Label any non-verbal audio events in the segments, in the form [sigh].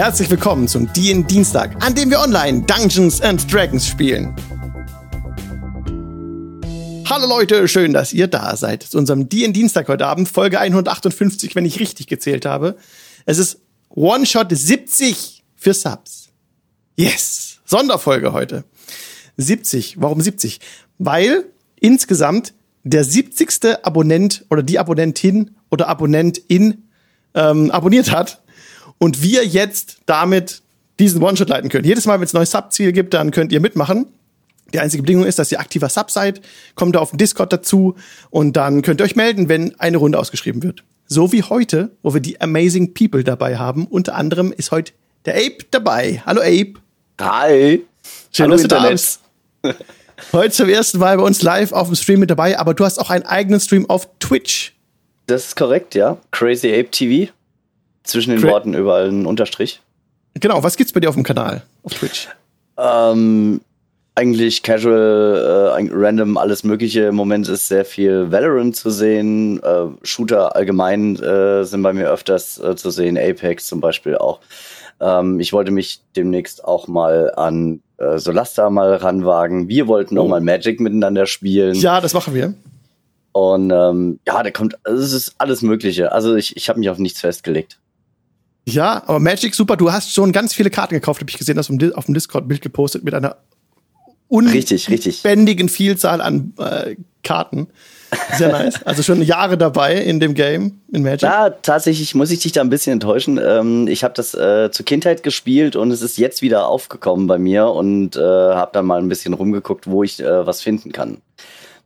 Herzlich willkommen zum DIN Dienstag, an dem wir online Dungeons and Dragons spielen. Hallo Leute, schön, dass ihr da seid. Zu unserem DIN Dienstag heute Abend, Folge 158, wenn ich richtig gezählt habe. Es ist One-Shot 70 für Subs. Yes! Sonderfolge heute. 70. Warum 70? Weil insgesamt der 70. Abonnent oder die Abonnentin oder Abonnentin ähm, abonniert hat und wir jetzt damit diesen One-Shot leiten können. Jedes Mal, wenn es ein neues Sub-Ziel gibt, dann könnt ihr mitmachen. Die einzige Bedingung ist, dass ihr aktiver Sub seid, kommt da auf den Discord dazu und dann könnt ihr euch melden, wenn eine Runde ausgeschrieben wird. So wie heute, wo wir die Amazing People dabei haben. Unter anderem ist heute der Ape dabei. Hallo Ape. Hi. Schön, Hallo dass du da bist. [laughs] Heute zum ersten Mal bei uns live auf dem Stream mit dabei, aber du hast auch einen eigenen Stream auf Twitch. Das ist korrekt, ja. Crazy Ape TV. Zwischen den Cra Worten überall ein Unterstrich. Genau, was gibt's bei dir auf dem Kanal, auf Twitch? Ähm, eigentlich casual, äh, random, alles Mögliche. Im Moment ist sehr viel Valorant zu sehen. Äh, Shooter allgemein äh, sind bei mir öfters äh, zu sehen. Apex zum Beispiel auch. Ähm, ich wollte mich demnächst auch mal an äh, Solasta mal ranwagen. Wir wollten oh. auch mal Magic miteinander spielen. Ja, das machen wir. Und ähm, ja, da kommt, also es ist alles Mögliche. Also ich, ich habe mich auf nichts festgelegt. Ja, aber Magic super. Du hast schon ganz viele Karten gekauft, habe ich gesehen, hast auf dem Discord Bild gepostet mit einer unbändigen Vielzahl an äh, Karten. Sehr [laughs] nice. Also schon Jahre dabei in dem Game, in Magic. Ja, tatsächlich muss ich dich da ein bisschen enttäuschen. Ähm, ich habe das äh, zur Kindheit gespielt und es ist jetzt wieder aufgekommen bei mir und äh, habe dann mal ein bisschen rumgeguckt, wo ich äh, was finden kann.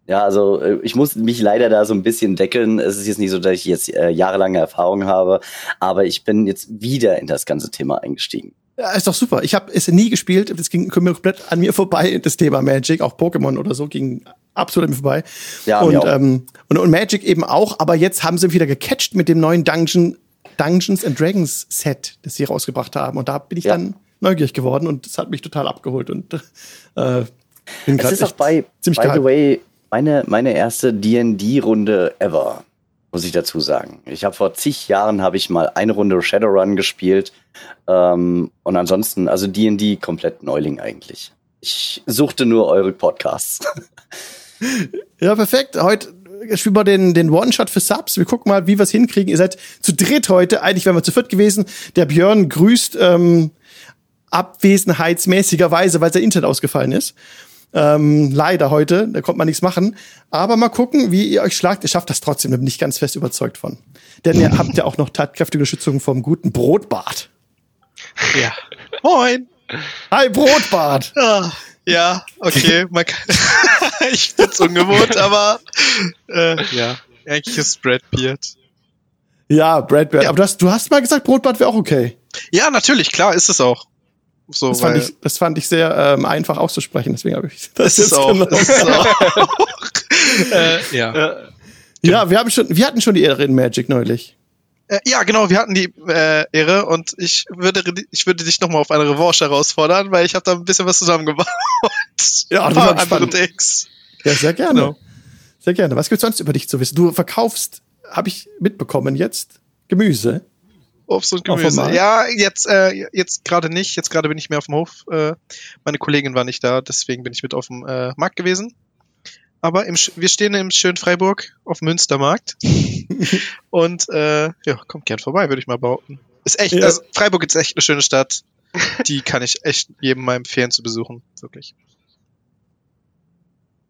Ja, also äh, ich muss mich leider da so ein bisschen deckeln. Es ist jetzt nicht so, dass ich jetzt äh, jahrelange Erfahrung habe, aber ich bin jetzt wieder in das ganze Thema eingestiegen. Ja, ist doch super. Ich habe es nie gespielt. Das ging komplett an mir vorbei, das Thema Magic. Auch Pokémon oder so ging absolut an mir vorbei. Ja, und, ähm, und, und Magic eben auch. Aber jetzt haben sie wieder gecatcht mit dem neuen Dungeon, Dungeons and Dragons Set, das sie rausgebracht haben. Und da bin ich ja. dann neugierig geworden und das hat mich total abgeholt. Und äh, bin Es ist auch bei, by geil. the way, meine, meine erste D&D-Runde ever, muss ich dazu sagen. Ich habe vor zig Jahren habe ich mal eine Runde Shadowrun gespielt ähm, und ansonsten, also D&D komplett Neuling eigentlich. Ich suchte nur eure Podcasts. [laughs] ja, perfekt. Heute spielen wir den, den One-Shot für Subs. Wir gucken mal, wie wir es hinkriegen. Ihr seid zu dritt heute. Eigentlich wären wir zu viert gewesen. Der Björn grüßt ähm, abwesenheitsmäßigerweise, weil sein Internet ausgefallen ist. Ähm, leider heute, da kommt man nichts machen. Aber mal gucken, wie ihr euch schlagt. Ihr schafft das trotzdem, da bin ich ganz fest überzeugt von. Denn ihr habt ja auch noch tatkräftige Unterstützung vom guten Brotbart. Ja. Moin. Hi, Brotbart. Ah, ja, okay. [laughs] ich bin's ungewohnt, aber äh, ja, eigentlich ist Brad Beard. Ja, Brad Beard. Ja. Aber du hast, du hast mal gesagt, Brotbart wäre auch okay. Ja, natürlich, klar ist es auch. So, das, fand ich, das fand ich sehr ähm, einfach auszusprechen, deswegen habe ich [laughs] das, das ist auch. Das ist auch. [laughs] äh, ja. ja, wir haben schon, wir hatten schon die Ehre in Magic neulich. Äh, ja, genau, wir hatten die äh, Ehre und ich würde, ich würde dich nochmal auf eine Revanche herausfordern, weil ich habe da ein bisschen was zusammengebaut. ja, ein paar andere Decks. Ja, sehr gerne. Genau. Sehr gerne. Was gibt's sonst über dich zu wissen? Du verkaufst, habe ich mitbekommen jetzt, Gemüse. Obst und Gemüse. Ja, jetzt, äh, jetzt gerade nicht. Jetzt gerade bin ich mehr auf dem Hof. Äh, meine Kollegin war nicht da, deswegen bin ich mit auf dem äh, Markt gewesen. Aber im, wir stehen im schönen Freiburg auf dem Münstermarkt. [laughs] und äh, ja, kommt gern vorbei, würde ich mal behaupten. Ist echt, ja. also Freiburg ist echt eine schöne Stadt. Die kann ich echt jedem mal empfehlen zu besuchen. Wirklich.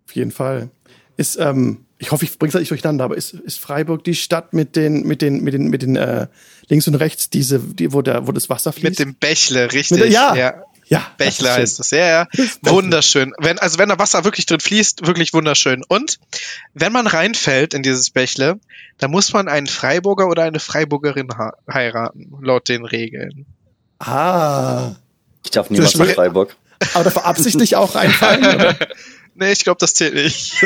Auf jeden Fall. Ist, ähm, ich hoffe, ich bringe es nicht durcheinander, aber ist, ist Freiburg die Stadt mit den, mit den, mit den, mit den äh, links und rechts, diese, die, wo, der, wo das Wasser fließt? Mit dem Bächle, richtig. Der, ja. ja. Ja, Bächle das heißt das. Ja, ja. Wunderschön. Wenn, also wenn da Wasser wirklich drin fließt, wirklich wunderschön. Und wenn man reinfällt in dieses Bächle, dann muss man einen Freiburger oder eine Freiburgerin heiraten, laut den Regeln. Ah. Ich darf niemals nach Freiburg. Aber da absichtlich auch reinfallen, oder? [laughs] nee, ich glaube, das zählt nicht. [laughs]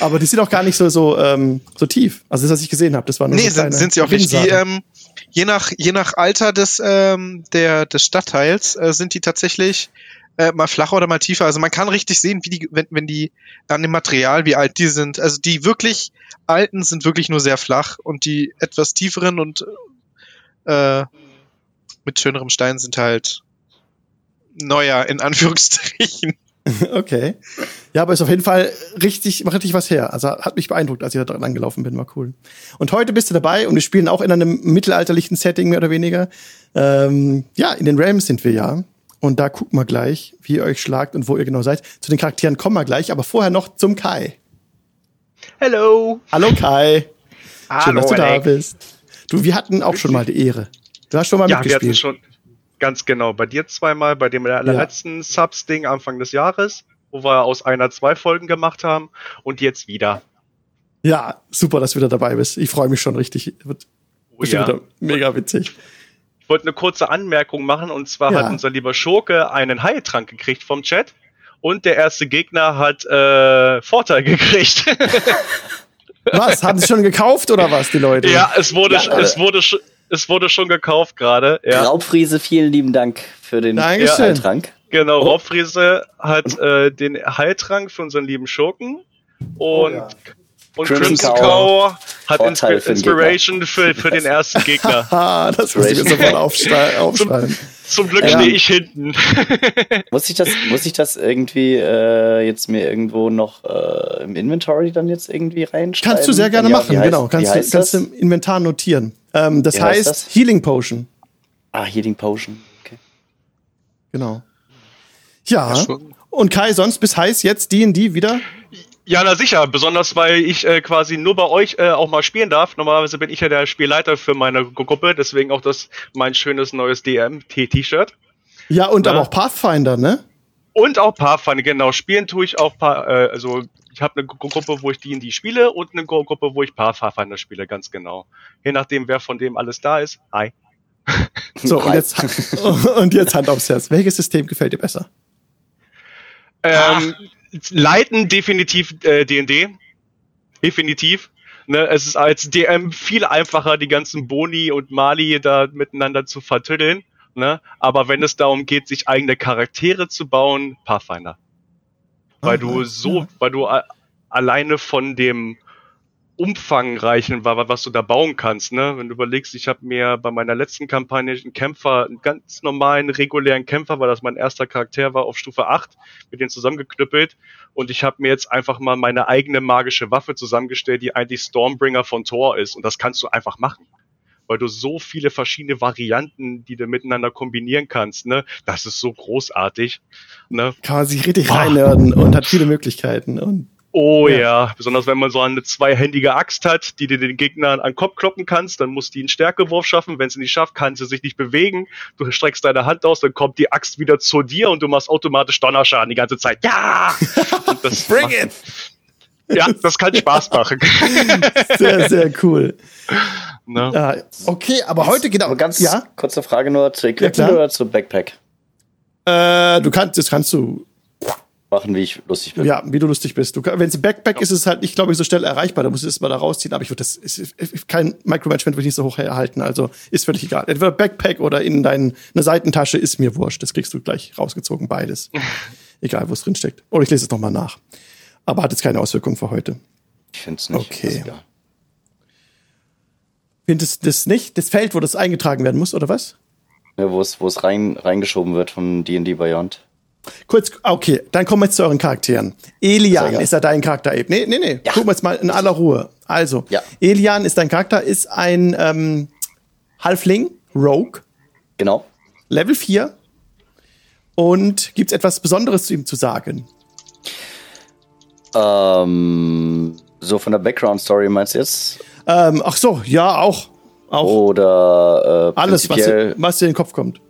Aber die sind auch gar nicht so so ähm, so tief. Also das, was ich gesehen habe, das war nur nee, so sind, sind sie auch nicht. Die, ähm, je nach je nach Alter des ähm, der des Stadtteils äh, sind die tatsächlich äh, mal flacher oder mal tiefer. Also man kann richtig sehen, wie die wenn, wenn die an dem Material wie alt die sind. Also die wirklich alten sind wirklich nur sehr flach und die etwas tieferen und äh, mit schönerem Stein sind halt neuer, in Anführungsstrichen. [laughs] okay. Ja, aber ist auf jeden Fall richtig, macht richtig was her. Also hat mich beeindruckt, als ich da dran gelaufen bin, war cool. Und heute bist du dabei und wir spielen auch in einem mittelalterlichen Setting, mehr oder weniger. Ähm, ja, in den Realms sind wir ja. Und da gucken wir gleich, wie ihr euch schlagt und wo ihr genau seid. Zu den Charakteren kommen wir gleich, aber vorher noch zum Kai. Hello. Hallo Kai. Hallo, Schön, dass du Alec. da bist. Du, wir hatten auch schon mal die Ehre. Du hast schon mal ja, mitgespielt. Wir hatten schon, Ganz genau. Bei dir zweimal, bei dem letzten ja. Subs-Ding Anfang des Jahres, wo wir aus einer zwei Folgen gemacht haben und jetzt wieder. Ja, super, dass du wieder dabei bist. Ich freue mich schon richtig. Wird oh, ja. wieder mega witzig. Ich wollte eine kurze Anmerkung machen und zwar ja. hat unser lieber Schurke einen Heiltrank gekriegt vom Chat und der erste Gegner hat äh, Vorteil [laughs] gekriegt. [laughs] was? Haben sie schon gekauft oder was, die Leute? Ja, es wurde, ja, es wurde, es wurde schon gekauft gerade. Ja. Raubfriese, vielen lieben Dank für den Dankeschön. Heiltrank. Genau, oh. Raubfriese hat äh, den Heiltrank für unseren lieben Schurken und oh, ja. Und Crimson, Crimson Cow hat Insp Inspiration für, für den ersten Gegner. [laughs] das muss ich mir sofort [laughs] aufschreiben. Zum, zum Glück ja. stehe ich hinten. [laughs] muss ich das, muss ich das irgendwie äh, jetzt mir irgendwo noch äh, im Inventory dann jetzt irgendwie reinschreiben? Kannst du sehr gerne ja, machen, heißt, genau. Kannst, du, kannst du im Inventar notieren. Ähm, das heißt, heißt das? Healing Potion. Ah, Healing Potion. Okay. Genau. Ja. ja und Kai, sonst bis heiß jetzt D&D wieder? Ja, na sicher, besonders weil ich äh, quasi nur bei euch äh, auch mal spielen darf. Normalerweise bin ich ja der Spielleiter für meine Gruppe, deswegen auch das mein schönes neues DM-T-Shirt. Ja, und ja. aber auch Pathfinder, ne? Und auch Pathfinder, genau. Spielen tue ich auch, paar, äh, also ich habe eine Gruppe, wo ich die in die spiele und eine Gruppe, wo ich Pathfinder spiele, ganz genau. Je nachdem, wer von dem alles da ist. Hi. [laughs] So, und jetzt, [laughs] und jetzt Hand aufs Herz. Welches System gefällt dir besser? Ähm, leiten definitiv äh, D&D. Definitiv. Ne, es ist als DM viel einfacher, die ganzen Boni und Mali da miteinander zu vertüddeln. Ne? Aber wenn es darum geht, sich eigene Charaktere zu bauen, Pathfinder. Weil oh, du so, weil du alleine von dem umfangreichen war, was du da bauen kannst. Ne? Wenn du überlegst, ich habe mir bei meiner letzten Kampagne einen Kämpfer, einen ganz normalen, regulären Kämpfer, weil das mein erster Charakter war, auf Stufe 8, mit dem zusammengeknüppelt. Und ich habe mir jetzt einfach mal meine eigene magische Waffe zusammengestellt, die eigentlich Stormbringer von Thor ist. Und das kannst du einfach machen. Weil du so viele verschiedene Varianten, die du miteinander kombinieren kannst, ne? Das ist so großartig. Ne? Kann man sich richtig reinlernen und hat viele Möglichkeiten und Oh ja. ja. besonders wenn man so eine zweihändige Axt hat, die dir den Gegner an den Kopf kloppen kannst, dann muss die einen Stärkewurf schaffen. Wenn sie nicht schafft, kann sie sich nicht bewegen. Du streckst deine Hand aus, dann kommt die Axt wieder zu dir und du machst automatisch Donnerschaden die ganze Zeit. Ja! [laughs] Bring it! Ja, das kann Spaß machen. [laughs] sehr, sehr cool. Ne? Ja, okay, aber heute genau. Aber ganz ja? kurze Frage nur zu Equipment ja, oder zu Backpack? Äh, du kannst, das kannst du machen, wie ich lustig bin. Ja, wie du lustig bist. wenn es Backpack ja. ist, ist es halt nicht, glaube ich, so schnell erreichbar. Da musst du es mal da rausziehen. Aber ich würde das ist, kein Micromanagement würde ich nicht so hoch erhalten. Also ist völlig egal. Entweder Backpack oder in deine Seitentasche ist mir wurscht. Das kriegst du gleich rausgezogen, beides. [laughs] egal, wo es drin steckt. Oder ich lese es nochmal nach. Aber hat jetzt keine Auswirkung für heute. Ich finde es nicht. Okay. Findest du das nicht? Das Feld, wo das eingetragen werden muss, oder was? Ja, wo es, wo es rein, reingeschoben wird von D&D Beyond. Kurz, okay, dann kommen wir jetzt zu euren Charakteren. Elian ist ja dein Charakter, Abe. Nee, nee, nee. Ja. Gucken wir jetzt mal in aller Ruhe. Also, ja. Elian ist dein Charakter, ist ein ähm, Halfling, Rogue. Genau. Level 4. Und gibt es etwas Besonderes zu ihm zu sagen? Ähm, so von der Background-Story meinst du jetzt? Ähm, ach so, ja, auch. auch. Oder äh, alles, was dir, was dir in den Kopf kommt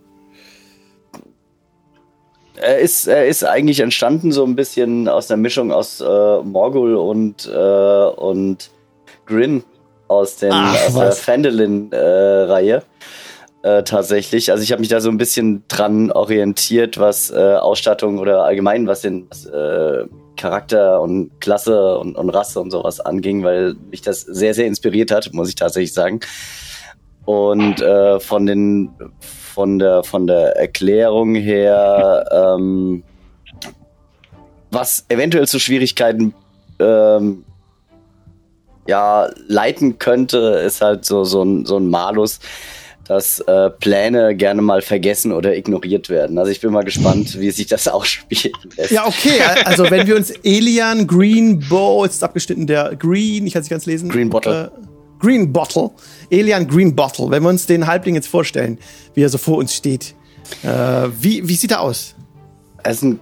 er ist, er ist eigentlich entstanden so ein bisschen aus der Mischung aus äh, Morgul und, äh, und Grin aus, den, Ach, aus der Fandolin-Reihe. Äh, tatsächlich. Also ich habe mich da so ein bisschen dran orientiert, was äh, Ausstattung oder allgemein was den was, äh, Charakter und Klasse und, und Rasse und sowas anging, weil mich das sehr, sehr inspiriert hat, muss ich tatsächlich sagen. Und äh, von den von der, von der Erklärung her, ähm, was eventuell zu Schwierigkeiten ähm, ja, leiten könnte, ist halt so, so, ein, so ein Malus. dass äh, Pläne gerne mal vergessen oder ignoriert werden. Also ich bin mal gespannt, wie sich das [laughs] ausspielen lässt. Ja, okay. Also wenn wir uns Elian Green Bow, jetzt ist abgeschnitten der Green, ich kann es nicht ganz lesen. Green Bottle. Äh, Green Bottle. Elian Green Bottle. Wenn wir uns den Halbling jetzt vorstellen, wie er so vor uns steht. Äh, wie, wie sieht er aus? Er ist ein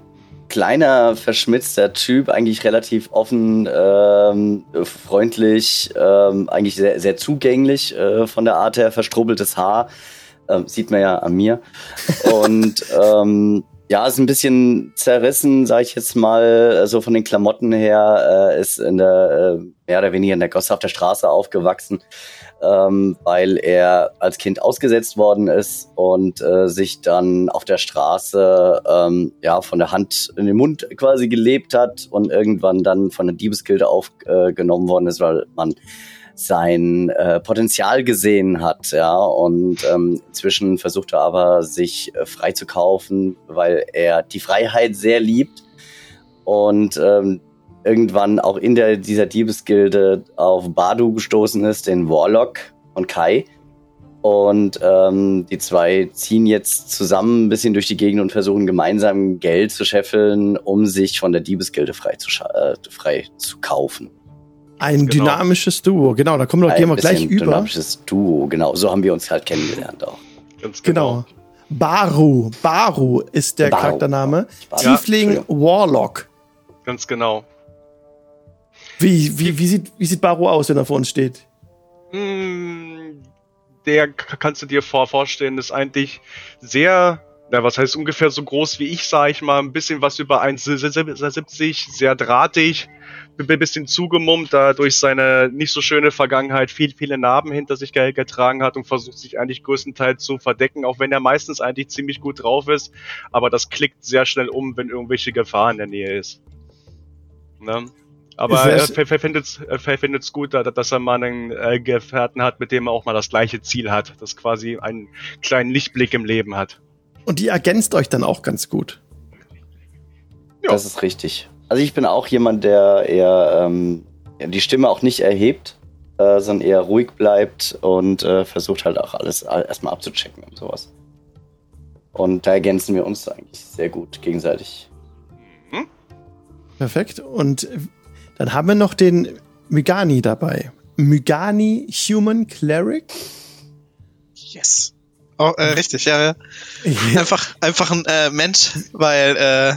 kleiner, verschmitzter Typ, eigentlich relativ offen, ähm, freundlich, ähm, eigentlich sehr, sehr zugänglich äh, von der Art her, verstrubbeltes Haar. Ähm, sieht man ja an mir. Und ähm, ja, ist ein bisschen zerrissen, sage ich jetzt mal, so also von den Klamotten her, äh, ist in der, äh, mehr oder weniger in der Gosse auf der Straße aufgewachsen ähm, weil er als Kind ausgesetzt worden ist und äh, sich dann auf der Straße ähm, ja von der Hand in den Mund quasi gelebt hat und irgendwann dann von der Diebesgilde aufgenommen worden ist, weil man sein äh, Potenzial gesehen hat, ja, und ähm, inzwischen versucht er aber sich äh, frei zu kaufen, weil er die Freiheit sehr liebt und ähm, irgendwann auch in der, dieser Diebesgilde auf Badu gestoßen ist, den Warlock und Kai. Und ähm, die zwei ziehen jetzt zusammen ein bisschen durch die Gegend und versuchen gemeinsam Geld zu scheffeln, um sich von der Diebesgilde frei zu, äh, frei zu kaufen. Ein genau. dynamisches Duo, genau, da kommen wir, gehen wir gleich über. Ein dynamisches Duo, genau, so haben wir uns halt kennengelernt auch. Ganz genau. genau. Baru, Baru ist der Baru. Charaktername. Baru. Tiefling ja, Warlock. Ganz genau. Wie, wie, wie, sieht, wie sieht Baro aus, wenn er vor uns steht? Hm, der kannst du dir vor vorstellen, ist eigentlich sehr, na, was heißt ungefähr so groß wie ich, sage ich mal, ein bisschen was über 1,70, sehr drahtig, ein bisschen zugemummt, da durch seine nicht so schöne Vergangenheit viel, viele Narben hinter sich getragen hat und versucht sich eigentlich größtenteils zu verdecken, auch wenn er meistens eigentlich ziemlich gut drauf ist, aber das klickt sehr schnell um, wenn irgendwelche Gefahr in der Nähe ist. Ne? Aber er, er findet es gut, dass er mal einen äh, Gefährten hat, mit dem er auch mal das gleiche Ziel hat, das quasi einen kleinen Lichtblick im Leben hat. Und die ergänzt euch dann auch ganz gut. Ja. Das ist richtig. Also ich bin auch jemand, der eher ähm, die Stimme auch nicht erhebt, äh, sondern eher ruhig bleibt und äh, versucht halt auch alles erstmal abzuchecken und sowas. Und da ergänzen wir uns eigentlich sehr gut gegenseitig. Mhm. Perfekt. Und dann haben wir noch den Mygani dabei. Mygani Human Cleric. Yes. Oh, äh, richtig, ja, ja. Einfach, einfach ein äh, Mensch, weil äh,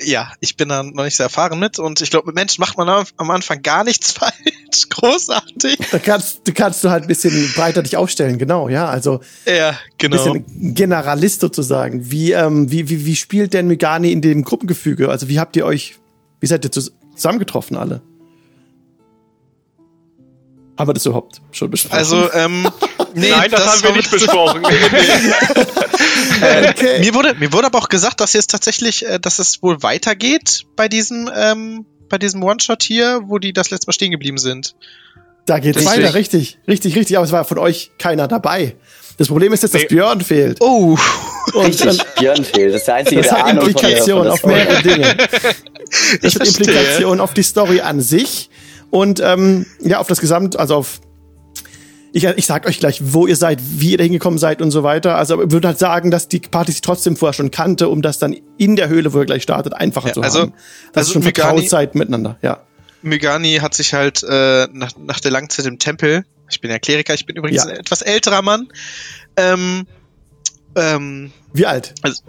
ja, ich bin da noch nicht sehr erfahren mit und ich glaube, mit Menschen macht man am Anfang gar nichts [laughs] falsch. Großartig. Da kannst, da kannst du halt ein bisschen breiter dich aufstellen, genau, ja. Also ja, genau. Ein bisschen Generalist sozusagen. Wie, ähm, wie, wie, wie spielt denn Migani in dem Gruppengefüge? Also wie habt ihr euch, wie seid ihr zusammengetroffen alle. Haben wir das überhaupt schon besprochen? Also, ähm, [laughs] nee, Nein, das, das haben wir nicht [laughs] besprochen. [laughs] äh, okay. mir, wurde, mir wurde aber auch gesagt, dass jetzt tatsächlich, äh, dass es wohl weitergeht bei diesem, ähm, bei diesem One-Shot hier, wo die das letzte Mal stehen geblieben sind. Da geht's Deswegen. weiter, richtig, richtig, richtig, aber es war von euch keiner dabei. Das Problem ist jetzt, dass nee. Björn fehlt. Oh. Und [laughs] Richtig, Björn fehlt. Das ist der einzige, das hat Implikationen auf mehrere Dinge. Das hat Implikationen auf die Story an sich und ähm, ja, auf das Gesamt, also auf ich, ich sag euch gleich, wo ihr seid, wie ihr da hingekommen seid und so weiter. Also ich würde halt sagen, dass die Party sich trotzdem vorher schon kannte, um das dann in der Höhle, wo ihr gleich startet, einfacher ja, zu also, haben. Das also ist schon vertraut seid miteinander, ja. Mygani hat sich halt äh, nach, nach der Langzeit im Tempel ich bin ja Kleriker, ich bin übrigens ja. ein etwas älterer Mann. Ähm, ähm, wie alt? Also,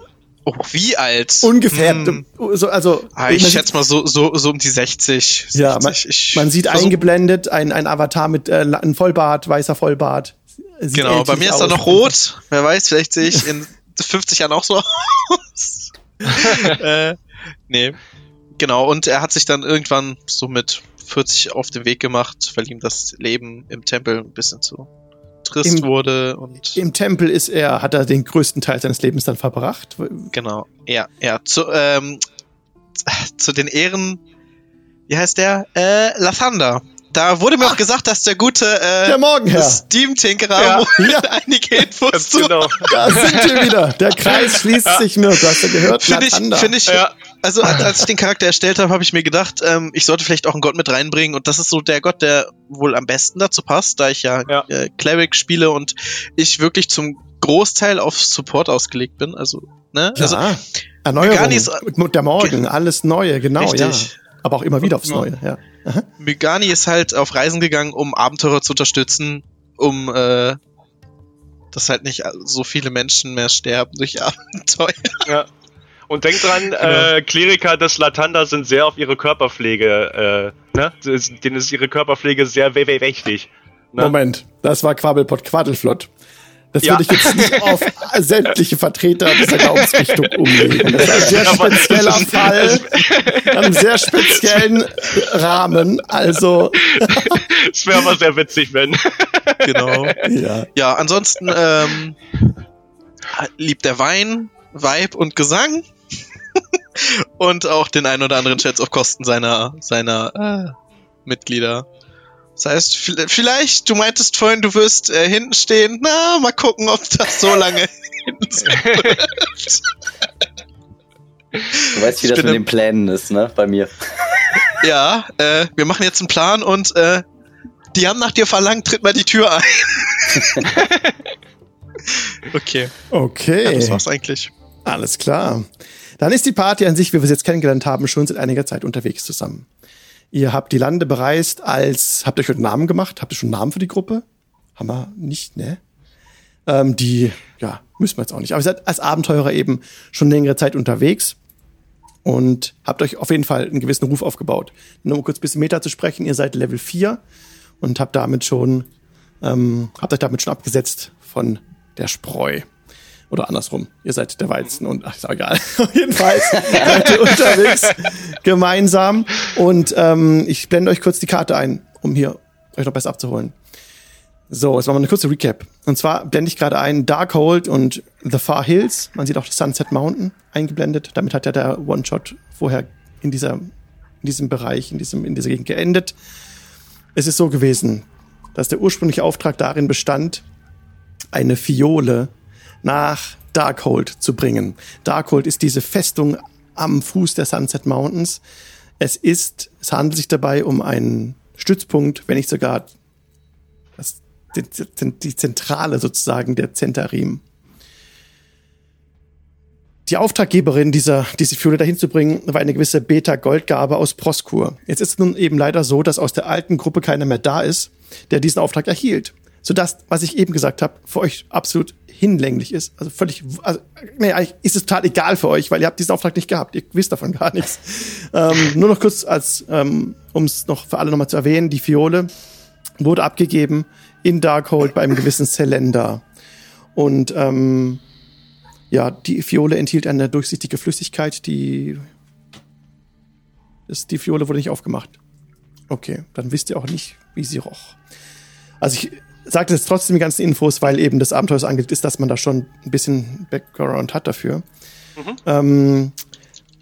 oh, wie alt? Ungefähr. Hm. So, also, ah, ich schätze mal so, so, so um die 60. 60. Ja, man, man sieht eingeblendet ein, ein Avatar mit äh, einem Vollbart, weißer Vollbart. Sieht genau, bei mir ist er noch rot. Wer weiß, vielleicht sehe ich in [laughs] 50 Jahren auch so aus. [laughs] äh, nee. Genau, und er hat sich dann irgendwann so mit 40 auf den Weg gemacht, weil ihm das Leben im Tempel ein bisschen zu trist Im, wurde und im Tempel ist er, hat er den größten Teil seines Lebens dann verbracht. Genau, ja, ja. Zu, ähm, zu den Ehren, wie heißt der? Äh, Lathander. Da wurde mir Ach, auch gesagt, dass der gute äh, der Morgenherr. Steam Tinkerer ja. [laughs] ja. einige Infos zu. Genau. Da sind wir wieder. Der Kreis [laughs] schließt ja. sich nur. Du hast ja gehört, Finde ich, find ich, ja. Also als ich [laughs] den Charakter erstellt habe, habe ich mir gedacht, ähm, ich sollte vielleicht auch einen Gott mit reinbringen und das ist so der Gott, der wohl am besten dazu passt, da ich ja, ja. Äh, Cleric spiele und ich wirklich zum Großteil auf Support ausgelegt bin. Also, ne? Ja, also, Erneuerung, ist, der Morgen, alles Neue, genau, richtig. ja. Aber auch immer wieder aufs Neue, ja. Aha. Mygani ist halt auf Reisen gegangen, um Abenteurer zu unterstützen, um äh, dass halt nicht so viele Menschen mehr sterben durch [laughs] Abenteuer. Ja. Und denkt dran, [laughs] genau. äh, Kleriker des Latanda sind sehr auf ihre Körperpflege, äh, ne? Denen ist ihre Körperpflege sehr wichtig. Ne? Moment, das war Quabbelpott Quadelflott. Das ja. würde ich jetzt nicht auf [laughs] sämtliche Vertreter dieser Glaubensrichtung umlegen. Das ist ein sehr spezieller Fall, einem sehr speziellen Rahmen. Also. Es wäre aber sehr witzig, wenn. Genau. Ja, ja ansonsten ähm, liebt der Wein, Vibe und Gesang. Und auch den ein oder anderen Chats auf Kosten seiner, seiner äh, Mitglieder. Das heißt, vielleicht, du meintest vorhin, du wirst äh, hinten stehen. Na, mal gucken, ob das so lange [laughs] hinten wird. Du weißt, wie das mit den Plänen ist, ne? Bei mir. Ja, äh, wir machen jetzt einen Plan und äh, die haben nach dir verlangt, tritt mal die Tür ein. [laughs] okay. Okay. Ja, das war's eigentlich. Alles klar. Dann ist die Party an sich, wie wir es jetzt kennengelernt haben, schon seit einiger Zeit unterwegs zusammen. Ihr habt die Lande bereist als, habt ihr schon Namen gemacht? Habt ihr schon Namen für die Gruppe? Haben wir nicht, ne? Ähm, die, ja, müssen wir jetzt auch nicht. Aber ihr seid als Abenteurer eben schon längere Zeit unterwegs und habt euch auf jeden Fall einen gewissen Ruf aufgebaut. Nur um kurz ein bisschen Meta zu sprechen, ihr seid Level 4 und habt damit schon, ähm, habt euch damit schon abgesetzt von der Spreu. Oder andersrum, ihr seid der Weizen und ach, ist auch egal. [laughs] Jedenfalls seid ihr unterwegs gemeinsam. Und ähm, ich blende euch kurz die Karte ein, um hier euch noch besser abzuholen. So, jetzt machen wir eine kurze Recap. Und zwar blende ich gerade ein Darkhold und The Far Hills. Man sieht auch Sunset Mountain eingeblendet. Damit hat ja der One-Shot vorher in dieser, in diesem Bereich, in diesem, in dieser Gegend geendet. Es ist so gewesen, dass der ursprüngliche Auftrag darin bestand, eine Fiole nach Darkhold zu bringen. Darkhold ist diese Festung am Fuß der Sunset Mountains. Es ist, es handelt sich dabei um einen Stützpunkt, wenn nicht sogar das, die, die Zentrale sozusagen der Zentarim. Die Auftraggeberin dieser, diese Fiole dahin zu bringen, war eine gewisse Beta-Goldgabe aus Proskur. Jetzt ist es nun eben leider so, dass aus der alten Gruppe keiner mehr da ist, der diesen Auftrag erhielt. Sodass, was ich eben gesagt habe, für euch absolut hinlänglich ist. Also völlig, also, nee, eigentlich ist es total egal für euch, weil ihr habt diesen Auftrag nicht gehabt. Ihr wisst davon gar nichts. [laughs] Ähm, nur noch kurz als, ähm, um es noch für alle nochmal zu erwähnen, die Fiole wurde abgegeben in Darkhold bei einem gewissen Zylinder. Und ähm, ja, die Fiole enthielt eine durchsichtige Flüssigkeit, die ist, die Fiole wurde nicht aufgemacht. Okay, dann wisst ihr auch nicht, wie sie roch. Also ich sage jetzt trotzdem die ganzen Infos, weil eben das Abenteuer so angelegt ist, dass man da schon ein bisschen Background hat dafür. Mhm. Ähm,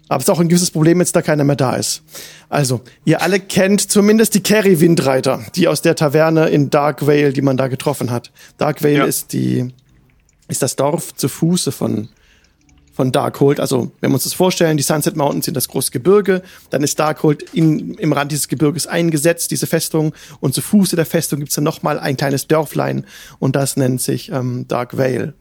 aber es ist auch ein gewisses Problem, jetzt da keiner mehr da ist. Also, ihr alle kennt zumindest die Carry Windreiter, die aus der Taverne in Dark Vale, die man da getroffen hat. Dark Vale ja. ist die, ist das Dorf zu Fuße von von Darkhold. Also, wenn wir uns das vorstellen, die Sunset Mountains sind das große Gebirge, dann ist Darkhold in, im Rand dieses Gebirges eingesetzt, diese Festung, und zu Fuße der Festung gibt's dann nochmal ein kleines Dörflein und das nennt sich ähm, Dark Vale.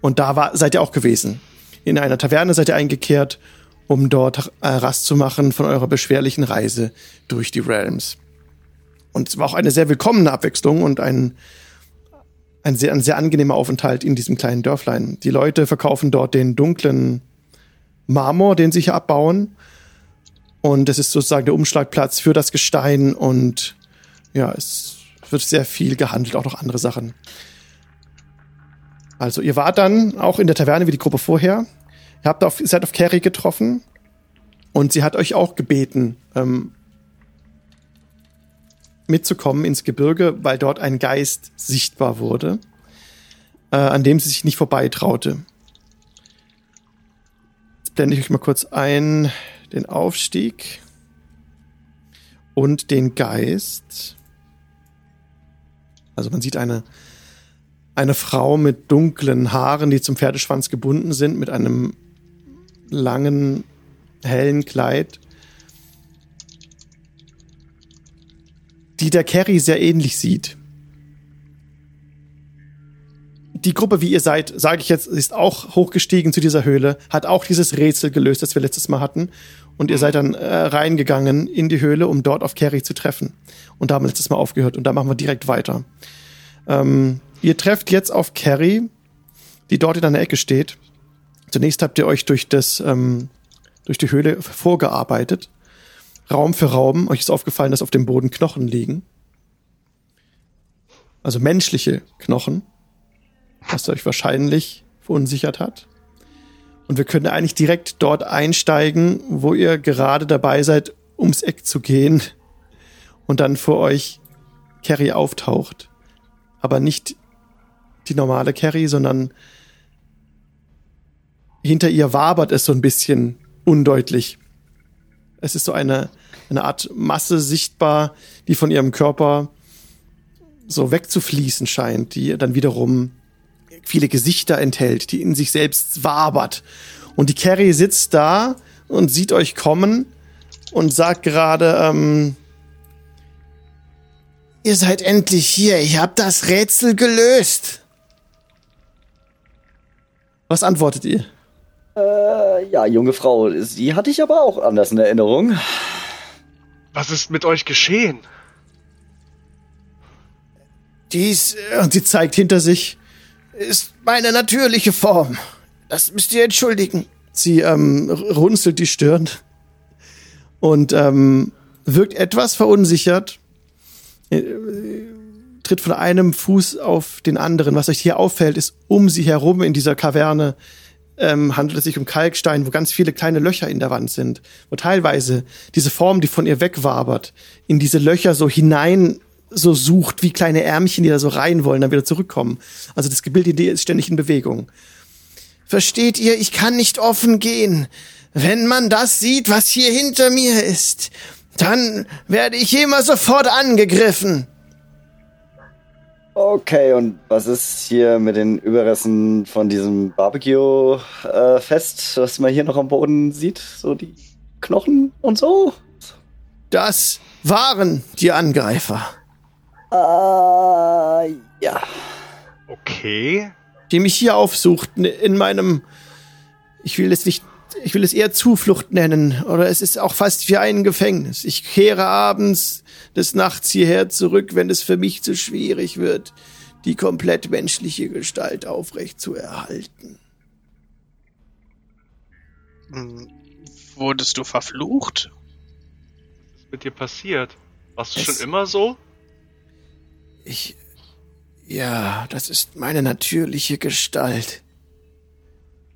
Und da war, seid ihr auch gewesen. In einer Taverne seid ihr eingekehrt, um dort äh, Rast zu machen von eurer beschwerlichen Reise durch die Realms. Und es war auch eine sehr willkommene Abwechslung und ein ein sehr, ein sehr angenehmer Aufenthalt in diesem kleinen Dörflein. Die Leute verkaufen dort den dunklen Marmor, den sie hier abbauen. Und es ist sozusagen der Umschlagplatz für das Gestein und ja, es wird sehr viel gehandelt, auch noch andere Sachen. Also ihr wart dann auch in der Taverne wie die Gruppe vorher. Ihr habt auf, seid auf Carrie getroffen und sie hat euch auch gebeten, ähm, mitzukommen ins Gebirge, weil dort ein Geist sichtbar wurde, äh, an dem sie sich nicht vorbeitraute. Jetzt blende ich euch mal kurz ein, den Aufstieg und den Geist. Also man sieht eine, eine Frau mit dunklen Haaren, die zum Pferdeschwanz gebunden sind, mit einem langen hellen Kleid, die der Carrie sehr ähnlich sieht. Die Gruppe, wie ihr seid, sage ich jetzt, ist auch hochgestiegen zu dieser Höhle, hat auch dieses Rätsel gelöst, das wir letztes Mal hatten. Und ihr seid dann äh, reingegangen in die Höhle, um dort auf Carrie zu treffen. Und da haben wir letztes Mal aufgehört und da machen wir direkt weiter. Ähm, ihr trefft jetzt auf Carrie, die dort in einer Ecke steht. Zunächst habt ihr euch durch das, ähm, durch die Höhle vorgearbeitet. Raum für Raum. Euch ist aufgefallen, dass auf dem Boden Knochen liegen. Also menschliche Knochen. Was euch wahrscheinlich verunsichert hat. Und wir können eigentlich direkt dort einsteigen, wo ihr gerade dabei seid, ums Eck zu gehen. Und dann vor euch Carrie auftaucht. Aber nicht die normale Carrie, sondern hinter ihr wabert es so ein bisschen undeutlich. Es ist so eine, eine Art Masse sichtbar, die von ihrem Körper so wegzufließen scheint, die dann wiederum viele Gesichter enthält, die in sich selbst wabert. Und die Carrie sitzt da und sieht euch kommen und sagt gerade, ähm, Ihr seid endlich hier. Ich hab das Rätsel gelöst. Was antwortet ihr? Äh, ja, junge Frau, sie hatte ich aber auch anders in Erinnerung. Was ist mit euch geschehen? Dies, äh, und sie zeigt hinter sich, ist meine natürliche Form. Das müsst ihr entschuldigen. Sie ähm, runzelt die Stirn und ähm, wirkt etwas verunsichert, äh, tritt von einem Fuß auf den anderen. Was euch hier auffällt, ist um sie herum in dieser Kaverne ähm, handelt es sich um Kalkstein, wo ganz viele kleine Löcher in der Wand sind, wo teilweise diese Form, die von ihr wegwabert, in diese Löcher so hinein so sucht, wie kleine Ärmchen, die da so rein wollen, dann wieder zurückkommen. Also das Gebilde ist ständig in Bewegung. Versteht ihr, ich kann nicht offen gehen. Wenn man das sieht, was hier hinter mir ist, dann werde ich immer sofort angegriffen. Okay, und was ist hier mit den Überresten von diesem Barbecue-Fest, äh, was man hier noch am Boden sieht? So die Knochen und so? Das waren die Angreifer. Äh, ja. Okay. Die mich hier aufsuchten in meinem, ich will es nicht, ich will es eher Zuflucht nennen, oder es ist auch fast wie ein Gefängnis. Ich kehre abends des Nachts hierher zurück, wenn es für mich zu schwierig wird, die komplett menschliche Gestalt aufrecht zu erhalten. Hm, wurdest du verflucht? Was ist mit dir passiert? Warst du es schon immer so? Ich. Ja, das ist meine natürliche Gestalt.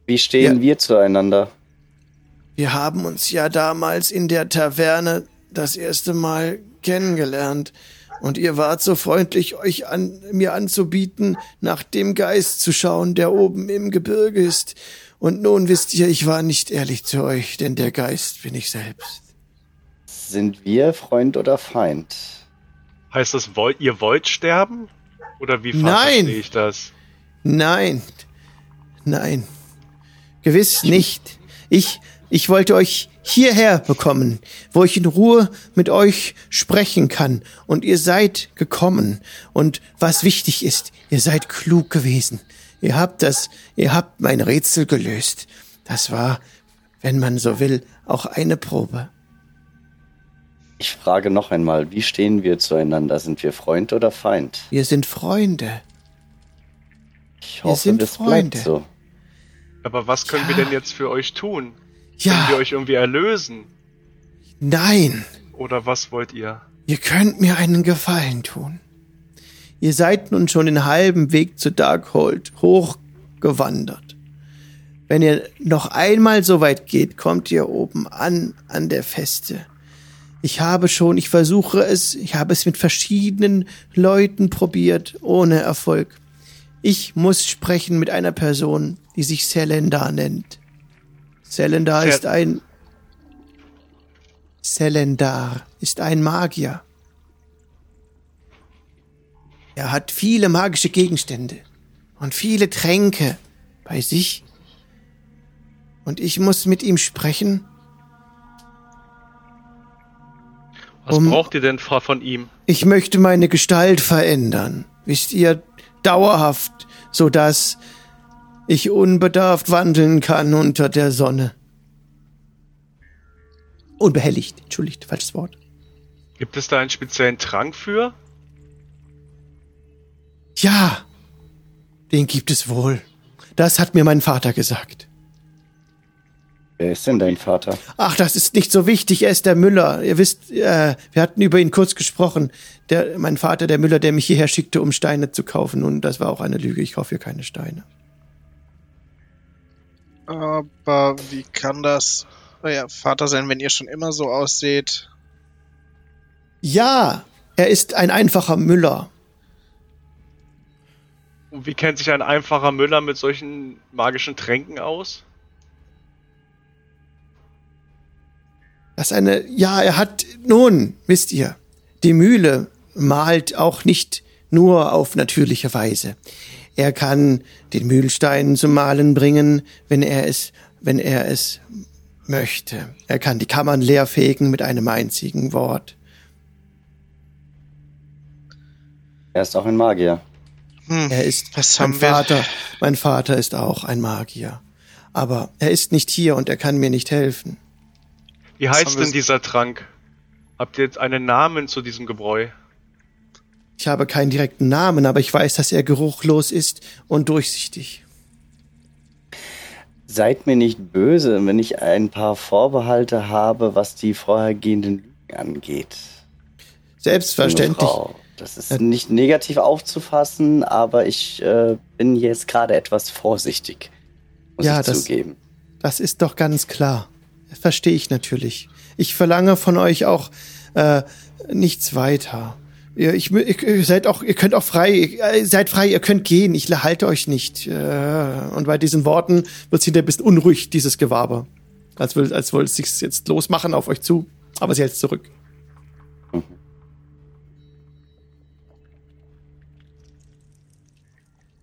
Wie stehen ja. wir zueinander? Wir haben uns ja damals in der Taverne das erste Mal kennengelernt. Und ihr wart so freundlich, euch an, mir anzubieten, nach dem Geist zu schauen, der oben im Gebirge ist. Und nun wisst ihr, ich war nicht ehrlich zu euch, denn der Geist bin ich selbst. Sind wir Freund oder Feind? Heißt das, wollt, ihr wollt sterben? Oder wie verstehe ich das? Nein. Nein. Gewiss nicht. Ich, ich wollte euch hierher bekommen, wo ich in Ruhe mit euch sprechen kann. Und ihr seid gekommen. Und was wichtig ist, ihr seid klug gewesen. Ihr habt das, ihr habt mein Rätsel gelöst. Das war, wenn man so will, auch eine Probe. Ich frage noch einmal, wie stehen wir zueinander? Sind wir Freund oder Feind? Wir sind Freunde. Ich hoffe, wir sind das Freunde. bleibt so. Aber was können ja. wir denn jetzt für euch tun? Ja. Können wir euch irgendwie erlösen? Nein. Oder was wollt ihr? Ihr könnt mir einen Gefallen tun. Ihr seid nun schon den halben Weg zu Darkhold hochgewandert. Wenn ihr noch einmal so weit geht, kommt ihr oben an, an der Feste. Ich habe schon, ich versuche es, ich habe es mit verschiedenen Leuten probiert, ohne Erfolg. Ich muss sprechen mit einer Person, die sich Selendar nennt. Selendar ist ein. Selendar ist ein Magier. Er hat viele magische Gegenstände und viele Tränke bei sich. Und ich muss mit ihm sprechen. Was um, braucht ihr denn von ihm? Ich möchte meine Gestalt verändern. Wisst ihr, dauerhaft, sodass ich unbedarft wandeln kann unter der Sonne. Unbehelligt, entschuldigt, falsches Wort. Gibt es da einen speziellen Trank für? Ja, den gibt es wohl. Das hat mir mein Vater gesagt. Wer ist denn dein Vater? Ach, das ist nicht so wichtig. Er ist der Müller. Ihr wisst, äh, wir hatten über ihn kurz gesprochen. Der, mein Vater, der Müller, der mich hierher schickte, um Steine zu kaufen. Und das war auch eine Lüge. Ich kaufe hier keine Steine. Aber wie kann das euer Vater sein, wenn ihr schon immer so ausseht? Ja, er ist ein einfacher Müller. Und wie kennt sich ein einfacher Müller mit solchen magischen Tränken aus? Das eine, ja, er hat, nun, wisst ihr, die Mühle malt auch nicht nur auf natürliche Weise. Er kann den Mühlstein zum Malen bringen, wenn er es, wenn er es möchte. Er kann die Kammern leerfegen mit einem einzigen Wort. Er ist auch ein Magier. Hm, er ist was mein Vater. Mein Vater ist auch ein Magier. Aber er ist nicht hier und er kann mir nicht helfen. Wie heißt denn dieser Trank? Habt ihr jetzt einen Namen zu diesem Gebräu? Ich habe keinen direkten Namen, aber ich weiß, dass er geruchlos ist und durchsichtig. Seid mir nicht böse, wenn ich ein paar Vorbehalte habe, was die vorhergehenden Lügen angeht. Selbstverständlich. Das ist nicht negativ aufzufassen, aber ich äh, bin jetzt gerade etwas vorsichtig, muss ja, ich das, zugeben. Das ist doch ganz klar. Verstehe ich natürlich. Ich verlange von euch auch äh, nichts weiter. Ihr, ich, ihr seid auch, ihr könnt auch frei, ihr seid frei, ihr könnt gehen, ich halte euch nicht. Äh, und bei diesen Worten wird es hinterher ein bisschen unruhig, dieses Gewaber. Als, will, als wollte es sich jetzt losmachen auf euch zu, aber sie hält zurück.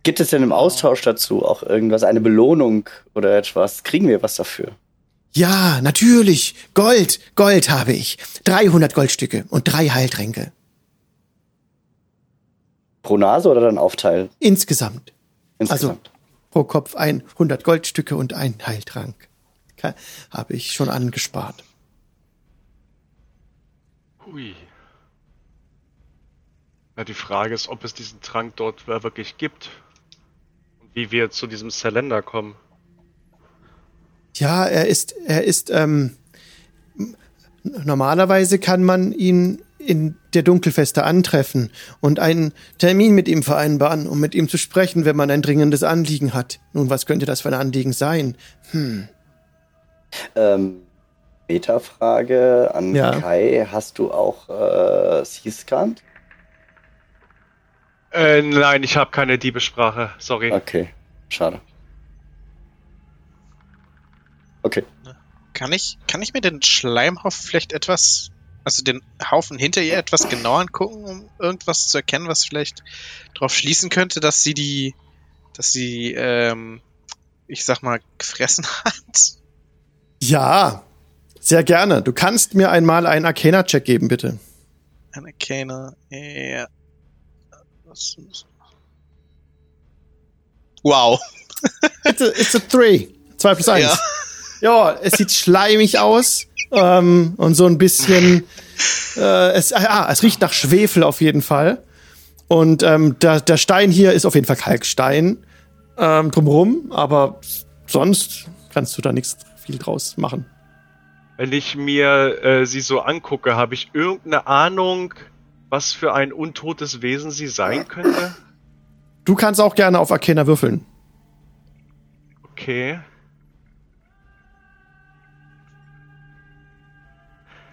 Gibt es denn im Austausch dazu auch irgendwas, eine Belohnung oder etwas? Kriegen wir was dafür? Ja, natürlich. Gold, Gold habe ich. 300 Goldstücke und drei Heiltränke. Pro Nase oder dann Aufteil? Insgesamt. Insgesamt. Also pro Kopf 100 Goldstücke und ein Heiltrank. Habe ich schon angespart. Hui. Ja, die Frage ist, ob es diesen Trank dort wirklich gibt. Und wie wir zu diesem Zylinder kommen. Ja, er ist, er ist, ähm, normalerweise kann man ihn in der Dunkelfeste antreffen und einen Termin mit ihm vereinbaren, um mit ihm zu sprechen, wenn man ein dringendes Anliegen hat. Nun, was könnte das für ein Anliegen sein? Hm. Ähm, Metafrage an ja. Kai. Hast du auch äh, Seascant? Äh, nein, ich habe keine Diebesprache. Sorry. Okay, schade. Okay. Kann ich, kann ich mir den Schleimhaufen vielleicht etwas also den Haufen hinter ihr etwas genauer angucken, um irgendwas zu erkennen, was vielleicht darauf schließen könnte, dass sie die, dass sie, ähm, ich sag mal, gefressen [laughs] hat? Ja, sehr gerne. Du kannst mir einmal einen Arcana-Check geben, bitte. Ein Arcana, ja. Wow. it's, a, it's a three. Zwei plus eins. Ja. ja, es sieht schleimig aus ähm, und so ein bisschen, äh, es, ah, es riecht nach Schwefel auf jeden Fall. Und ähm, der, der Stein hier ist auf jeden Fall Kalkstein ähm, drumherum, aber sonst kannst du da nichts viel draus machen. Wenn ich mir äh, sie so angucke, habe ich irgendeine Ahnung, was für ein untotes Wesen sie sein könnte? Du kannst auch gerne auf Arcana würfeln. Okay.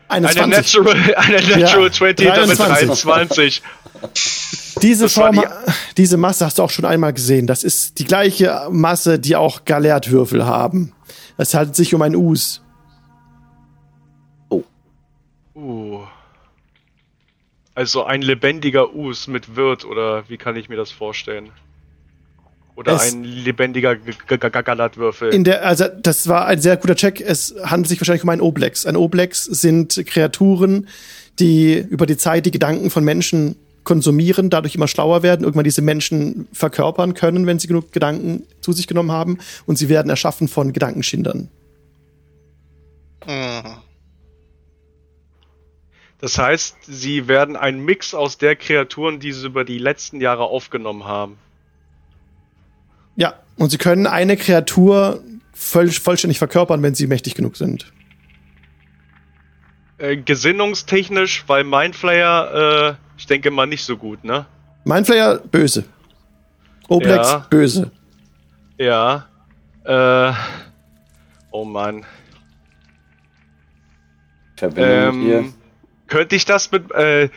Eine, eine Natural, [laughs] eine Natural ja, 20 damit 23. Diese Form, die, diese Masse hast du auch schon einmal gesehen. Das ist die gleiche Masse, die auch Galertwürfel haben. Es handelt sich um ein Us. Oh. Uh. Also ein lebendiger Us mit Wirt, oder wie kann ich mir das vorstellen? Oder es ein lebendiger Galatwürfel. In der, also das war ein sehr guter Check. Es handelt sich wahrscheinlich um einen Oblex. Ein Oblex sind Kreaturen, die über die Zeit die Gedanken von Menschen konsumieren, dadurch immer schlauer werden, irgendwann diese Menschen verkörpern können, wenn sie genug Gedanken zu sich genommen haben und sie werden erschaffen von Gedankenschindern. Mhm. Das heißt, sie werden ein Mix aus der Kreaturen, die sie über die letzten Jahre aufgenommen haben. Und sie können eine Kreatur voll, vollständig verkörpern, wenn sie mächtig genug sind. Äh, gesinnungstechnisch, weil Mindflayer, äh, ich denke mal nicht so gut, ne? Mindflayer, böse. Oblex, ja. böse. Ja. Äh, oh Mann. Verbindung ähm, hier. Könnte ich das mit, äh,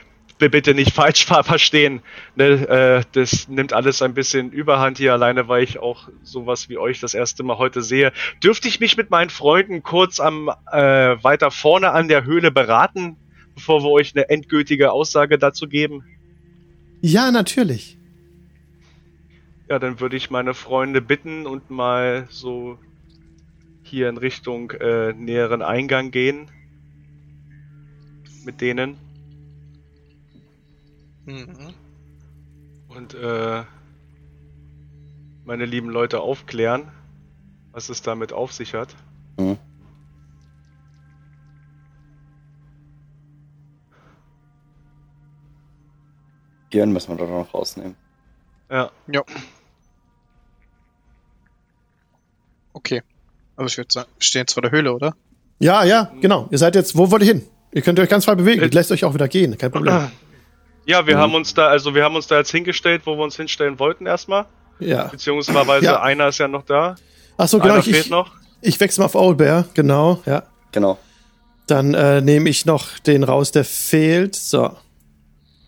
bitte nicht [laughs] falsch verstehen. Ne, äh, das nimmt alles ein bisschen Überhand hier, alleine weil ich auch sowas wie euch das erste Mal heute sehe. Dürfte ich mich mit meinen Freunden kurz am äh, weiter vorne an der Höhle beraten, bevor wir euch eine endgültige Aussage dazu geben? Ja, natürlich. Ja, dann würde ich meine Freunde bitten und mal so hier in Richtung äh, näheren Eingang gehen mit denen. Mhm. Und äh, meine lieben Leute aufklären, was es damit auf sich hat. Mhm. Gern müssen wir da noch rausnehmen. Ja. Ja. Okay. Aber ich würde sagen, wir stehen jetzt vor der Höhle, oder? Ja, ja, genau. Ihr seid jetzt, wo wollt ihr hin? Ihr könnt euch ganz frei bewegen. Äh, lässt euch auch wieder gehen, kein Problem. [clears throat] Ja, wir mhm. haben uns da, also wir haben uns da jetzt hingestellt, wo wir uns hinstellen wollten erstmal. Ja. Beziehungsweise ja. einer ist ja noch da. Ach so, genau. Einer ich, fehlt noch. Ich wechsle mal auf Owlbear, genau, ja. Genau. Dann äh, nehme ich noch den raus, der fehlt. So.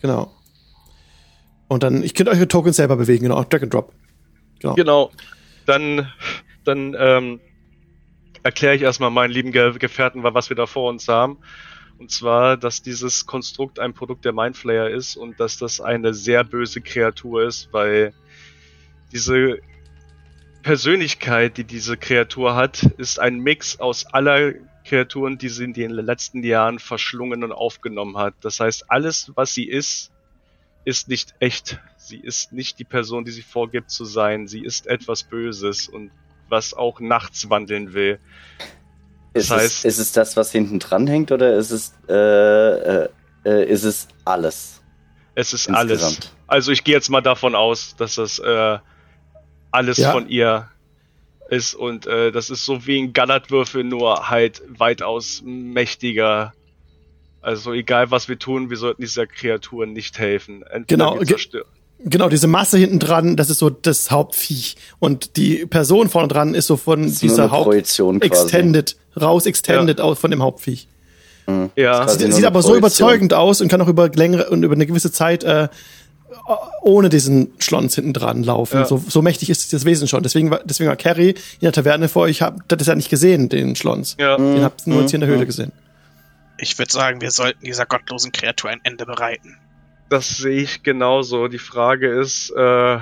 Genau. Und dann, ich könnt euch Tokens selber bewegen, genau. Drag and Drop. Genau. Genau. Dann, dann ähm, erkläre ich erstmal meinen lieben Ge Gefährten, was wir da vor uns haben. Und zwar, dass dieses Konstrukt ein Produkt der Mindflayer ist und dass das eine sehr böse Kreatur ist, weil diese Persönlichkeit, die diese Kreatur hat, ist ein Mix aus aller Kreaturen, die sie in den letzten Jahren verschlungen und aufgenommen hat. Das heißt, alles, was sie ist, ist nicht echt. Sie ist nicht die Person, die sie vorgibt zu sein. Sie ist etwas Böses und was auch nachts wandeln will. Das ist, heißt, es, ist es das, was hinten dran hängt, oder ist es, äh, äh, äh ist es alles? Es ist Insgesamt? alles. Also ich gehe jetzt mal davon aus, dass das äh, alles ja. von ihr ist und äh, das ist so wie ein Gallertwürfel, nur halt weitaus mächtiger. Also egal was wir tun, wir sollten dieser Kreatur nicht helfen. Entweder genau. Ge Genau, diese Masse hinten dran, das ist so das Hauptviech. Und die Person vorne dran ist so von ist dieser Haupt Extended, raus extended ja. aus von dem Hauptviech. Mhm. Ja. Sieht, sieht aber so überzeugend aus und kann auch über längere und über eine gewisse Zeit äh, ohne diesen Schlons hinten dran laufen. Ja. So, so mächtig ist das Wesen schon. Deswegen war, deswegen war Carrie in der Taverne vor euch, habt das ja nicht gesehen, den Schlons. Ja. Den habt ihr nur mhm. jetzt hier in der Höhle mhm. gesehen. Ich würde sagen, wir sollten dieser gottlosen Kreatur ein Ende bereiten. Das sehe ich genauso. Die Frage ist, äh,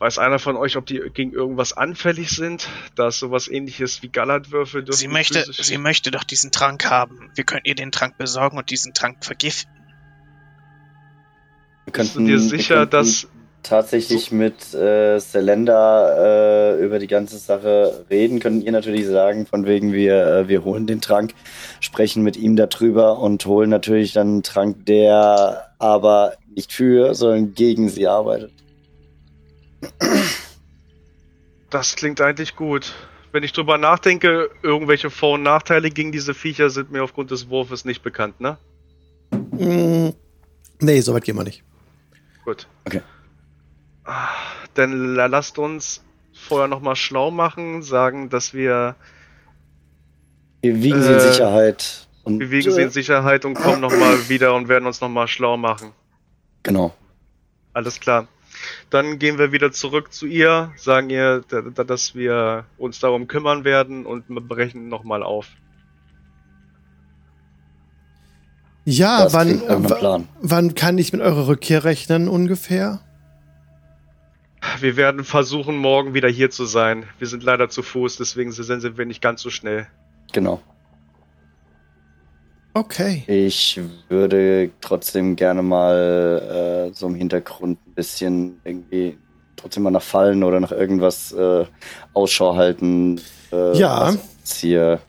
weiß einer von euch, ob die gegen irgendwas anfällig sind? Da ist sowas ähnliches wie Gallertwürfel. Sie möchte, sie möchte doch diesen Trank haben. Wir können ihr den Trank besorgen und diesen Trank vergiften. Wir könnten, Bist du dir sicher, dass tatsächlich so. mit äh, Selenda äh, über die ganze Sache reden, können ihr natürlich sagen, von wegen wir, äh, wir holen den Trank, sprechen mit ihm darüber und holen natürlich dann einen Trank, der aber nicht für, sondern gegen sie arbeitet. Das klingt eigentlich gut. Wenn ich drüber nachdenke, irgendwelche Vor- und Nachteile gegen diese Viecher sind mir aufgrund des Wurfes nicht bekannt, ne? Mm, nee, soweit gehen wir nicht. Gut. Okay. Dann lasst uns vorher nochmal schlau machen, sagen, dass wir. Wir wiegen äh, sie in äh, Sicherheit. Und, wir wiegen sie in Sicherheit und kommen nochmal wieder und werden uns nochmal schlau machen. Genau. Alles klar. Dann gehen wir wieder zurück zu ihr, sagen ihr, dass wir uns darum kümmern werden und brechen nochmal auf. Ja, wann, wann kann ich mit eurer Rückkehr rechnen ungefähr? Wir werden versuchen, morgen wieder hier zu sein. Wir sind leider zu Fuß, deswegen sind wir nicht ganz so schnell. Genau. Okay. Ich würde trotzdem gerne mal äh, so im Hintergrund ein bisschen irgendwie trotzdem mal nach Fallen oder nach irgendwas äh, Ausschau halten. Äh, ja. Was hier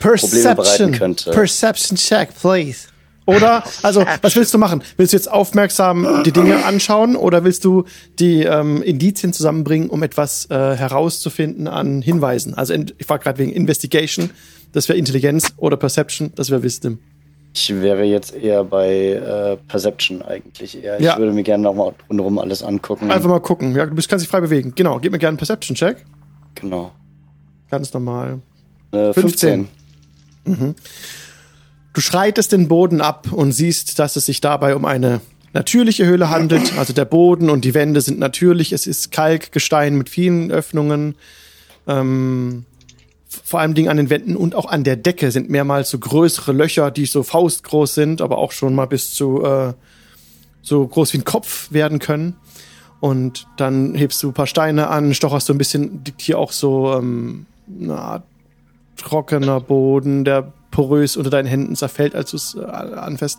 Perception. könnte. Perception check, please. Oder, also, was willst du machen? Willst du jetzt aufmerksam die Dinge anschauen oder willst du die ähm, Indizien zusammenbringen, um etwas äh, herauszufinden an Hinweisen? Also, ich war gerade wegen Investigation, das wäre Intelligenz, oder Perception, das wäre Wisdom. Ich wäre jetzt eher bei äh, Perception eigentlich eher. Ja. Ich würde mir gerne nochmal rundherum alles angucken. Einfach mal gucken. Ja, du bist, kannst dich frei bewegen. Genau, gib mir gerne einen Perception-Check. Genau. Ganz normal. Äh, 15. 15. Mhm. Du schreitest den Boden ab und siehst, dass es sich dabei um eine natürliche Höhle handelt. Also der Boden und die Wände sind natürlich. Es ist Kalkgestein mit vielen Öffnungen. Ähm, vor allem Dingen an den Wänden und auch an der Decke sind mehrmals so größere Löcher, die so faustgroß sind, aber auch schon mal bis zu äh, so groß wie ein Kopf werden können. Und dann hebst du ein paar Steine an, stocherst so ein bisschen, liegt hier auch so ähm, eine Art trockener Boden, der porös unter deinen Händen zerfällt, als du es äh, anfasst.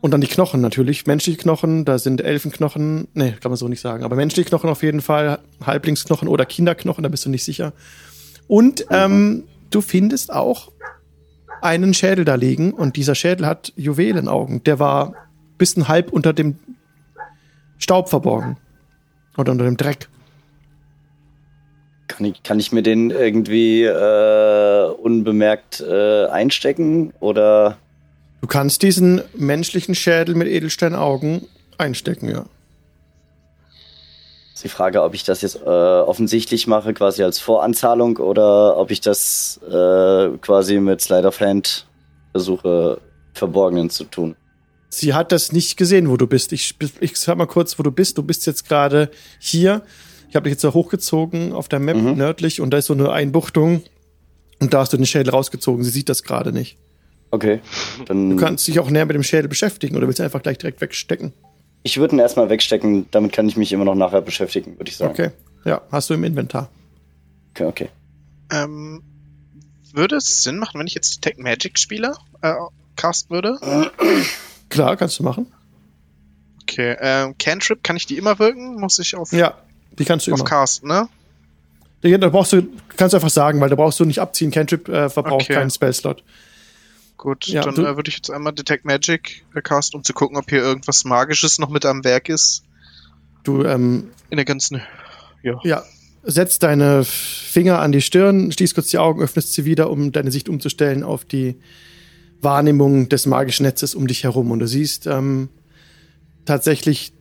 Und dann die Knochen natürlich, menschliche Knochen, da sind Elfenknochen, nee, kann man so nicht sagen, aber menschliche Knochen auf jeden Fall, Halblingsknochen oder Kinderknochen, da bist du nicht sicher. Und ähm, du findest auch einen Schädel da liegen und dieser Schädel hat Juwelenaugen. Der war bis ein halb unter dem Staub verborgen. Oder unter dem Dreck. Kann ich, kann ich mir den irgendwie äh, unbemerkt äh, einstecken oder? Du kannst diesen menschlichen Schädel mit Edelsteinaugen einstecken, ja die Frage, ob ich das jetzt äh, offensichtlich mache, quasi als Voranzahlung, oder ob ich das äh, quasi mit Slide of Hand versuche, Verborgenen zu tun. Sie hat das nicht gesehen, wo du bist. Ich, ich sag mal kurz, wo du bist. Du bist jetzt gerade hier. Ich habe dich jetzt da hochgezogen auf der Map mhm. nördlich und da ist so eine Einbuchtung und da hast du den Schädel rausgezogen. Sie sieht das gerade nicht. Okay. Du kannst dich auch näher mit dem Schädel beschäftigen oder willst du einfach gleich direkt wegstecken? Ich würde ihn erstmal wegstecken, damit kann ich mich immer noch nachher beschäftigen, würde ich sagen. Okay. Ja, hast du im Inventar. Okay, okay. Ähm, würde es Sinn machen, wenn ich jetzt Detect Magic spiele, äh, cast würde? Klar, kannst du machen. Okay, ähm, Cantrip, kann ich die immer wirken? Muss ich auf. Ja, die kannst du auf immer. Cast, ne? Da brauchst du, kannst du einfach sagen, weil da brauchst du nicht abziehen. Cantrip äh, verbraucht okay. keinen Spellslot. Gut, ja, dann äh, würde ich jetzt einmal Detect Magic äh, cast, um zu gucken, ob hier irgendwas Magisches noch mit am Werk ist. Du, ähm. In der ganzen. Ja. Ja. Setzt deine Finger an die Stirn, schließt kurz die Augen, öffnest sie wieder, um deine Sicht umzustellen auf die Wahrnehmung des magischen Netzes um dich herum. Und du siehst ähm, tatsächlich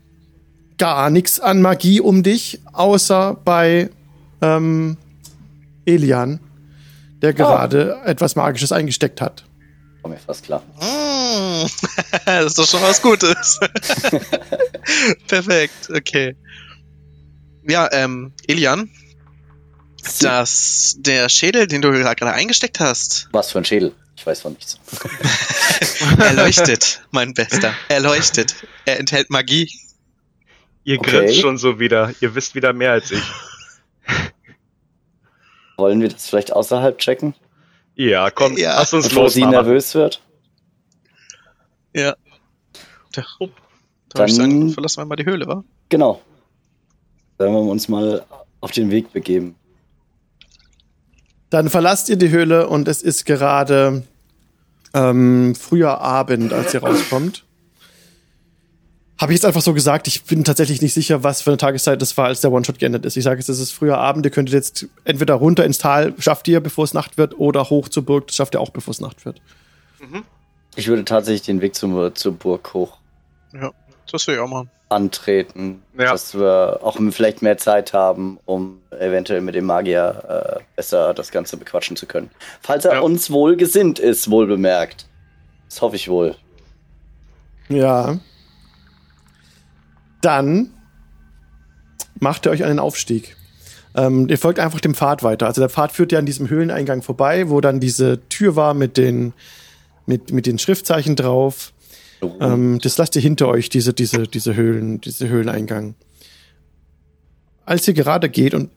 gar nichts an Magie um dich, außer bei ähm, Elian, der oh. gerade oh. etwas Magisches eingesteckt hat. War mir fast klar. Mm, [laughs] das ist doch schon was Gutes. [laughs] Perfekt, okay. Ja, ähm, Elian, das, der Schädel, den du gerade eingesteckt hast. Was für ein Schädel? Ich weiß von nichts. [laughs] er leuchtet, mein Bester. Er leuchtet. Er enthält Magie. Ihr okay. grinst schon so wieder. Ihr wisst wieder mehr als ich. Wollen wir das vielleicht außerhalb checken? Ja, komm, ja. lass uns Bevor los. sie nervös wird. Ja. Da, oh, da Dann sagen, verlassen wir mal die Höhle, wa? Genau. Sollen wir uns mal auf den Weg begeben. Dann verlasst ihr die Höhle und es ist gerade ähm, früher Abend, als ihr rauskommt. Habe ich jetzt einfach so gesagt. Ich bin tatsächlich nicht sicher, was für eine Tageszeit das war, als der One-Shot geendet ist. Ich sage jetzt, es ist früher Abend. Ihr könntet jetzt entweder runter ins Tal, schafft ihr, bevor es Nacht wird, oder hoch zur Burg, das schafft ihr auch, bevor es Nacht wird. Mhm. Ich würde tatsächlich den Weg zum, zur Burg hoch. Ja, das will ich auch machen. Antreten, ja. dass wir auch vielleicht mehr Zeit haben, um eventuell mit dem Magier äh, besser das Ganze bequatschen zu können. Falls er ja. uns wohl gesinnt ist, wohl bemerkt. Das hoffe ich wohl. Ja. Dann macht ihr euch einen Aufstieg. Ähm, ihr folgt einfach dem Pfad weiter. Also der Pfad führt ja an diesem Höhleneingang vorbei, wo dann diese Tür war mit den, mit, mit den Schriftzeichen drauf. Oh. Ähm, das lasst ihr hinter euch, diese, diese, diese Höhlen, diese Höhleneingang. Als ihr gerade geht und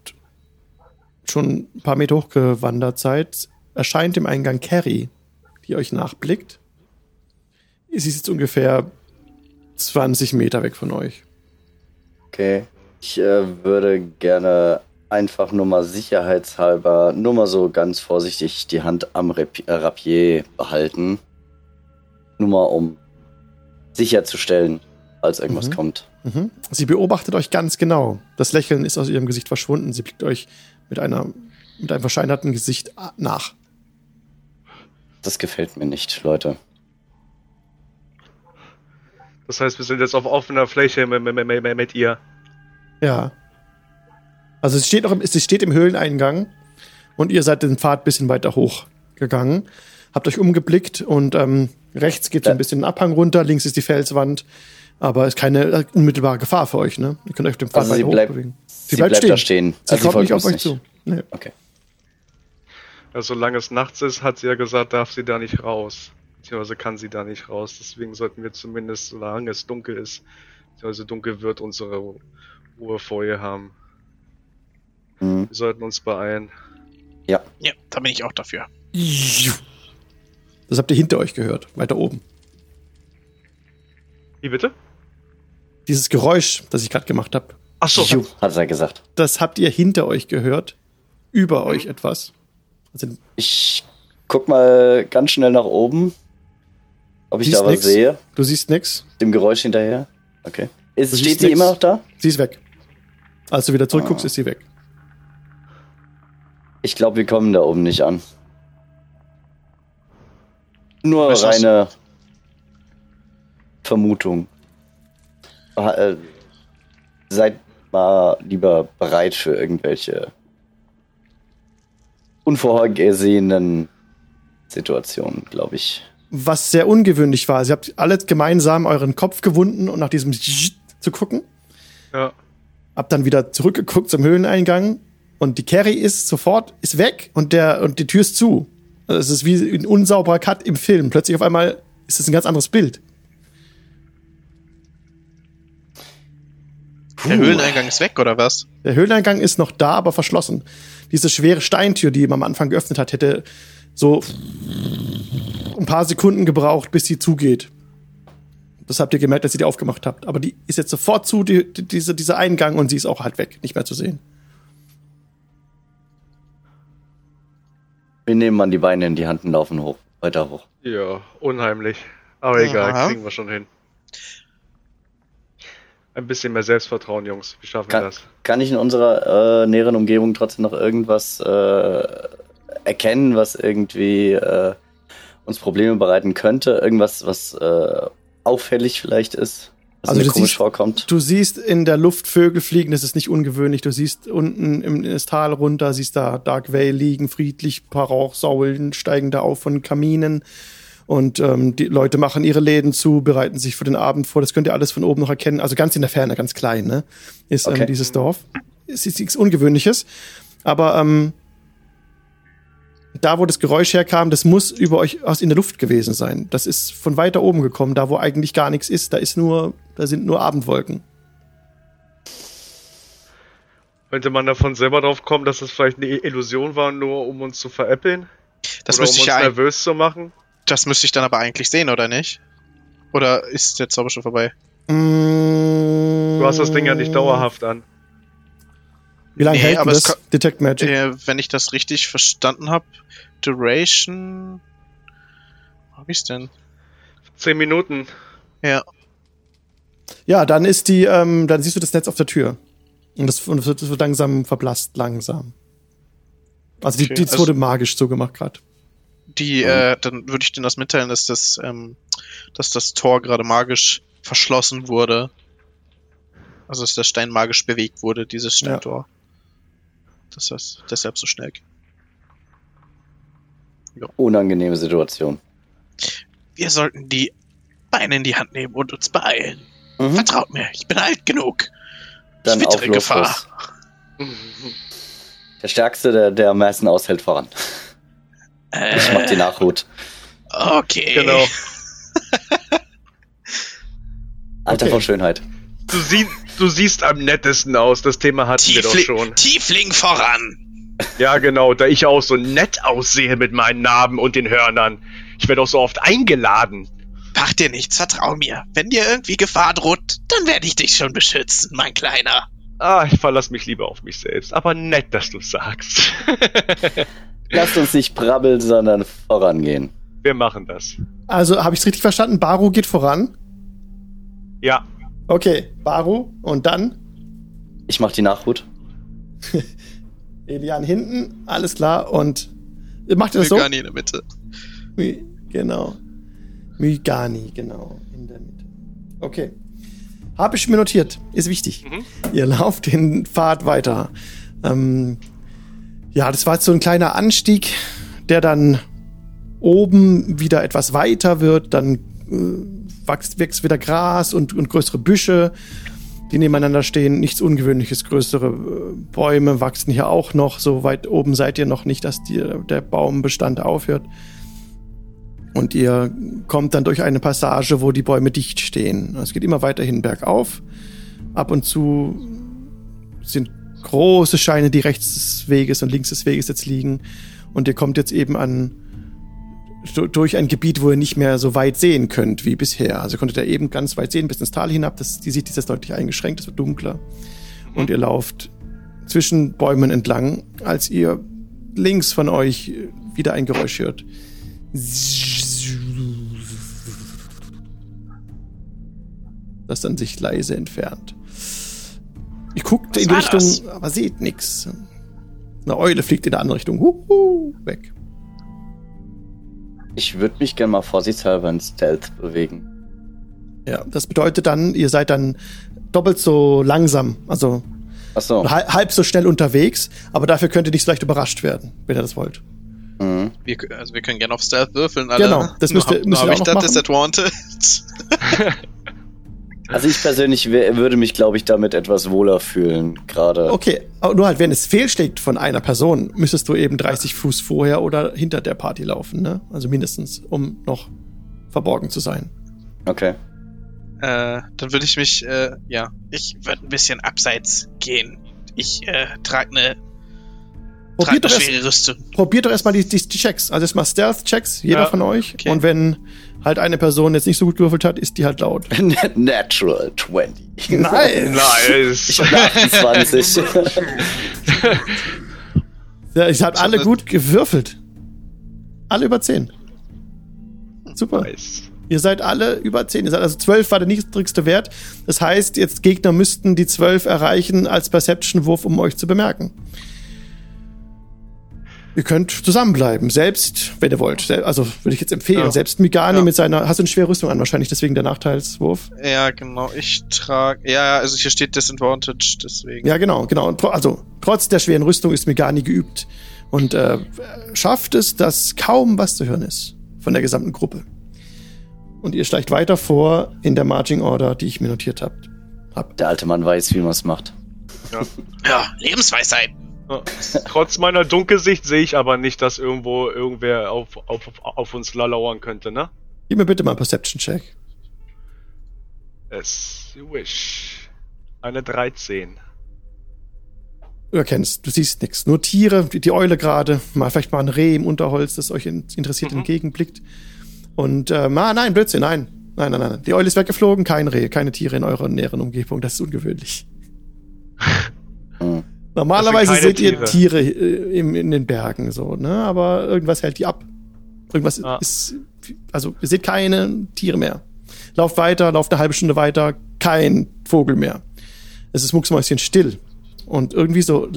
schon ein paar Meter hochgewandert seid, erscheint im Eingang Carrie, die euch nachblickt Sie ist jetzt ungefähr 20 Meter weg von euch. Okay. Ich äh, würde gerne einfach nur mal sicherheitshalber, nur mal so ganz vorsichtig die Hand am äh, Rapier behalten. Nur mal um sicherzustellen, als irgendwas Mhm. kommt. Mhm. Sie beobachtet euch ganz genau. Das Lächeln ist aus ihrem Gesicht verschwunden. Sie blickt euch mit einer mit einem verscheinerten Gesicht nach. Das gefällt mir nicht, Leute. Das heißt, wir sind jetzt auf offener Fläche mit, ihr. Ja. Also es steht noch im, es steht im Höhleneingang und ihr seid den Pfad ein bisschen weiter hoch gegangen. Habt euch umgeblickt und ähm, rechts geht so ein Ja. bisschen ein Abhang runter, links ist die Felswand, aber es ist keine äh, unmittelbare Gefahr für euch, ne? Ihr könnt euch auf dem Pfad Also sie weiter bleibt- hochbewegen. sie bleibt da stehen. Sie Also sie kommt nicht auf euch nicht. zu. Nee. Okay. Also, solange es nachts ist, hat sie ja gesagt, darf sie da nicht raus. Beziehungsweise kann sie da nicht raus. Deswegen sollten wir zumindest, solange es dunkel ist, beziehungsweise dunkel wird, unsere Ruhe vor ihr haben. Mhm. Wir sollten uns beeilen. Ja, da bin ich auch dafür. Das habt ihr hinter euch gehört, weiter oben. Wie bitte? Dieses Geräusch, das ich gerade gemacht habe, Ach so. Juh, hat er gesagt. das habt ihr hinter euch gehört. Über euch etwas. Also, Ich guck mal ganz schnell nach oben, ob ich Siehst da was nix? sehe. du siehst nix. Dem Geräusch hinterher. Okay. Ist, Du steht sie nix. immer noch da? Sie ist weg. Als du wieder zurückguckst, Ah. ist sie weg. Ich glaube, wir kommen da oben nicht an. Nur was? reine Vermutung. Äh, seid mal lieber bereit für irgendwelche unvorhergesehenen Situationen, glaube ich. Was sehr ungewöhnlich war. Sie habt alle gemeinsam euren Kopf gewunden und nach diesem zu gucken. Ja. Hab dann wieder zurückgeguckt zum Höhleneingang und die Carrie ist sofort ist weg und der und die Tür ist zu. Also es ist wie ein unsauberer Cut im Film. Plötzlich auf einmal ist es ein ganz anderes Bild. Der Höhleneingang ist weg, oder was? Der Höhleneingang ist noch da, aber verschlossen. Diese schwere Steintür, die man am Anfang geöffnet hat, hätte so ein paar Sekunden gebraucht, bis sie zugeht. Das habt ihr gemerkt, dass ihr die aufgemacht habt. Aber die ist jetzt sofort zu, die, die, diese, dieser Eingang, und sie ist auch halt weg, nicht mehr zu sehen. Wir nehmen mal die Beine in die Hand und laufen hoch, weiter hoch. Ja, unheimlich. Aber egal, Aha. kriegen wir schon hin. Ein bisschen mehr Selbstvertrauen, Jungs. Wir schaffen Kann, das. kann ich in unserer äh, näheren Umgebung trotzdem noch irgendwas äh, erkennen, was irgendwie äh, uns Probleme bereiten könnte? Irgendwas, was äh, auffällig vielleicht ist, was Also du komisch siehst- vorkommt? Du siehst in der Luft Vögel fliegen, das ist nicht ungewöhnlich. Du siehst unten im ins Tal runter, siehst da Dark Vale liegen, friedlich, ein paar Rauchsäulen steigen da auf von Kaminen. Und ähm, die Leute machen ihre Läden zu, bereiten sich für den Abend vor. Das könnt ihr alles von oben noch erkennen. Also ganz in der Ferne, ganz klein, ne? Ist Okay. ähm, dieses Dorf. Es ist nichts Ungewöhnliches. Aber ähm, da, wo das Geräusch herkam, das muss über euch aus in der Luft gewesen sein. Das ist von weiter oben gekommen, da wo eigentlich gar nichts ist. Da ist nur, da sind nur Abendwolken. Könnte man davon selber drauf kommen, dass es vielleicht eine Illusion war, nur um uns zu veräppeln? Das Oder müsste um ich uns ja nervös zu machen? das müsste ich dann aber eigentlich sehen, oder nicht? Oder ist der Zauber schon vorbei? Du Du hast das Ding ja nicht dauerhaft an. Wie lange Nee, hält aber es das? Detect Magic. Äh, wenn ich das richtig verstanden habe, Duration. Wo hab ich's denn? Zehn Minuten. Ja. Ja, dann ist die, ähm, dann siehst du das Netz auf der Tür. Und das, und das wird, langsam verblasst, langsam. Also die, Okay, die also- wurde magisch zugemacht gerade. Die, äh, dann würde ich denen das mitteilen, dass das, ähm, dass das Tor gerade magisch verschlossen wurde. Also dass der Stein magisch bewegt wurde, dieses Ja. Steintor. Dass das deshalb so schnell ging. Unangenehme Situation. Wir sollten die Beine in die Hand nehmen und uns beeilen. Mhm. Vertraut mir, ich bin alt genug. Dann ich wittere Gefahr. Der Stärkste, der, der am meisten aushält, voran. Ich mach die Äh, Nachhut. okay. Genau. Alter Okay. vor Schönheit. Du, sie du siehst am nettesten aus. Das Thema hatten wir doch Tiefling, schon. Tiefling voran. Ja, genau. Da ich auch so nett aussehe mit meinen Narben und den Hörnern. Ich werde auch so oft eingeladen. Mach dir nichts, vertrau mir. Wenn dir irgendwie Gefahr droht, dann werde ich dich schon beschützen, mein Kleiner. Ah, ich verlasse mich lieber auf mich selbst. Aber nett, dass du sagst. [laughs] Lasst uns nicht brabbeln, sondern vorangehen. Wir machen das. Also, habe ich es richtig verstanden? Baru geht voran? Ja. Okay, Baru und dann? Ich mach die Nachhut. [laughs] Elian hinten, alles klar. Und macht ihr das so? Mygani in der Mitte. My, genau. Mygani, genau, in der Mitte. Okay. Habe ich mir notiert. Ist wichtig. Mhm. Ihr lauft den Pfad weiter. Ähm, ja, das war jetzt so ein kleiner Anstieg, der dann oben wieder etwas weiter wird. Dann äh, wächst, wächst wieder Gras und, und größere Büsche, die nebeneinander stehen. Nichts Ungewöhnliches. Größere äh, Bäume wachsen hier auch noch. So weit oben seid ihr noch nicht, dass die, der Baumbestand aufhört. Und ihr kommt dann durch eine Passage, wo die Bäume dicht stehen. Es geht immer weiterhin bergauf. Ab und zu sind große Scheine, die rechts des Weges und links des Weges jetzt liegen. Und ihr kommt jetzt eben an durch ein Gebiet, wo ihr nicht mehr so weit sehen könnt wie bisher. Also konntet ihr eben ganz weit sehen bis ins Tal hinab. Das, die Sicht ist jetzt deutlich eingeschränkt, es wird dunkler. Mhm. Und ihr lauft zwischen Bäumen entlang, als ihr links von euch wieder ein Geräusch hört das dann sich leise entfernt. Ihr guckt Was in die Richtung, das? aber seht nichts. Eine Eule fliegt in eine andere Richtung. Huhu, weg. Ich würde mich gerne mal vorsichtshalber in Stealth bewegen. Ja, das bedeutet dann, ihr seid dann doppelt so langsam, also so. halb so schnell unterwegs, aber dafür könnt ihr nicht so leicht überrascht werden, wenn ihr das wollt. Mhm. Wir, also wir können gerne auf Stealth würfeln, alle. Genau, das müsst ihr, müsst ihr auch ich das Disadvantage. [laughs] also ich persönlich würde mich, glaube ich, damit etwas wohler fühlen, gerade. Okay, aber nur halt, wenn es fehlschlägt von einer Person, müsstest du eben 30 Fuß vorher oder hinter der Party laufen, ne? Also mindestens, um noch verborgen zu sein. Okay. Äh, dann würde ich mich, äh, ja, ich würde ein bisschen abseits gehen. Ich äh, trage eine Probiert doch, erst, probiert doch erstmal die, die, die Checks. Also erstmal Stealth-Checks, jeder ja, von euch. Okay. Und wenn halt eine Person jetzt nicht so gut gewürfelt hat, ist die halt laut. [laughs] Natural 20. Nein! Nice. Ich habe 28. [laughs] ja, ich habe alle gut gewürfelt. Alle über 10. Super. Nice. Ihr seid alle über 10. Ihr seid also 12 war der niedrigste Wert. Das heißt, jetzt Gegner müssten die 12 erreichen als Perception-Wurf, um euch zu bemerken. Ihr könnt zusammenbleiben, selbst, wenn ihr wollt. Also würde ich jetzt empfehlen. Ja. Selbst Migani ja. mit seiner, hast du eine schwere Rüstung an, wahrscheinlich deswegen der Nachteilswurf. Ja, genau. Ich trage, ja, also hier steht Disadvantage, deswegen. Ja, genau, genau. Also trotz der schweren Rüstung ist Migani geübt und äh, schafft es, dass kaum was zu hören ist von der gesamten Gruppe. Und ihr steigt weiter vor in der Marching Order, die ich mir notiert habt. Hab. Der alte Mann weiß, wie man es macht. Ja. ja, Lebensweisheit. Trotz meiner Dunkelsicht sehe ich aber nicht, dass irgendwo irgendwer auf, auf, auf uns lauern könnte, ne? Gib mir bitte mal einen Perception-Check. Es wish. Eine 13. Du erkennst, du siehst nichts. Nur Tiere, die, die Eule gerade, mal vielleicht mal ein Reh im Unterholz, das euch interessiert mhm. entgegenblickt. Und, äh, ah, nein, Blödsinn, nein. Nein, nein, nein. Die Eule ist weggeflogen, kein Reh, keine Tiere in eurer näheren Umgebung. Das ist ungewöhnlich. [laughs] Normalerweise seht Tiere. ihr Tiere äh, im, in den Bergen, so, ne? Aber irgendwas hält die ab. Irgendwas ah. ist, also ihr seht keine Tiere mehr. Lauft weiter, lauft eine halbe Stunde weiter, kein Vogel mehr. Es ist mucksmäuschen still. Und irgendwie so,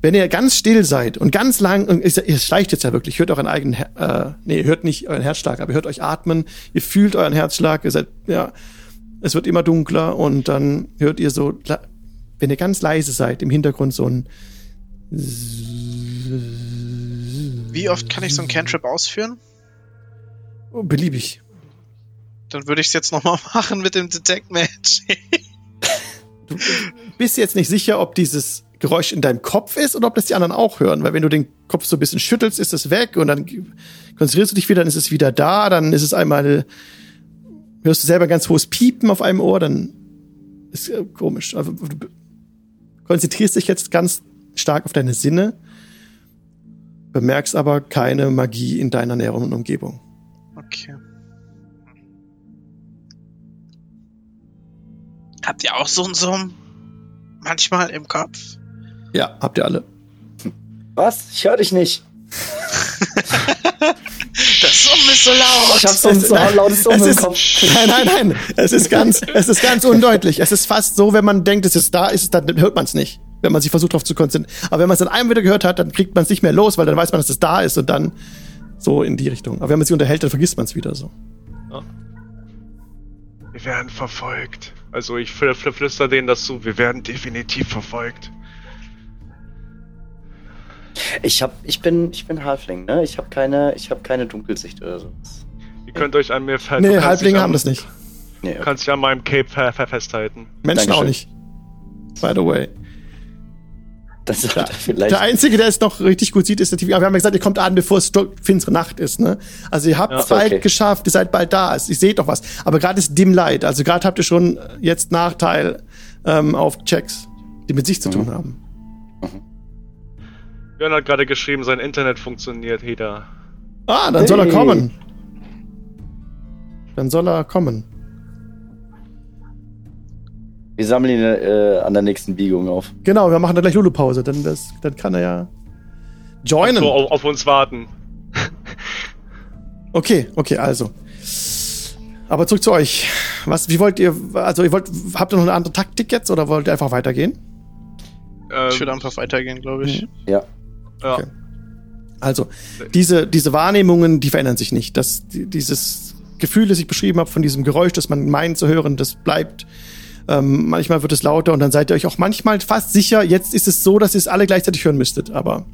wenn ihr ganz still seid und ganz lang, ihr schleicht jetzt ja wirklich, hört euren eigenen, äh, nee, hört nicht euren Herzschlag, aber ihr hört euch atmen, ihr fühlt euren Herzschlag, ihr seid, ja, es wird immer dunkler und dann hört ihr so wenn ihr ganz leise seid, im Hintergrund so ein. Wie oft kann ich so ein Cantrip ausführen? Oh, beliebig. Dann würde ich es jetzt nochmal [laughs] machen mit dem Detect Magic. du bist jetzt nicht sicher, ob dieses Geräusch in deinem Kopf ist oder ob das die anderen auch hören. Weil wenn du den Kopf so ein bisschen schüttelst, ist es weg und dann konzentrierst du dich wieder, dann ist es wieder da, dann ist es einmal, hörst du selber ganz hohes Piepen auf einem Ohr, dann ist komisch. Also, konzentrierst dich jetzt ganz stark auf deine Sinne, bemerkst aber keine Magie in deiner näheren Umgebung. Okay. Habt ihr auch so ein Summ manchmal im Kopf? Ja, habt ihr alle. Was? Ich höre dich nicht. [laughs] das Summen ist so laut. Ich hab so ein so lautes Summen im Kopf. [laughs] Nein, nein, nein. Es ist ganz, [laughs] es ist ganz undeutlich. Es ist fast so, wenn man denkt, es ist da, ist es, dann hört man es nicht. Wenn man sich versucht darauf zu konzentrieren. Aber wenn man es dann einmal wieder gehört hat, dann kriegt man es nicht mehr los, weil dann weiß man, dass es da ist und dann so in die Richtung. Aber wenn man sich unterhält, dann vergisst man es wieder so. Ja. Wir werden verfolgt. Also ich flüster denen das zu. Wir werden definitiv verfolgt. Ich hab, ich bin, ich bin Halfling, ne? Ich habe keine, ich habe keine Dunkelsicht oder so. Ihr könnt euch an mir festhalten. Nee, Halflinge haben das nicht. Nee, okay. Kannst dich an meinem Cape festhalten. Menschen Dankeschön. auch nicht. By the way. Das der, vielleicht. Der Einzige, der es noch richtig gut sieht, ist der TV. Aber wir haben ja gesagt, ihr kommt an, bevor es finstere Nacht ist, ne? Also ihr habt es ja, bald okay. geschafft, ihr seid bald da. Ich seht doch was. Aber gerade ist Dim Light. Also gerade habt ihr schon jetzt Nachteil ähm, auf Checks, die mit sich zu tun mhm. haben. Björn hat gerade geschrieben, sein Internet funktioniert, Heda. Ah, dann hey. soll er kommen. Dann soll er kommen. Wir sammeln ihn äh, an der nächsten Biegung auf. Genau, wir machen dann gleich Lulu-Pause, dann, dann kann er ja joinen. So, auf, auf uns warten. [laughs] okay, okay, also. Aber zurück zu euch. Was, wie wollt ihr, also ihr wollt, habt ihr noch eine andere Taktik jetzt oder wollt ihr einfach weitergehen? Ähm, ich würde einfach weitergehen, glaube ich. Ja. Ja. Okay. Also, diese, diese Wahrnehmungen, die verändern sich nicht. Das, dieses Gefühl, das ich beschrieben habe von diesem Geräusch, das man meint zu hören, das bleibt. Ähm, manchmal wird es lauter und dann seid ihr euch auch manchmal fast sicher, jetzt ist es so, dass ihr es alle gleichzeitig hören müsstet. Aber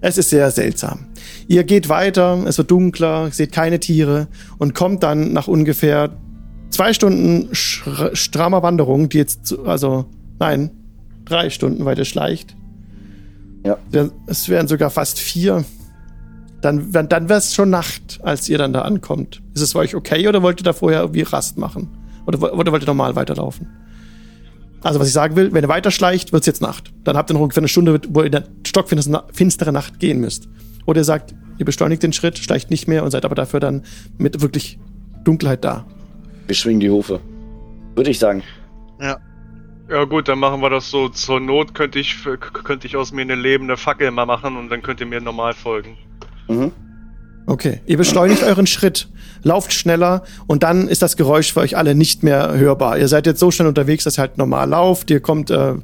es ist sehr seltsam. Ihr geht weiter, es wird dunkler, seht keine Tiere und kommt dann nach ungefähr zwei Stunden strammer Wanderung, die jetzt, also, nein, drei Stunden weiter schleicht, ja. Es wären sogar fast vier. Dann, dann wäre es schon Nacht, als ihr dann da ankommt. Ist es für euch okay oder wollt ihr da vorher irgendwie Rast machen? Oder, oder wollt ihr normal weiterlaufen? Also, was ich sagen will, wenn ihr weiter schleicht, wird es jetzt Nacht. Dann habt ihr noch ungefähr eine Stunde, wo ihr in der stockfinstere Nacht gehen müsst. Oder ihr sagt, ihr beschleunigt den Schritt, schleicht nicht mehr und seid aber dafür dann mit wirklich Dunkelheit da. Wir schwingen die Hufe. Würde ich sagen. Ja. Ja gut, dann machen wir das so. Zur Not könnte ich, könnte ich aus mir eine lebende Fackel mal machen und dann könnt ihr mir normal folgen. Mhm. Okay, ihr beschleunigt euren Schritt, lauft schneller und dann ist das Geräusch für euch alle nicht mehr hörbar. Ihr seid jetzt so schnell unterwegs, dass ihr halt normal lauft. Ihr kommt, äh,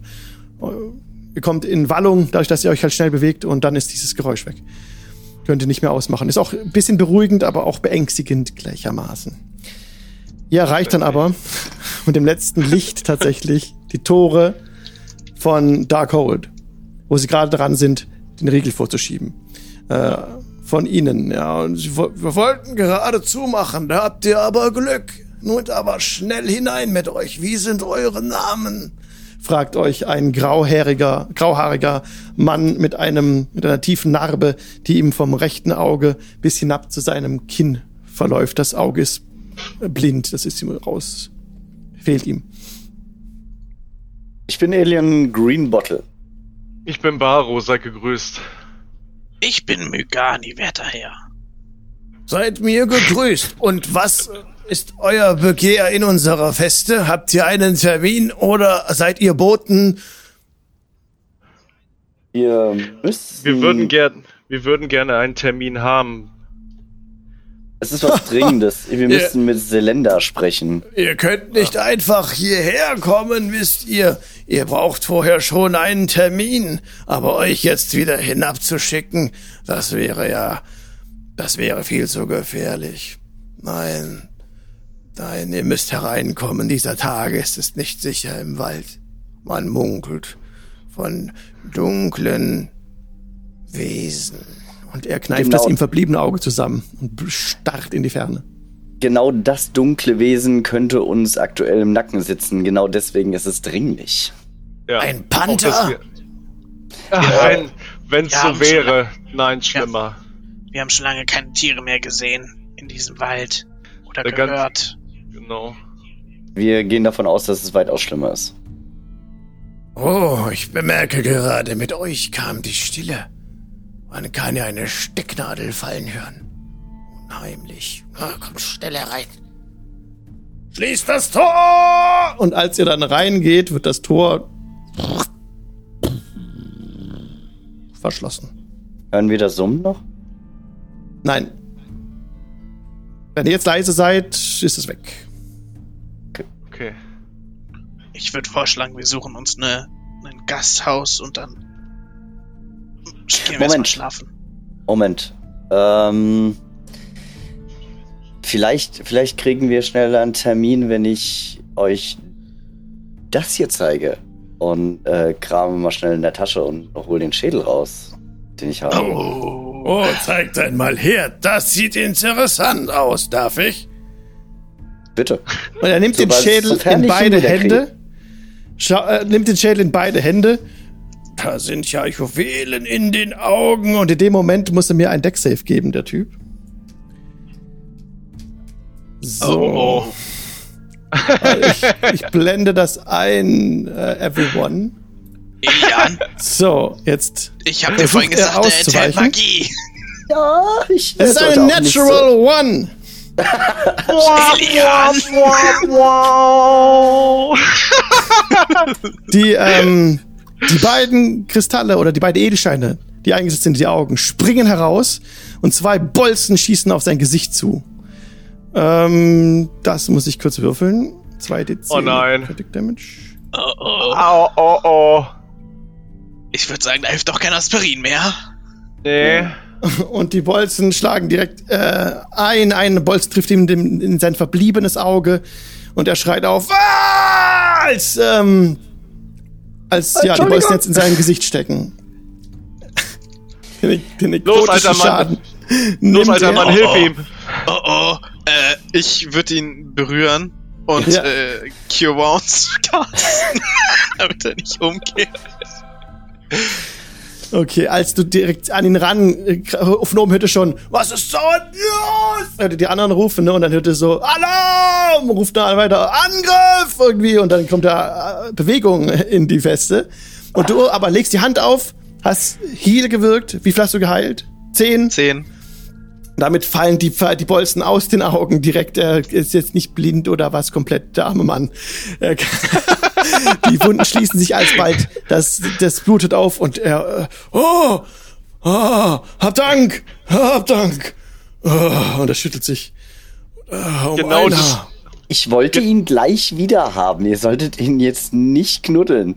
ihr kommt in Wallung, dadurch, dass ihr euch halt schnell bewegt und dann ist dieses Geräusch weg. Könnt ihr nicht mehr ausmachen. Ist auch ein bisschen beruhigend, aber auch beängstigend gleichermaßen. Ihr erreicht dann aber [laughs] mit dem letzten Licht tatsächlich die Tore von Darkhold, wo sie gerade dran sind, den Riegel vorzuschieben. Äh, von ihnen, ja. Und sie, wir wollten gerade zumachen, da habt ihr aber Glück. Nun aber schnell hinein mit euch. Wie sind eure Namen? fragt euch ein grauhaariger, grauhaariger Mann mit einem, mit einer tiefen Narbe, die ihm vom rechten Auge bis hinab zu seinem Kinn verläuft. Das Auge ist blind, das ist ihm raus, fehlt ihm. Ich bin Alien Greenbottle. Ich bin Baro, sei gegrüßt. Ich bin Mygani, werter Herr. Seid mir gegrüßt. [laughs] Und was ist euer Begehr in unserer Feste? Habt ihr einen Termin oder seid ihr Boten? Wir müssen. Wir würden gern, wir würden gerne einen Termin haben. Es ist was Dringendes. [laughs] Wir müssen mit Selenda sprechen. Ihr könnt nicht ja. einfach hierher kommen, wisst ihr. Ihr braucht vorher schon einen Termin. Aber euch jetzt wieder hinabzuschicken, das wäre ja, das wäre viel zu gefährlich. Nein, nein, ihr müsst hereinkommen. Dieser Tag ist es nicht sicher im Wald. Man munkelt von dunklen Wesen. Und er kneift genau. das ihm verbliebene Auge zusammen und starrt in die Ferne. Genau das dunkle Wesen könnte uns aktuell im Nacken sitzen. Genau deswegen ist es dringlich. Ja. Ein Panther? Nein, wenn es so wäre. Nein, schlimmer. Wir, wir, haben schon lange keine Tiere mehr gesehen in diesem Wald oder Der gehört. Ganz, genau. Wir gehen davon aus, dass es weitaus schlimmer ist. Oh, ich bemerke gerade, mit euch kam die Stille. Man kann ja eine Stecknadel fallen hören. Unheimlich. Na, komm schnell herein. Schließt das Tor! Und als ihr dann reingeht, wird das Tor verschlossen. Hören wir das Summen noch? Nein. Wenn ihr jetzt leise seid, ist es weg. Okay. Ich würde vorschlagen, wir suchen uns eine, ein Gasthaus und dann gehen wir Moment. schlafen. Moment. Ähm, vielleicht, vielleicht kriegen wir schneller einen Termin, wenn ich euch das hier zeige. Und äh, krame mal schnell in der Tasche und hol den Schädel raus, den ich habe. Oh. Oh, zeigt einmal her. Das sieht interessant aus, darf ich? Bitte. Und er nimmt den Sobald- Schädel in ich beide. Hände. Schau, äh, nimmt den Schädel in beide Hände. Da sind ja Juwelen in den Augen. Und in dem Moment muss er mir ein Decksave geben, der Typ. So. Oh, Äh, Ich, ich blende das ein, äh, everyone. Jan, So, jetzt. ich habe dir vorhin gesagt, er enthält? Magie. Ja, ich. Es ist eine Natural One. Elian. Die, ähm, die beiden Kristalle oder die beiden Edelsteine, die eingesetzt sind in die Augen, springen heraus und zwei Bolzen schießen auf sein Gesicht zu. Ähm, das muss ich kurz würfeln. 2d10 Oh nein. Critic Damage. Oh, oh. Au, oh, oh. Ich würde sagen, da hilft doch kein Aspirin mehr. Nee. [laughs] Und die Bolzen schlagen direkt äh, ein. Ein Bolzen trifft ihm in sein verbliebenes Auge und er schreit auf, "Ah!" als, ähm, als ja, die. Bolzen jetzt in sein Gesicht stecken. Den, den Los, alter Mann. Los, alter er. Mann, hilf oh. ihm. Oh, oh. Äh, ich würde ihn berühren und Ja. äh, Cure Wounds [laughs] casten, damit er nicht umgeht. Okay, als du direkt an ihn ran, äh, auf oben hörte schon, was ist so los? Hörte die anderen rufen, ne? Und dann hörte so, Alarm! Ruft dann weiter, Angriff! Irgendwie, und dann kommt da äh, Bewegung in die Feste. Und du aber legst die Hand auf, hast Heal gewirkt. Wie viel hast du geheilt? Zehn. Zehn. Damit fallen die, die Bolzen aus den Augen direkt. Er ist jetzt nicht blind oder was komplett, der arme Mann. [laughs] [laughs] Die Wunden schließen sich alsbald. Das, das blutet auf und er, äh, oh, oh, hab Dank, hab Dank. Oh, und er schüttelt sich. Oh, um Genau ein das-. Ich wollte ihn gleich wieder haben. Ihr solltet ihn jetzt nicht knuddeln.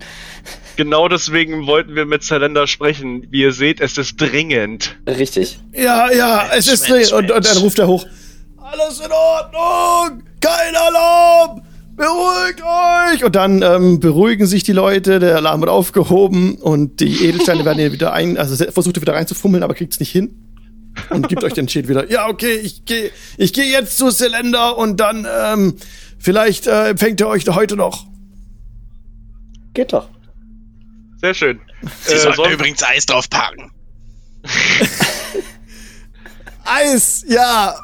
Genau deswegen wollten wir mit Zylinder sprechen. Wie ihr seht, es ist dringend. Richtig. Ja, ja, es ist Mensch, und, und dann Mensch. ruft er hoch. Alles in Ordnung, kein Alarm, beruhigt euch. Und dann ähm, beruhigen sich die Leute, der Alarm wird aufgehoben und die Edelsteine werden hier wieder ein, also versucht er wieder reinzufummeln, aber kriegt es nicht hin. Und gibt euch den Schild wieder. Ja, okay, ich gehe ich geh jetzt zu Zylinder und dann ähm, vielleicht äh, empfängt er euch heute noch. Geht doch. Sehr schön. Sie Äh, sollten übrigens Eis draufpacken. [laughs] Eis, ja,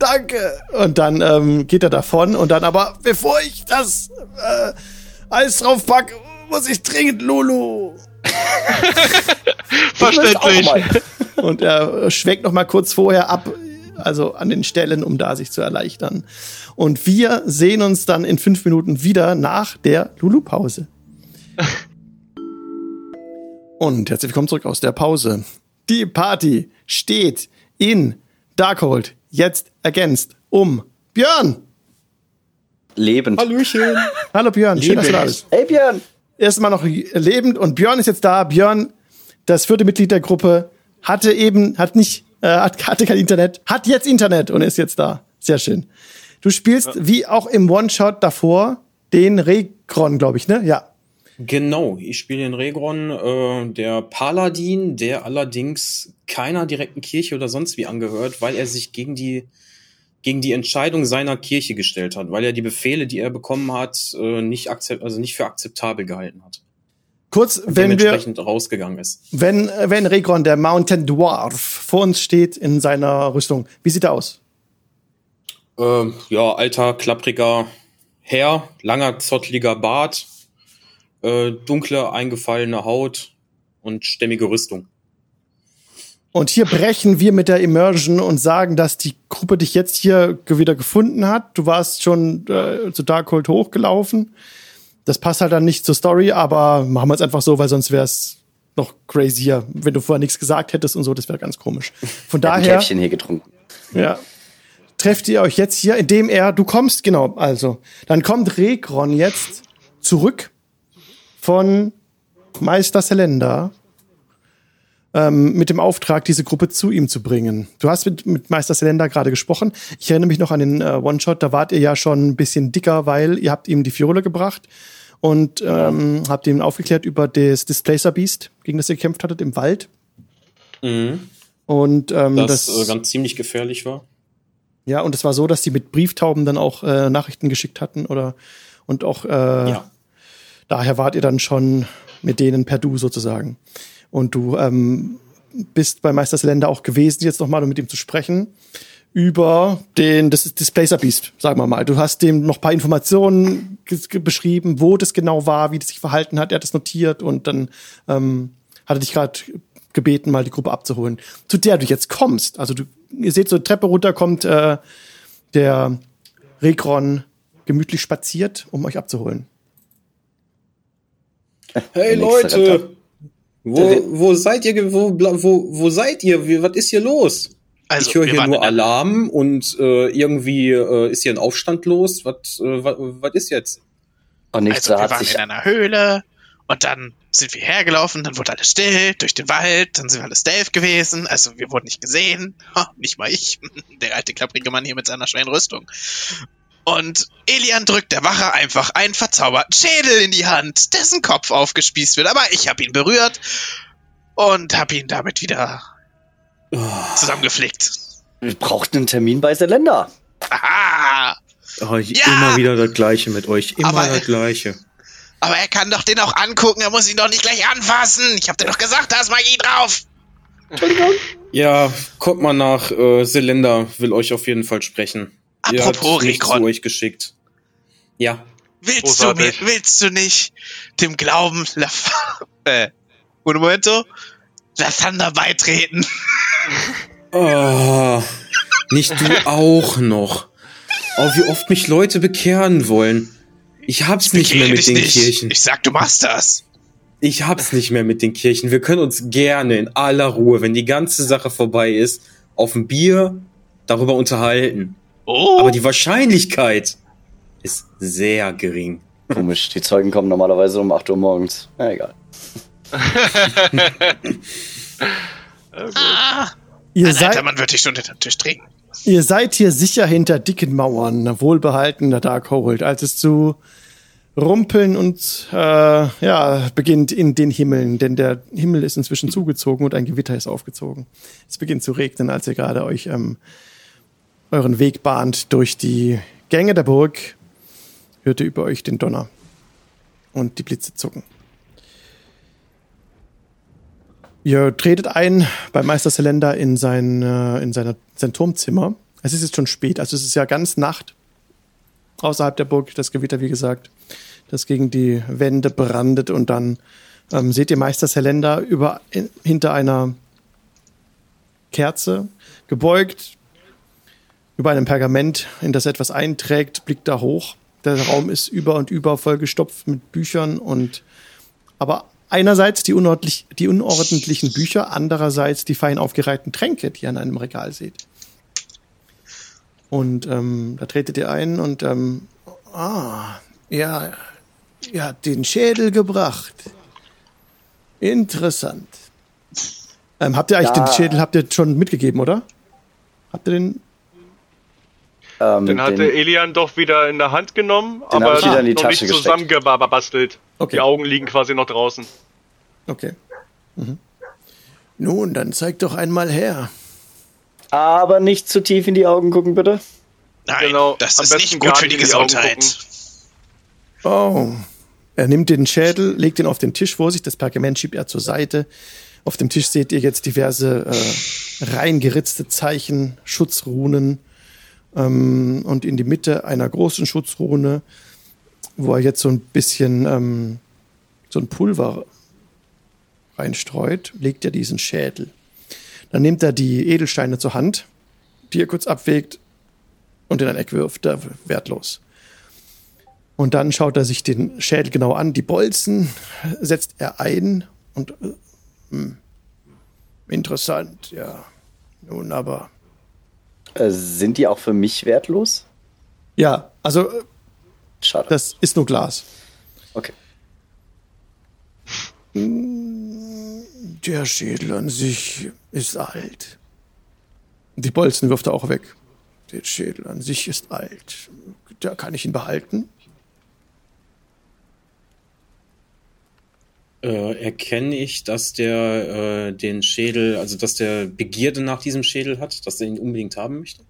danke. Und dann ähm, geht er davon und dann aber, bevor ich das äh, Eis draufpack, muss ich dringend Lulu. [laughs] Verständlich. Und er schwenkt noch mal kurz vorher ab, also an den Stellen, um da sich zu erleichtern. Und wir sehen uns dann in fünf Minuten wieder nach der Lulu-Pause. [laughs] Und herzlich willkommen zurück aus der Pause. Die Party steht in Darkhold jetzt ergänzt um Björn. Lebend. Hallöchen. [laughs] Hallo Björn, schön, dass du da bist. Hey Björn. Erstmal noch lebend und Björn ist jetzt da. Björn, das vierte Mitglied der Gruppe, hatte eben, hat nicht, äh, hat, hatte kein Internet, hat jetzt Internet und ist jetzt da. Sehr schön. Du spielst wie auch im One-Shot davor den Regron, glaube ich, ne? Ja. Genau, ich spiele den Regron, äh, der Paladin, der allerdings keiner direkten Kirche oder sonst wie angehört, weil er sich gegen die gegen die Entscheidung seiner Kirche gestellt hat, weil er die Befehle, die er bekommen hat, äh, nicht akzept also nicht für akzeptabel gehalten hat. Kurz, Und wenn wir, dementsprechend rausgegangen ist. wenn, wenn Regron, der Mountain Dwarf, vor uns steht in seiner Rüstung, wie sieht er aus? Ähm, ja, alter, klappriger Herr, langer, zottliger Bart, äh, dunkle, eingefallene Haut und stämmige Rüstung. Und hier brechen wir mit der Immersion und sagen, dass die Gruppe dich jetzt hier wieder gefunden hat. Du warst schon äh, zu Darkhold hochgelaufen. Das passt halt dann nicht zur Story, aber machen wir es einfach so, weil sonst wäre es noch crazier, wenn du vorher nichts gesagt hättest und so, das wäre ganz komisch. Von daher. Ein hier getrunken. Ja. Trefft ihr euch jetzt hier, indem er, du kommst, genau, also, dann kommt Rekron jetzt zurück von Meister Selenda ähm, mit dem Auftrag, diese Gruppe zu ihm zu bringen. Du hast mit, mit Meister Selenda gerade gesprochen. Ich erinnere mich noch an den äh, One-Shot, da wart ihr ja schon ein bisschen dicker, weil ihr habt ihm die Fiole gebracht und ähm, habt ihm aufgeklärt über das Displacer Beast, gegen das ihr gekämpft hattet im Wald. Mhm. Und ähm, das, das äh, ganz ziemlich gefährlich war. Ja, und es war so, dass die mit Brieftauben dann auch äh, Nachrichten geschickt hatten oder und auch äh, ja. Daher wart ihr dann schon mit denen per Du sozusagen. Und du ähm, bist bei Meister Selender auch gewesen, jetzt nochmal, um mit ihm zu sprechen über den, das ist Displacer Beast, sagen wir mal. Du hast dem noch paar Informationen beschrieben, wo das genau war, wie das sich verhalten hat. Er hat es notiert und dann ähm, hat er dich gerade gebeten, mal die Gruppe abzuholen, zu der du jetzt kommst. Also du, ihr seht so Treppe runter kommt äh, der Rekron gemütlich spaziert, um euch abzuholen. Hey Leute, wo, wo seid ihr? Wo, wo, wo seid ihr? Wie, was ist hier los? Also, ich höre hier nur Alarm und äh, irgendwie äh, ist hier ein Aufstand los. Was äh, was ist jetzt? Und nichts also, wir waren in einer Höhle und dann sind wir hergelaufen, dann wurde alles still durch den Wald, dann sind wir alle stealth gewesen, also wir wurden nicht gesehen, oh, nicht mal ich, [laughs] der alte klapprige Mann hier mit seiner schweren Rüstung. Und Elian drückt der Wache einfach einen verzauberten Schädel in die Hand, dessen Kopf aufgespießt wird, aber ich habe ihn berührt und habe ihn damit wieder oh. zusammengeflickt. Wir brauchten einen Termin bei Selenda. Aha! Oh, ja! Immer wieder das Gleiche mit euch, immer aber, das Gleiche. Aber er kann doch den auch angucken, er muss ihn doch nicht gleich anfassen. Ich hab dir doch gesagt, da ist Magie drauf. Entschuldigung. Ja, kommt mal nach. Äh, Selenda will euch auf jeden Fall sprechen. Apropos Rekron. euch geschickt. Ja. Willst du mir, willst du nicht dem Glauben La [laughs] äh, un momento, La Thunder beitreten? Oh, [laughs] nicht du [laughs] auch noch. Oh, wie oft mich Leute bekehren wollen. Ich hab's ich nicht mehr mit den nicht. Kirchen. Ich sag, du machst das. Ich hab's nicht mehr mit den Kirchen. Wir können uns gerne in aller Ruhe, wenn die ganze Sache vorbei ist, auf ein Bier darüber unterhalten. Oh. Aber die Wahrscheinlichkeit ist sehr gering. Komisch, die Zeugen kommen normalerweise um 8 Uhr morgens. Ja, egal. ah, [laughs] ihr Ein seid, man wird dich unter den Tisch trinken. Ihr seid hier sicher hinter dicken Mauern, wohlbehaltener Darkhold, als es zu rumpeln und äh, ja beginnt in den Himmeln, denn der Himmel ist inzwischen zugezogen und ein Gewitter ist aufgezogen. Es beginnt zu regnen, als ihr gerade euch ähm, euren Weg bahnt durch die Gänge der Burg, hört ihr über euch den Donner und die Blitze zucken. Ihr tretet ein bei Meister Selender in sein, äh, in seine, sein Turmzimmer. Es ist jetzt schon spät, also es ist ja ganz Nacht außerhalb der Burg, das Gewitter, wie gesagt, das gegen die Wände brandet und dann ähm, seht ihr Meister Selender über, in, hinter einer Kerze, gebeugt, über einem Pergament, in das etwas einträgt, blickt da hoch. Der Raum ist über und über vollgestopft mit Büchern und aber einerseits die, unordentlich, die unordentlichen Bücher, andererseits die fein aufgereihten Tränke, die ihr an einem Regal seht. Und ähm, da tretet ihr ein und ähm, ah, ja, ihr habt den Schädel gebracht. Interessant. Ähm, habt ihr eigentlich ja. den Schädel habt ihr schon mitgegeben, oder? Habt ihr den ähm, den hatte den, Elian doch wieder in der Hand genommen, aber noch nicht zusammengebastelt. Okay. Die Augen liegen quasi noch draußen. Okay. Mhm. Nun, dann zeig doch einmal her. Aber nicht zu tief in die Augen gucken, bitte. Nein, genau. das ist nicht gut für die Gesundheit. Oh. Er nimmt den Schädel, legt ihn auf den Tisch vor sich, das Pergament schiebt er zur Seite. Auf dem Tisch seht ihr jetzt diverse äh, reingeritzte Zeichen, Schutzrunen, ähm, und in die Mitte einer großen Schutzrune, wo er jetzt so ein bisschen ähm, so ein Pulver reinstreut, legt er diesen Schädel. Dann nimmt er die Edelsteine zur Hand, die er kurz abwägt und in ein Eck wirft, da wertlos. Und dann schaut er sich den Schädel genau an, die Bolzen setzt er ein und äh, hm, interessant, ja. Nun aber. Äh, sind die auch für mich wertlos? Ja, also äh, Schade. das ist nur Glas. Okay. Der Schädel an sich ist alt. Die Bolzen wirft er auch weg. Der Schädel an sich ist alt. Da kann ich ihn behalten. Äh, erkenne ich, dass der äh, den Schädel, also dass der Begierde nach diesem Schädel hat, dass er ihn unbedingt haben möchte?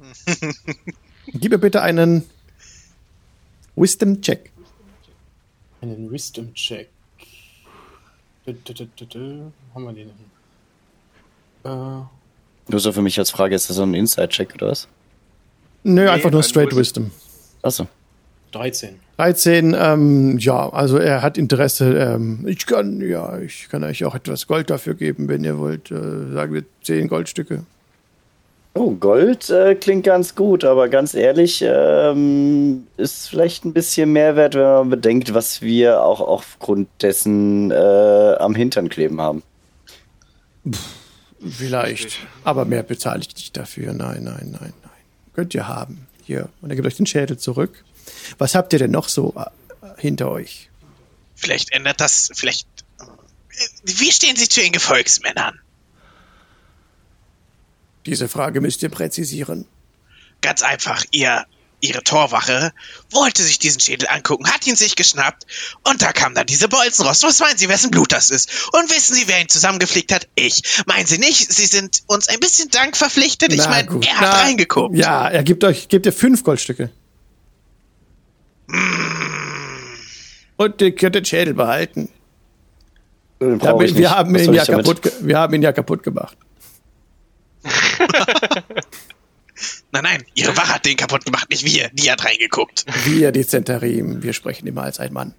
[laughs] Gib mir bitte einen Wisdom Check. Einen Wisdom Check. Dö, dö, dö, dö, dö. Haben wir den? Äh, Nur so für mich als Frage, ist das so ein Inside-Check oder was? Nö, Nee, einfach nur ein Straight Wisdom. Wisdom. Achso. 13. 13, ähm, ja, also er hat Interesse. Ähm, ich kann, ja, ich kann euch auch etwas Gold dafür geben, wenn ihr wollt. Äh, sagen wir 10 Goldstücke. Oh, Gold äh, klingt ganz gut, aber ganz ehrlich, ähm, ist vielleicht ein bisschen Mehrwert, wenn man bedenkt, was wir auch aufgrund dessen äh, am Hintern kleben haben. Vielleicht. Aber mehr bezahle ich nicht dafür. Nein, nein, nein, nein. Könnt ihr haben. Hier. Und er gibt euch den Schädel zurück. Was habt ihr denn noch so äh, hinter euch? Vielleicht ändert das, vielleicht. Wie stehen Sie zu den Gefolgsmännern? Diese Frage müsst ihr präzisieren. Ganz einfach, ihr, ihre Torwache wollte sich diesen Schädel angucken, hat ihn sich geschnappt und da kam dann diese Bolzenrost. Was meinen Sie, wessen Blut das ist? Und wissen Sie, wer ihn zusammengeflickt hat? Ich. Meinen Sie nicht, Sie sind uns ein bisschen Dank verpflichtet? Ich meine, er hat Na, reingeguckt. Ja, er gibt euch, gibt ihr fünf Goldstücke. Und ihr könnt den Schädel behalten. Den Wir haben, ich wir, nicht. haben Was ihn ja damit? kaputt, wir haben ihn ja kaputt gemacht. [laughs] Nein, nein, Ihre Wache hat den kaputt gemacht, nicht wir. Die hat reingeguckt. Wir, die Zentarim, wir sprechen immer als ein Mann.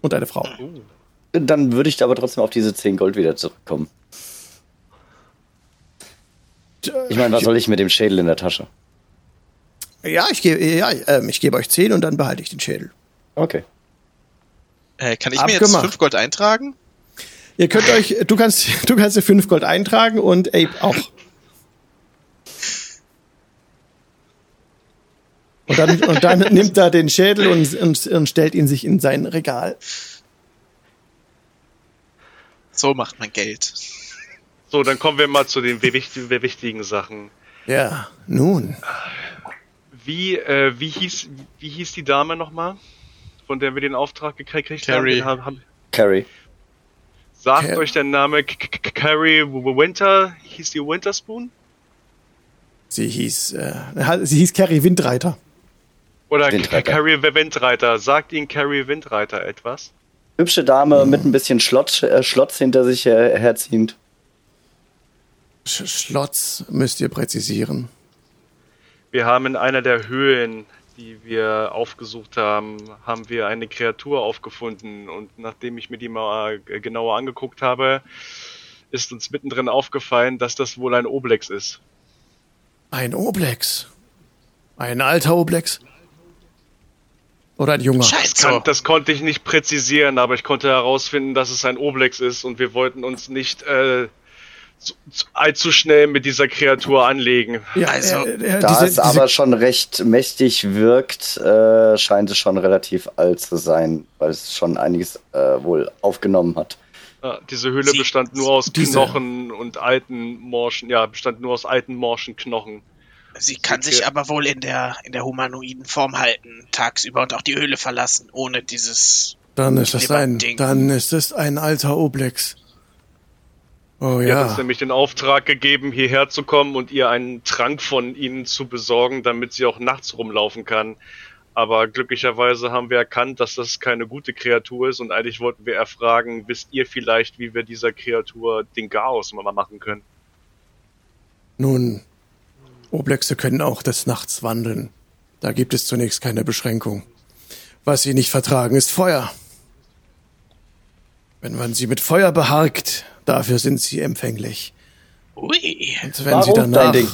Und eine Frau. Dann würde ich aber trotzdem auf diese 10 Gold wieder zurückkommen. Ich meine, was soll ich mit dem Schädel in der Tasche? Ja, ich gebe ja, ähm, ich gebe euch zehn und dann behalte ich den Schädel. Okay. Äh, kann ich mir jetzt Abgemacht. 5 Gold eintragen? Ihr könnt euch, du kannst, du kannst dir fünf Gold eintragen und Ape auch. Und dann, und dann [laughs] nimmt er den Schädel und, und, und stellt ihn sich in sein Regal. So macht man Geld. So, dann kommen wir mal zu den wichtigen, wichtigen Sachen. Ja, nun. Wie, äh, wie hieß, wie hieß die Dame nochmal, von der wir den Auftrag gekriegt Carrie. haben? haben? Carrie. Sagt Car- euch der Name K- K- Carrie Winter? Hieß die Winterspoon? Sie hieß, äh, sie hieß Carrie Windreiter. Oder Windreiter. Carrie Windreiter? Sagt Ihnen Carrie Windreiter etwas? Hübsche Dame mit ein bisschen Schlotz, äh, Schlotz hinter sich her, herziehend. Sch Schlotz müsst ihr präzisieren. Wir haben in einer der Höhlen, die wir aufgesucht haben, haben wir eine Kreatur aufgefunden und nachdem ich mir die mal äh, genauer angeguckt habe, ist uns mittendrin aufgefallen, dass das wohl ein Oblex ist. Ein Oblex. Ein alter Oblex. Oder ein junger. Scheiße. Das konnte ich nicht präzisieren, aber ich konnte herausfinden, dass es ein Oblex ist und wir wollten uns nicht äh, allzu schnell mit dieser Kreatur anlegen. Ja, Also, äh, äh, Da diese- es aber schon recht mächtig wirkt, äh, scheint es schon relativ alt zu sein, weil es schon einiges äh, wohl aufgenommen hat. Ja, diese Höhle Sie- bestand nur aus diese- Knochen und alten morschen, ja, bestand nur aus alten morschen Knochen. Sie kann sich aber wohl in der, in der humanoiden Form halten, tagsüber und auch die Höhle verlassen, ohne dieses. Dann ist es ein, Ding. dann ist es ein alter Oblex. Oh Er hat uns ja. nämlich den Auftrag gegeben, hierher zu kommen und ihr einen Trank von ihnen zu besorgen, damit sie auch nachts rumlaufen kann. Aber glücklicherweise haben wir erkannt, dass das keine gute Kreatur ist und eigentlich wollten wir erfragen, wisst ihr vielleicht, wie wir dieser Kreatur den Chaos mal machen können? Nun, Oblexe können auch des Nachts wandeln. Da gibt es zunächst keine Beschränkung. Was sie nicht vertragen, ist Feuer. Wenn man sie mit Feuer beharkt, Dafür sind sie empfänglich. Ui. Und wenn Warum sie danach Ding?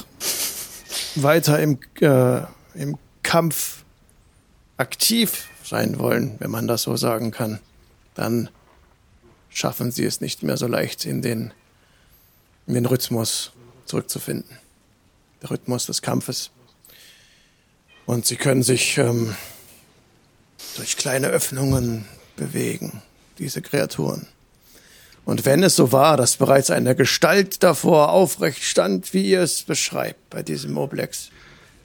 weiter im, äh, im Kampf aktiv sein wollen, wenn man das so sagen kann, dann schaffen sie es nicht mehr so leicht in den, in den Rhythmus zurückzufinden. Der Rhythmus des Kampfes. Und sie können sich ähm, durch kleine Öffnungen bewegen, diese Kreaturen. Und wenn es so war, dass bereits eine Gestalt davor aufrecht stand, wie ihr es beschreibt bei diesem Oblex,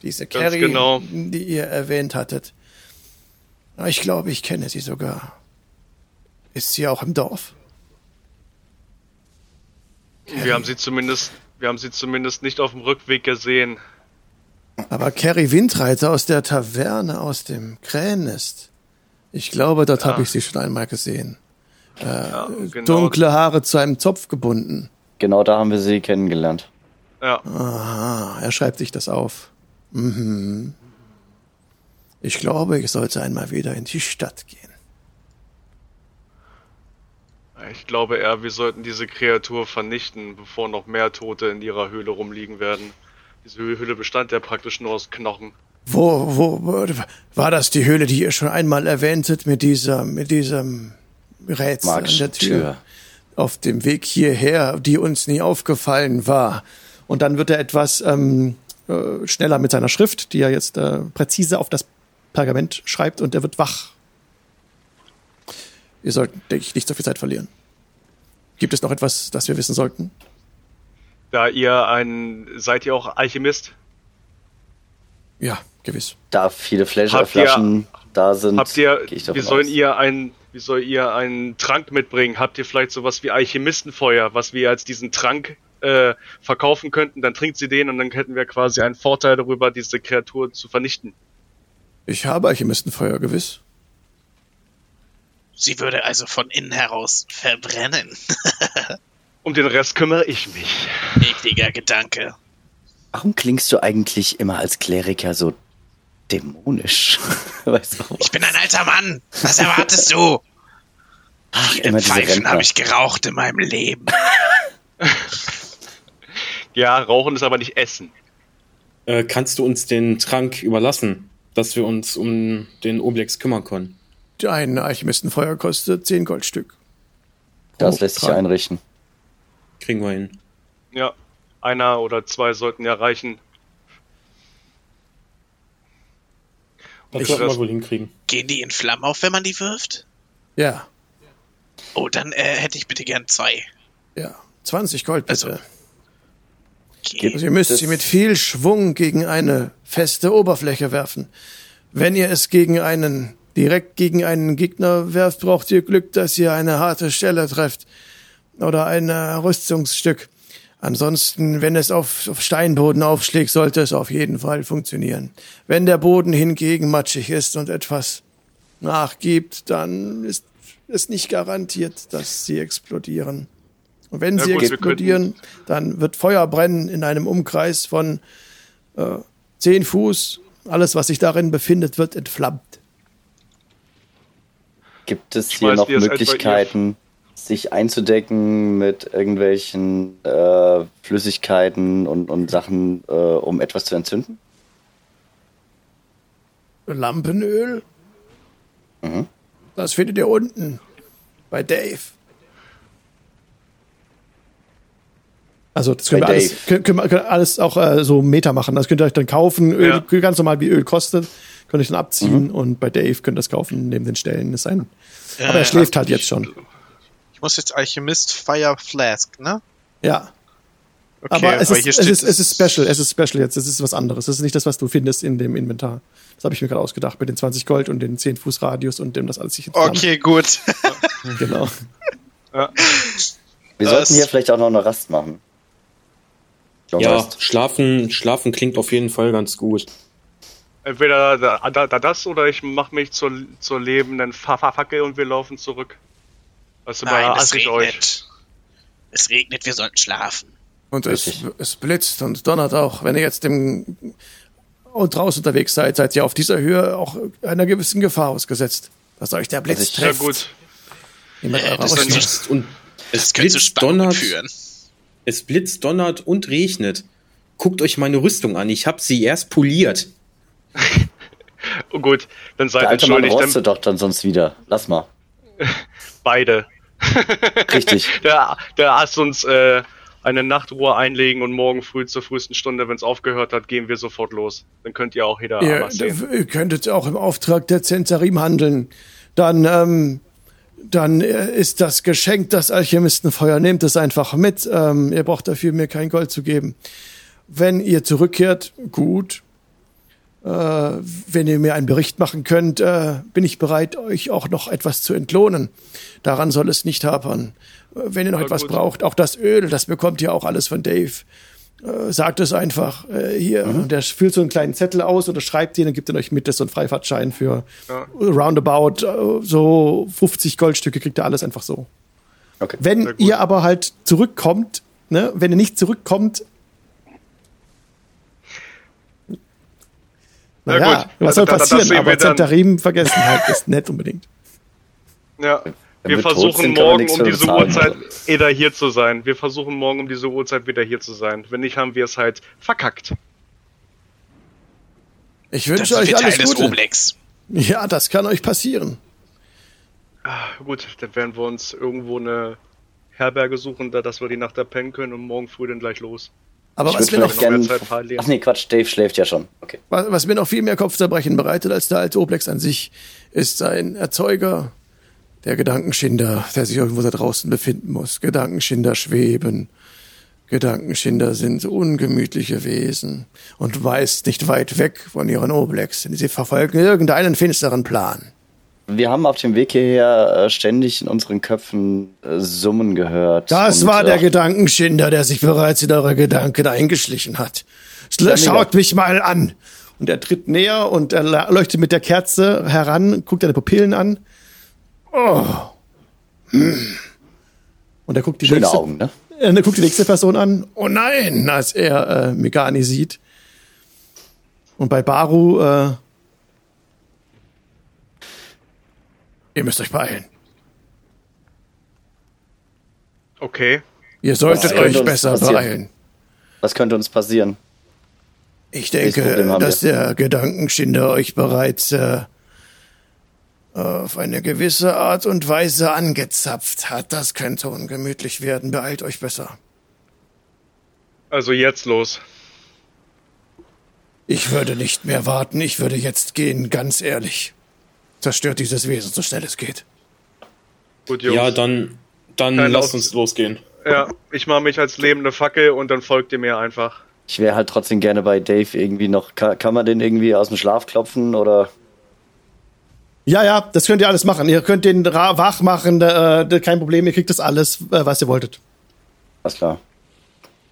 diese Ganz Carrie, genau. die ihr erwähnt hattet, Ah, ich glaube, ich kenne sie sogar. Ist sie auch im Dorf? Wir haben sie zumindest, wir haben sie zumindest nicht auf dem Rückweg gesehen. Aber Carrie Windreiter aus der Taverne aus dem Krähennest. Ich glaube, dort habe ich sie schon einmal gesehen. Ja, genau. Dunkle Haare zu einem Zopf gebunden. Genau da haben wir sie kennengelernt. Ja, Aha, er schreibt sich das auf. Mhm. Ich glaube, ich sollte einmal wieder in die Stadt gehen. ich glaube eher, wir sollten diese Kreatur vernichten, bevor noch mehr Tote in ihrer Höhle rumliegen werden. Diese Höhle bestand ja praktisch nur aus Knochen. Wo, wo, wo war das die Höhle, die ihr schon einmal erwähntet, mit dieser, mit diesem Rätsel an Magische der Tür? Tür. Auf dem Weg hierher, die uns nie aufgefallen war. Und dann wird er etwas ähm, äh, schneller mit seiner Schrift, die er jetzt äh, präzise auf das Pergament schreibt, und er wird wach. Wir sollten, denke ich, nicht so viel Zeit verlieren. Gibt es noch etwas, das wir wissen sollten? Da ihr ein, seid ihr auch Alchemist? Ja, gewiss. Da viele ihr- Flaschen da sind, Habt ihr, gehe ich davon wie sollen aus. ihr ein, wie soll ihr einen Trank mitbringen? Habt ihr vielleicht sowas wie Alchemistenfeuer, was wir als diesen Trank äh, verkaufen könnten? Dann trinkt sie den und dann hätten wir quasi einen Vorteil darüber, diese Kreatur zu vernichten. Ich habe Alchemistenfeuer, gewiss. Sie würde also von innen heraus verbrennen. [laughs] Um den Rest kümmere ich mich. Ekliger Gedanke. Warum klingst du eigentlich immer als Kleriker so dämonisch? [laughs] weißt du? Ich bin ein alter Mann. Was erwartest du? Ach, Viele Pfeifen habe ich geraucht in meinem Leben. [laughs] Ja, rauchen ist aber nicht essen. Äh, kannst du uns den Trank überlassen, dass wir uns um den Oblex kümmern können? Ein Alchemistenfeuer kostet 10 Goldstück. Das lässt sich einrichten. Kriegen wir hin. Ja, einer oder zwei sollten ja reichen. Das sollten wir wohl hinkriegen. Gehen die in Flammen auf, wenn man die wirft? Ja, Oh, dann äh, hätte ich bitte gern zwei. ja. 20 Gold bitte. Also, Okay. Also ihr müsst Das- sie mit viel Schwung gegen eine feste Oberfläche werfen. Wenn ihr es gegen einen, direkt gegen einen Gegner werft, braucht ihr Glück, dass ihr eine harte Stelle trefft. Oder ein äh, Rüstungsstück. Ansonsten, wenn es auf, auf Steinboden aufschlägt, sollte es auf jeden Fall funktionieren. Wenn der Boden hingegen matschig ist und etwas nachgibt, dann ist es nicht garantiert, dass sie explodieren. Und wenn Ja sie gut, wir explodieren, dann wird Feuer brennen in einem Umkreis von äh, 10 Fuß. Alles, was sich darin befindet, wird entflammt. Gibt es hier noch Möglichkeiten, sich einzudecken mit irgendwelchen äh, Flüssigkeiten und, und Sachen, äh, um etwas zu entzünden? Lampenöl? Mhm. Das findet ihr unten bei Dave. Also das können Bei wir alles, können, können wir können alles auch äh, so Meter machen. Das könnt ihr euch dann kaufen, Öl, Ja. ganz normal wie Öl kostet, könnt ihr euch dann abziehen Mhm. und bei Dave könnt ihr das kaufen neben den Stellen. Ist ein, Ja, aber er schläft halt jetzt schon. Ich muss jetzt Alchemist Fire Flask, ne? Ja, Okay, aber es ist, hier es, steht ist, es ist special, es ist special jetzt. Es ist was anderes. Es ist nicht das, was du findest in dem Inventar. Das habe ich mir gerade ausgedacht mit den 20 Gold und den 10 Fuß Radius und dem das alles sich entflammt. Okay, gut. [laughs] Genau. Wir Das- sollten hier vielleicht auch noch eine Rast machen. Long Ja, Rest. schlafen, schlafen klingt auf jeden Fall ganz gut. Entweder da, da, da das oder ich mache mich zur, zur lebenden Fa- Fa- Fackel und wir laufen zurück. Was Nein, es ich euch? regnet. Es regnet, wir sollten schlafen. Und es, es blitzt und donnert auch. Wenn ihr jetzt im und draußen unterwegs seid, seid ihr auf dieser Höhe auch einer gewissen Gefahr ausgesetzt, dass euch der Blitz Also ich- Ja trifft. gut. Ihr Äh, das ist Und Es blitzt, donnert, führen. Es blitzt, donnert und regnet. Guckt euch meine Rüstung an. Ich habe sie erst poliert. [laughs] oh gut, dann seid Der alte entschuldigt. Mann rostet doch dann sonst wieder. Lass mal. [laughs] Beide. [laughs] Richtig. der, der hasst uns äh, eine Nachtruhe einlegen und morgen früh zur frühesten Stunde, wenn es aufgehört hat, gehen wir sofort los. Dann könnt ihr auch jeder Ihr, ihr könntet auch im Auftrag der Zenzarim handeln. Dann, ähm, dann äh, ist das Geschenk das Alchemistenfeuer. Nehmt es einfach mit. Ähm, ihr braucht dafür mir kein Gold zu geben. Wenn ihr zurückkehrt, gut. Äh, wenn ihr mir einen Bericht machen könnt, äh, bin ich bereit, euch auch noch etwas zu entlohnen. Daran soll es nicht hapern. Äh, wenn ihr noch Na etwas gut. braucht, auch das Öl, das bekommt ihr auch alles von Dave. Äh, sagt es einfach äh, hier. Und der füllt so einen kleinen Zettel aus oder schreibt den und gibt den euch mit. Das ist so ein Freifahrtschein für Ja. roundabout äh, so 50 Goldstücke kriegt ihr alles einfach so. Okay. Wenn ihr aber halt zurückkommt, ne, wenn ihr nicht zurückkommt, Na naja, gut, was also soll da- da- das passieren? aber. Zentarim vergessen halt ist nicht unbedingt. Ja. Wir versuchen sind, morgen um diese bezahlen, Uhrzeit also. wieder hier zu sein. Wir versuchen morgen um diese Uhrzeit wieder hier zu sein. Wenn nicht, haben wir es halt verkackt. Ich wünsche euch Teil alles des Gute. Oblex. Ja, das kann euch passieren. Ah, gut, dann werden wir uns irgendwo eine Herberge suchen, da dass wir die Nacht da pennen können und morgen früh dann gleich los. Aber Ich was mir, noch, gern. Ach nee, Quatsch, Dave schläft ja schon. Okay. was was mir noch viel mehr Kopfzerbrechen bereitet als der alte Oblex an sich, ist sein Erzeuger, der Gedankenschinder, der sich irgendwo da draußen befinden muss. Gedankenschinder schweben. Gedankenschinder sind ungemütliche Wesen und meist nicht weit weg von ihren Oblex. Sie verfolgen irgendeinen finsteren Plan. Wir haben auf dem Weg hierher äh, ständig in unseren Köpfen äh, Summen gehört. Das Und, war der äh, Gedankenschinder, der sich bereits in eure Gedanken eingeschlichen hat. Schaut mich mal an. Und er tritt näher und er leuchtet mit der Kerze heran, guckt deine Pupillen an. Oh. Hm. Und er guckt die Schöne nächste, Augen, ne? äh, er guckt die nächste Person an. Oh nein, als er äh, Megani sieht. Und bei Baru, äh, ihr müsst euch beeilen. Okay. Ihr solltet euch besser passieren? beeilen. Was könnte uns passieren? Ich denke, dass der Gedankenschinder euch bereits äh, auf eine gewisse Art und Weise angezapft hat. Das könnte ungemütlich werden. Beeilt euch besser. Also jetzt los. Ich würde nicht mehr warten. Ich würde jetzt gehen, ganz ehrlich. Zerstört dieses Wesen, so schnell es geht. Gut, Jungs. Ja, dann, dann Kein lasst uns losgehen. Ja, ich mache mich als lebende Fackel und dann folgt ihr mir einfach. Ich wäre halt trotzdem gerne bei Dave irgendwie noch. Kann, kann man den irgendwie aus dem Schlaf klopfen oder? Ja, ja, das könnt ihr alles machen. Ihr könnt den wach machen, äh, kein Problem. Ihr kriegt das alles, äh, was ihr wolltet. Alles klar.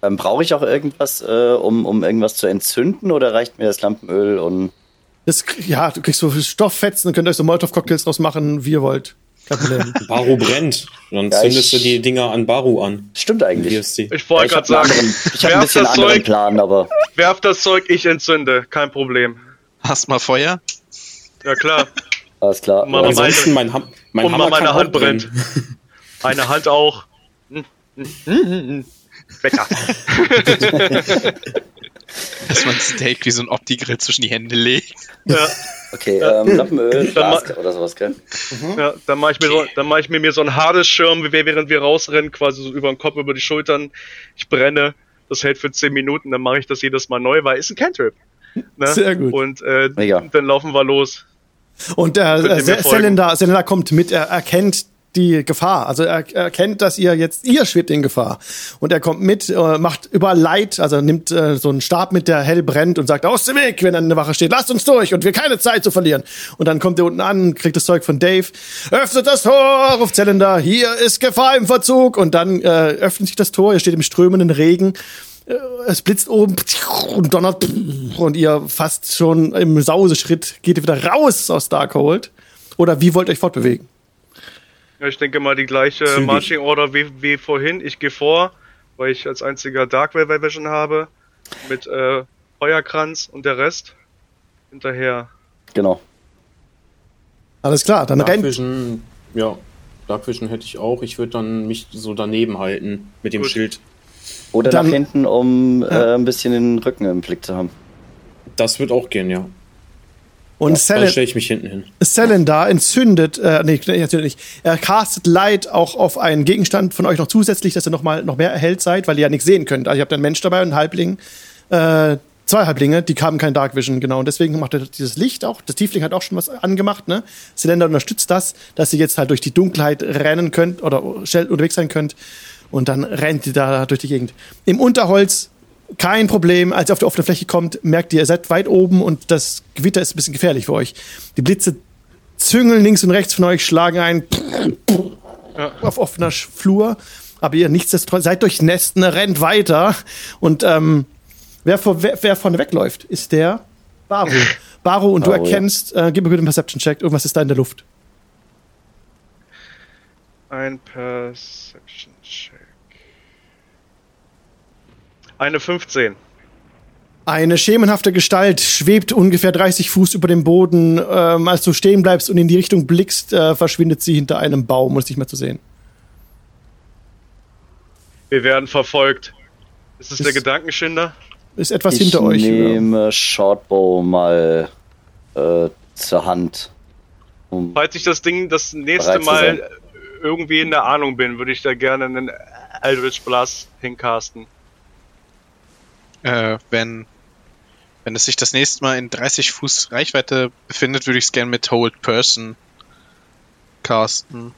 Ähm, Brauche ich auch irgendwas, äh, um, um irgendwas zu entzünden oder reicht mir das Lampenöl und Das, ja, du kriegst so Stofffetzen und könnt euch so Molotov-Cocktails draus machen, wie ihr wollt. Kein Problem. [laughs] Baru brennt. Dann Ja, zündest du die Dinger an Baru an. stimmt eigentlich? Ich wollte Ja, gerade sagen, einen anderen, ich habe ein werft bisschen das anderen Zeug, Plan, aber werft das Zeug, ich entzünde. Kein Problem. Hast mal Feuer? Ja klar. alles klar. Mama, Ansonsten mein, mein Und Hammer mal meine kann Hand brennt. [laughs] Eine Hand auch. Wecker. [laughs] Dass man Steak wie so ein Opti-Grill zwischen die Hände legt. Ja, okay, ähm, ma- Glas oder sowas, gell? ja, dann mache ich mir so, dann mache ich mir, mir so einen wir- während wir rausrennen, quasi so über den Kopf, über die Schultern. Ich brenne. Das hält für 10 Minuten, dann mache ich das jedes Mal neu, weil ist ein Cantrip. Ne? Sehr gut. Und äh, dann laufen wir los. Und der äh, Selender kommt mit, er erkennt die Gefahr. Also er er erkennt, dass ihr jetzt, ihr schwebt in Gefahr. Und er kommt mit, äh, macht überall Leid, also nimmt äh, so einen Stab mit, der hell brennt und sagt, aus dem Weg, wenn eine Wache steht, lasst uns durch und wir keine Zeit zu verlieren. Und dann kommt er unten an, kriegt das Zeug von Dave, öffnet das Tor, ruft Zylinder, hier ist Gefahr im Verzug. Und dann äh, öffnet sich das Tor, ihr steht im strömenden Regen. Äh, Es blitzt oben und donnert und ihr fast schon im Sauseschritt geht ihr wieder raus aus Darkhold. Oder wie wollt ihr euch fortbewegen? Ja, ich denke mal die gleiche Zügig. Marching Order wie, wie vorhin. Ich gehe vor, weil ich als einziger Dark Vision habe. Mit äh, Feuerkranz und der Rest hinterher. Genau. Alles klar, dann rennt, Nachwischen, ja. Dark Vision hätte ich auch. Ich würde dann mich so daneben halten mit dem Gut. Schild. Oder Dann- nach hinten, um Ja. äh, ein bisschen den Rücken im Blick zu haben. Das wird auch gehen, ja. Und Dann Selen, stelle ich mich hinten hin. Selen da entzündet, äh, nee, natürlich nicht. Er castet Light auch auf einen Gegenstand von euch noch zusätzlich, dass ihr noch mal noch mehr erhellt seid, weil ihr ja nichts sehen könnt. Also ihr habt einen Mensch dabei und einen Halbling, äh, zwei Halblinge, die haben kein Dark Vision, genau. Und deswegen macht er dieses Licht auch. Das Tiefling hat auch schon was angemacht, ne? Selenda unterstützt das, dass ihr jetzt halt durch die Dunkelheit rennen könnt oder schnell unterwegs sein könnt. Und dann rennt ihr da durch die Gegend. Im Unterholz kein Problem. Als ihr auf die offene Fläche kommt, merkt ihr, ihr seid weit oben und das Gewitter ist ein bisschen gefährlich für euch. Die Blitze züngeln links und rechts von euch, schlagen ein auf offener Flur. Aber ihr nichtsdestotrotz seid durchnässt, ne, rennt weiter. Und ähm, wer, vor, wer, wer vorne wegläuft, ist der Baru. [laughs] Baru, und du Baru, ja. erkennst, äh, gib mir bitte einen Perception-Check, irgendwas ist da in der Luft. Ein Perception Check. Eine 15. Eine schemenhafte Gestalt schwebt ungefähr 30 Fuß über dem Boden. Ähm, als du stehen bleibst und in die Richtung blickst, äh, verschwindet sie hinter einem Baum und ist nicht mehr zu sehen. Wir werden verfolgt. Ist es der Ist- Gedankenschinder? Ist etwas ich hinter euch. Ja. nehme Shortbow mal äh, zur Hand. Um, Falls ich das Ding das nächste. Mal irgendwie in der Ahnung bin, würde ich da gerne einen Eldritch Blast hincasten. Äh, wenn, wenn es sich das nächste Mal in 30 Fuß Reichweite befindet, würde ich es gerne mit Hold Person casten.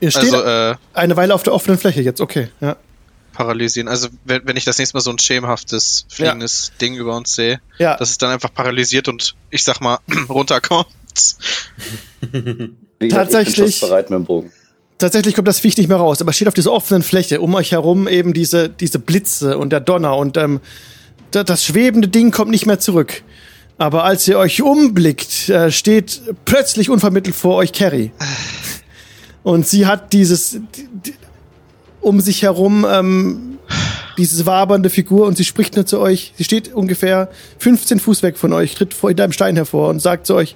Ihr steht Also, äh, eine Weile auf der offenen Fläche jetzt, okay. Ja. paralysieren. Also, wenn, wenn ich das nächste Mal so ein schemenhaftes, fliegendes Ding über uns sehe, Ja. dass es dann einfach paralysiert und ich sag mal [clears throat] runterkommt. tatsächlich- bin schussbereit mit dem Bogen. Tatsächlich kommt das Viech nicht mehr raus, aber es steht auf dieser offenen Fläche. Um euch herum eben diese, diese Blitze und der Donner und ähm, da- das schwebende Ding kommt nicht mehr zurück. Aber als ihr euch umblickt, äh, steht plötzlich unvermittelt vor euch Carrie. Und sie hat dieses die- die- um sich herum ähm, diese wabernde Figur und sie spricht nur zu euch. Sie steht ungefähr 15 Fuß weg von euch, tritt vor hinter einem Stein hervor und sagt zu euch: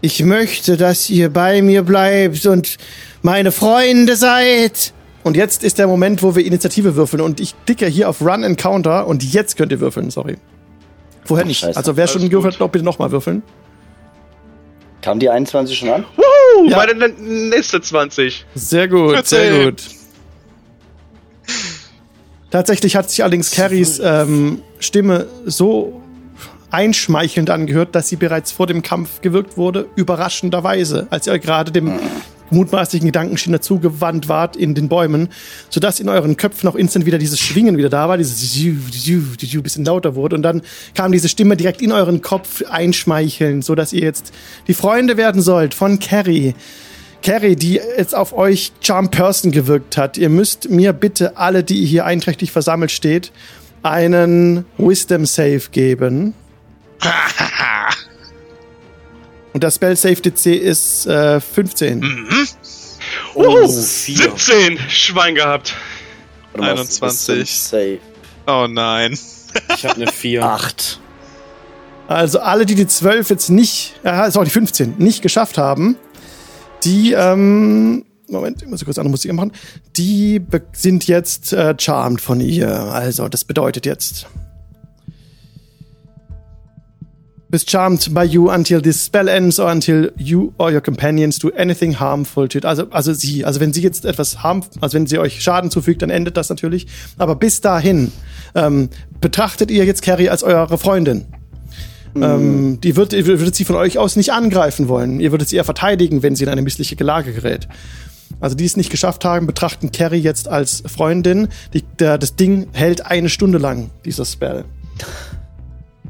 Ich möchte, dass ihr bei mir bleibt und meine Freunde seid. Und jetzt ist der Moment, wo wir Initiative würfeln und ich klicke hier auf Run Encounter und jetzt könnt ihr würfeln, sorry. Vorher nicht. Scheiße. Also wer schon Alles gewürfelt gut. hat, doch bitte nochmal würfeln. Kam die 21 schon an? Uh, Ja. meine nächste 20. Sehr gut, sehr Erzähl. gut. Tatsächlich hat sich allerdings Carries ähm, Stimme so einschmeichelnd angehört, dass sie bereits vor dem Kampf gewirkt wurde, überraschenderweise, als ihr gerade dem mutmaßlichen Gedankenschinder zugewandt wart in den Bäumen, sodass in euren Köpfen auch instant wieder dieses Schwingen wieder da war, dieses ein bisschen lauter wurde und dann kam diese Stimme direkt in euren Kopf einschmeicheln, sodass ihr jetzt die Freunde werden sollt von Carrie. Carrie, die jetzt auf euch Charm Person gewirkt hat. Ihr müsst mir bitte alle, die hier einträchtig versammelt steht, einen Wisdom Save geben. [laughs] Und das Spell Save DC ist äh, 15. Uh, vier. 17 Schwein gehabt. Warte mal, es ist 21. Safe. Oh nein. [laughs] Ich habe eine 4. Acht. Also alle, die die 12 jetzt nicht, äh, sorry, die 15 nicht geschafft haben, die, ähm, Moment, ich muss kurz andere Musik machen, die sind jetzt äh, charmed von ihr. Also, das bedeutet jetzt. Bist charmed by you until this spell ends or until you or your companions do anything harmful to it. Also, also sie, also wenn sie jetzt etwas harm, also wenn sie euch Schaden zufügt, dann endet das natürlich. Aber bis dahin ähm, betrachtet ihr jetzt Carrie als eure Freundin. Ähm, die wird, ihr würdet sie von euch aus nicht angreifen wollen. Ihr würdet sie eher verteidigen, wenn sie in eine missliche Lage gerät. Also die es nicht geschafft haben, betrachten Carrie jetzt als Freundin. Die, der, das Ding hält eine Stunde lang, dieser Spell. [laughs]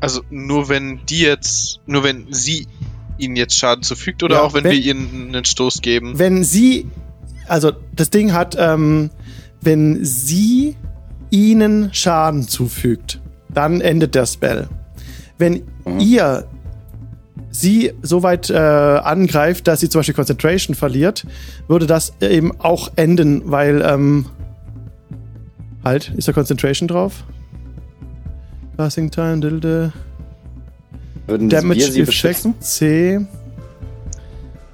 Also nur wenn die jetzt, nur wenn sie ihnen jetzt Schaden zufügt oder Ja, auch wenn, wenn- wir ihnen einen Stoß geben. Wenn sie, also das Ding hat, ähm, wenn sie ihnen Schaden zufügt, dann endet der Spell. Wenn ihr sie so weit äh, angreift, dass sie zum Beispiel Concentration verliert, würde das eben auch enden, weil, ähm, halt, ist da Concentration drauf? Passing Time, dilde. Würden Damage wir sie Effect beschützen? C.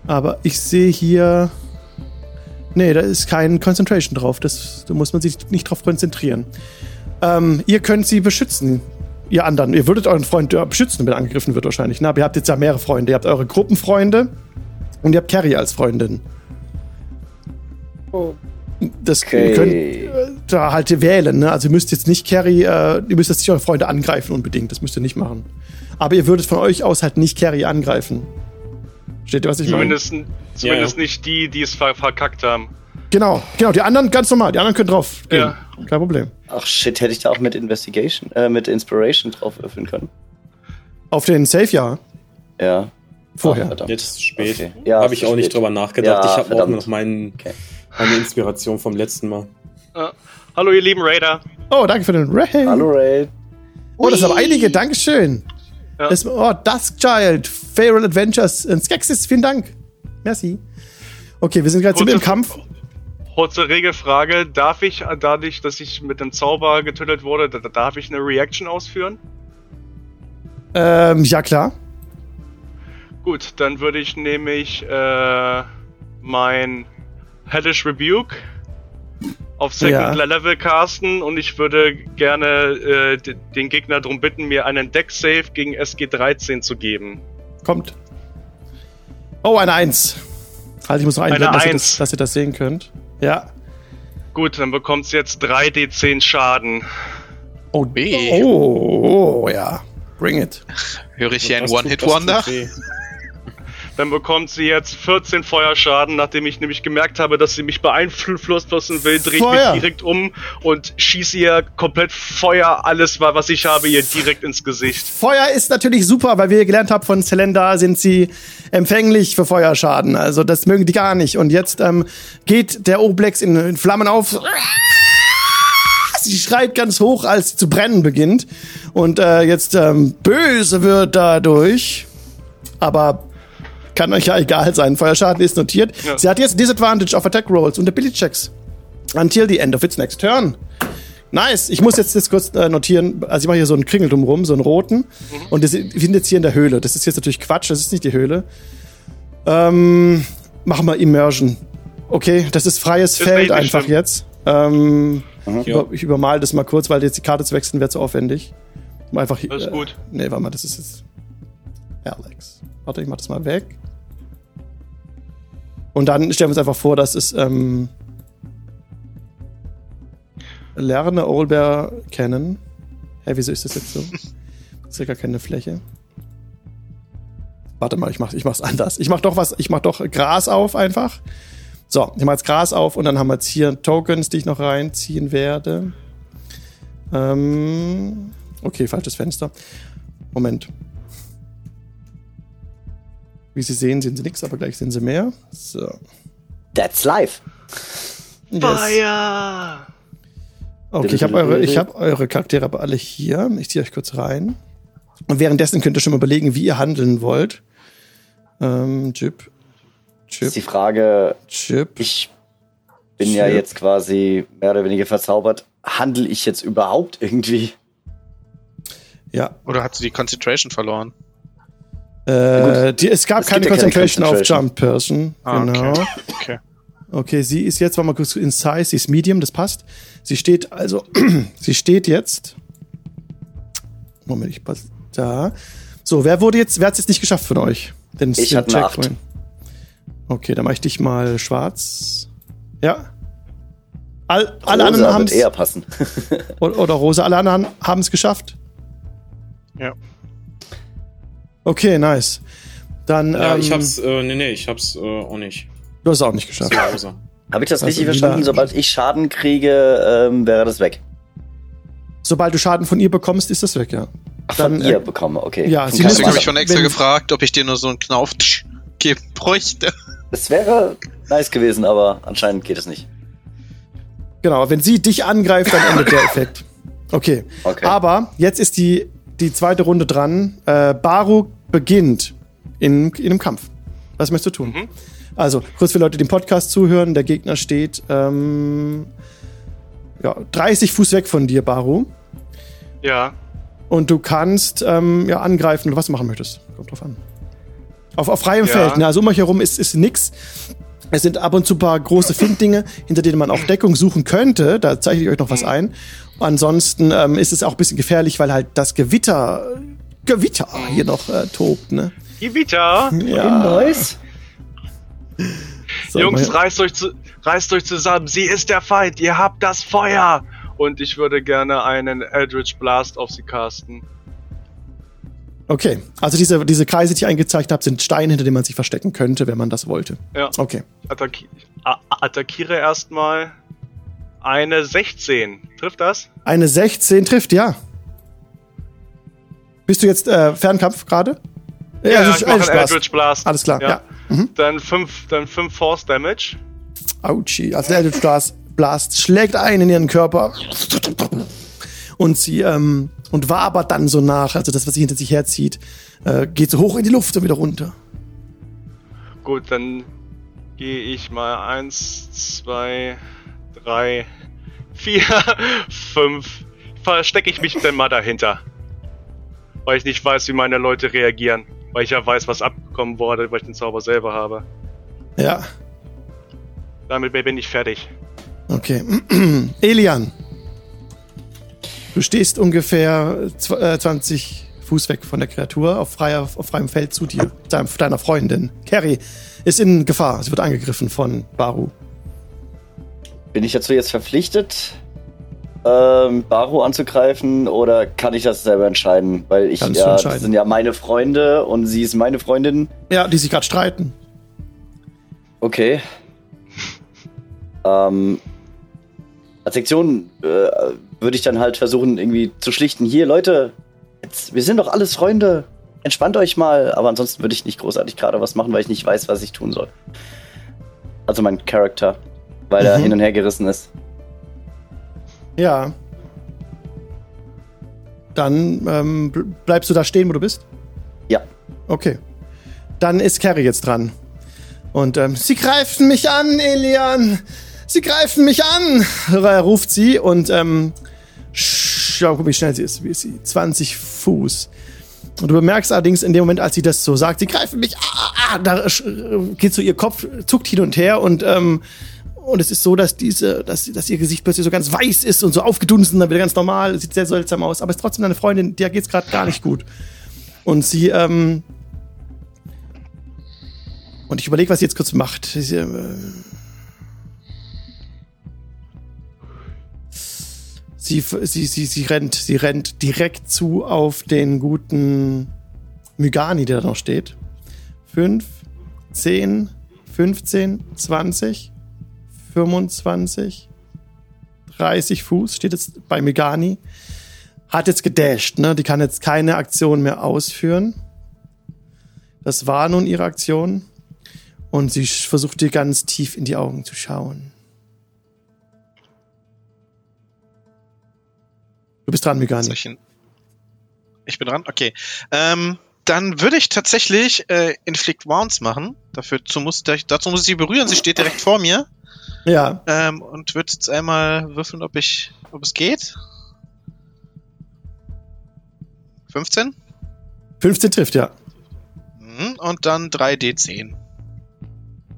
Aber ich sehe hier. Nee, da ist kein Concentration drauf. Das, da muss man sich nicht drauf konzentrieren. Ähm, ihr könnt sie beschützen. Ihr anderen. Ihr würdet euren Freund ja, beschützen, wenn er angegriffen wird, wahrscheinlich. Na, aber ihr habt jetzt ja mehrere Freunde. Ihr habt eure Gruppenfreunde und ihr habt Carrie als Freundin. Oh. Das Okay. äh, da halt wählen, ne? Also ihr müsst jetzt nicht Carrie, äh, ihr müsst jetzt nicht eure Freunde angreifen unbedingt. Das müsst ihr nicht machen. Aber ihr würdet von euch aus halt nicht Carrie angreifen. Steht ihr, was ich meine? Zumindest, zumindest nicht die, die es ver verkackt haben. Genau, genau. Die anderen ganz normal. Die anderen können drauf. Gehen. Ja. Kein Problem. Ach shit, hätte ich da auch mit Investigation, äh, mit Inspiration drauf öffnen können. Auf den Safe ja. Ja. Vorher. Ach. Jetzt ist es spät. Okay. Ja, habe ich auch nicht spät. drüber nachgedacht. Ja, ich habe auch noch meinen, Okay. meine Inspiration vom letzten Mal. Äh, hallo, ihr lieben Raider. Oh, danke für den Ray. Hallo Ray. Oh, das aber einige. Dankeschön. Ja. Das, oh, Duskchild, Feral Adventures und Skexis, vielen Dank. Merci. Okay, wir sind gerade Kurze- im Kampf. Kurze Regelfrage. Darf ich, äh, dadurch, dass ich mit dem Zauber getötet wurde, da, darf ich eine Reaction ausführen? Ähm, ja, klar. Gut, dann würde ich nämlich äh, mein Hellish Rebuke auf Second Ja. Level casten und ich würde gerne äh, den Gegner darum bitten, mir einen Deck Save gegen SG13 zu geben. Kommt. Oh, eine Eins. Halt, ich muss noch einblenden, Eine dass ihr, das, dass ihr das sehen könnt. Ja. Gut, dann bekommt sie jetzt 3d10 Schaden. Oh, Weh. oh, oh, ja. Bring it. Höre ich hier ein One-Hit-Wonder? Dann bekommt sie jetzt 14 Feuerschaden, nachdem ich nämlich gemerkt habe, dass sie mich beeinflussen will, drehe ich mich direkt um und schieße ihr komplett Feuer, alles, wa- was ich habe, ihr direkt ins Gesicht. Feuer ist natürlich super, weil wir gelernt haben von Zelenda, sind sie empfänglich für Feuerschaden. Also das mögen die gar nicht. Und jetzt ähm, geht der Oblex in, in Flammen auf. Sie schreit ganz hoch, als sie zu brennen beginnt. Und äh, jetzt ähm, böse wird dadurch. Aber kann euch ja egal sein. Feuerschaden ist notiert. Ja. Sie hat jetzt Disadvantage auf Attack Rolls und Ability Checks. Until the end of its next turn. Nice. Ich muss jetzt das kurz äh, notieren. Also ich mache hier so einen Kringel drumrum, so einen roten. Und das, wir sind jetzt hier in der Höhle. Das ist jetzt natürlich Quatsch. Das ist nicht die Höhle. Ähm, machen wir Immersion. Okay, das ist freies Ist Feld einfach schlimm. jetzt. Ähm, Ja. über, ich übermal das mal kurz, weil jetzt die Karte zu wechseln wäre zu aufwendig. Mal Einfach hier. Alles äh, gut. Nee, warte mal, das ist jetzt. Alex. Warte, ich mach das mal weg. Und dann stellen wir uns einfach vor, dass es ähm, Lerne Olbear kennen. Hä, wieso ist das jetzt so? Das [laughs] ist ja gar keine Fläche. Warte mal, ich mach, ich mach's anders. Ich mach doch was, ich mach doch Gras auf einfach. So, ich mach jetzt Gras auf und dann haben wir jetzt hier Tokens, die ich noch reinziehen werde. Ähm, okay, falsches Fenster. Moment. Wie Sie sehen, sehen Sie nichts, aber gleich sehen Sie mehr. So. That's life. Yes. Feuer! Okay, ich habe eure, ich hab eure Charaktere aber alle hier. Ich ziehe euch kurz rein. Und währenddessen könnt ihr schon mal überlegen, wie ihr handeln wollt. Ähm, Chip. Ist die Chip. Frage, Chip. ich bin ja Chip. jetzt quasi mehr oder weniger verzaubert. Handel ich jetzt überhaupt irgendwie? Ja. Oder hat sie die Concentration verloren? Äh, die, es gab Es keine ja keine Concentration auf Concentration. Jump Person. Ah, okay. genau. Okay. Okay, sie ist jetzt, warte mal kurz in Size, sie ist Medium, das passt. Sie steht also, [clears throat] sie steht jetzt. Moment, ich pass da. So, wer wurde jetzt, wer hat es jetzt nicht geschafft von euch? Den Ich hatte eine Check Acht. vorhin. Okay, dann mache ich dich mal schwarz. Ja. All, alle Rosa anderen haben wird eher passen. [laughs] oder, oder Rosa, alle anderen haben es geschafft. Ja. Okay, nice. Dann, Ja, ähm, ich hab's, äh, nee, nee, ich hab's äh, auch nicht. du hast es auch nicht geschafft. Hause. Habe ich das Also richtig verstanden? Sobald ich Schaden kriege, ähm, wäre das weg. Sobald du Schaden von ihr bekommst, ist das weg, ja. Ach, von Dann, ihr äh, bekomme, okay. ja, sie Deswegen habe ich von extra gefragt, ob ich dir nur so einen Knauf geben bräuchte. Das wäre nice gewesen, aber anscheinend geht es nicht. Genau, wenn sie dich angreift, dann endet der [laughs] Effekt. Okay. Okay. Aber jetzt ist die, die zweite Runde dran. Äh, Baru beginnt in, in einem Kampf. Was möchtest du tun? Also, kurz für Leute, die den Podcast zuhören. Der Gegner steht ähm, ja, 30 Fuß weg von dir, Baru. Ja. Und du kannst ähm, ja, angreifen, was du machen möchtest. Kommt drauf an. Auf, auf freiem Ja. Feld. Ne? Also um euch herum ist, ist nix. Es sind ab und zu ein paar große Finddinge, hinter denen man auch Deckung suchen könnte. Da zeichne ich euch noch was ein. Ansonsten ähm, ist es auch ein bisschen gefährlich, weil halt das Gewitter, Gewitter hier noch äh, tobt. Ne? Evita, Ja. Neues? So, Jungs, mal- reißt euch, zu, reißt euch zusammen. Sie ist der Feind. Ihr habt das Feuer. Und ich würde gerne einen Eldritch Blast auf sie casten. Okay, also diese, diese Kreise, die ich eingezeigt habe, sind Steine, hinter denen man sich verstecken könnte, wenn man das wollte. Ja. Okay. Attacki attackiere erstmal eine 16. Trifft das? Eine 16 trifft, ja. Bist du jetzt äh, Fernkampf gerade? Ja, also ich mache einen. Eldritch Blast. Alles klar, ja. Mhm. Dann 5 dann fünf Force Damage. Autschi. Also der Eldritch Blast, Blast schlägt ein in ihren Körper. Und sie, ähm, und wabert dann so nach, also das, was sie hinter sich herzieht, äh, geht so hoch in die Luft und wieder runter. Gut, dann gehe ich mal eins, zwei, drei, vier, [laughs] fünf. Verstecke ich mich denn mal dahinter. Weil ich nicht weiß, wie meine Leute reagieren. Weil ich ja weiß, was abgekommen wurde, weil ich den Zauber selber habe. Ja, Damit bin ich fertig. okay. [clears throat] Elian. Du stehst ungefähr zw- äh, 20 Fuß weg von der Kreatur auf, freier, auf freiem Feld zu dir, dein- deiner Freundin. Carrie ist in Gefahr. Sie wird angegriffen von Baru. Bin ich dazu jetzt verpflichtet, ähm, Baru anzugreifen oder kann ich das selber entscheiden? Weil ich Kannst ja, entscheiden. das sind ja meine Freunde und sie ist meine Freundin. Ja, die sich gerade streiten. Okay. [laughs] Ähm, als Sektion äh, würde ich dann halt versuchen, irgendwie zu schlichten. Hier, Leute, jetzt, wir sind doch alles Freunde. Entspannt euch mal. Aber ansonsten würde ich nicht großartig gerade was machen, weil ich nicht weiß, was ich tun soll. Also mein Charakter, weil er Mhm. hin und her gerissen ist. Ja. Dann ähm, bl- bleibst du da stehen, wo du bist? Ja. Okay. Dann ist Carrie jetzt dran. Und ähm, sie greifen mich an, Elian! Sie greifen mich an! äh, ruft sie und ähm, schau, guck, wie schnell sie ist. Wie ist sie? 20 Fuß. Und du bemerkst allerdings in dem Moment, als sie das so sagt, sie greifen mich, ah, ah, ah, da sch- geht so ihr Kopf, zuckt hin und her und ähm, und es ist so, dass diese, dass, dass ihr Gesicht plötzlich so ganz weiß ist und so aufgedunsen, dann wieder ganz normal, sieht sehr seltsam aus, aber ist trotzdem deine Freundin, der geht's gerade gar nicht gut. Und sie, ähm, und ich überlege, was sie jetzt kurz macht. Sie, äh, sie, sie, sie, sie rennt, sie rennt direkt zu auf den guten Mygani, der da noch steht. Fünf, zehn, 15, 20, 25, 30 Fuß, steht jetzt bei Megani. Hat jetzt gedasht, ne? Die kann jetzt keine Aktion mehr ausführen. Das war nun ihre Aktion. Und sie versucht dir ganz tief in die Augen zu schauen. Du bist dran, Megani. Soll ich bin dran? Okay. Ähm, dann würde ich tatsächlich äh, Inflict Wounds machen. Dafür, muss, dazu muss ich sie berühren. Sie steht direkt vor mir. Ja, Ähm, und würde jetzt einmal würfeln, ob ich, ob es geht. 15? 15 trifft, ja. Mhm, Und dann 3d10.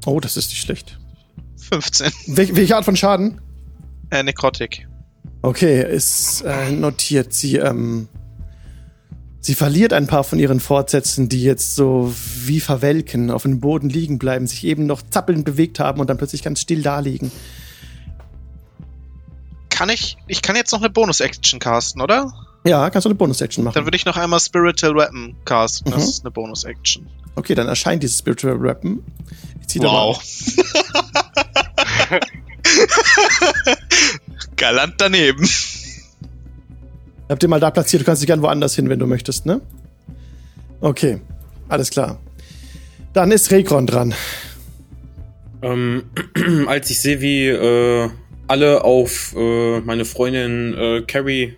Oh, das ist nicht schlecht. 15. Wel welche Art von Schaden? Äh, Nekrotik. Okay, ist äh, notiert. Sie, ähm, sie verliert ein paar von ihren Fortsätzen, die jetzt so wie verwelken, auf dem Boden liegen bleiben, sich eben noch zappelnd bewegt haben und dann plötzlich ganz still da liegen. Kann ich, ich kann jetzt noch eine Bonus-Action casten, oder? Ja, kannst du eine Bonus-Action machen. Dann würde ich noch einmal Spiritual Weapon casten. Das Mhm. ist eine Bonus-Action. Okay, dann erscheint dieses Spiritual Weapon. Ich zieh da Wow. [laughs] [laughs] [laughs] Galant daneben. Habt ihr mal da platziert, du kannst dich gern woanders hin, wenn du möchtest, ne? Okay, alles klar. Dann ist Rekron dran. Ähm, [clears throat] als ich sehe, wie äh, alle auf äh, meine Freundin äh, Carrie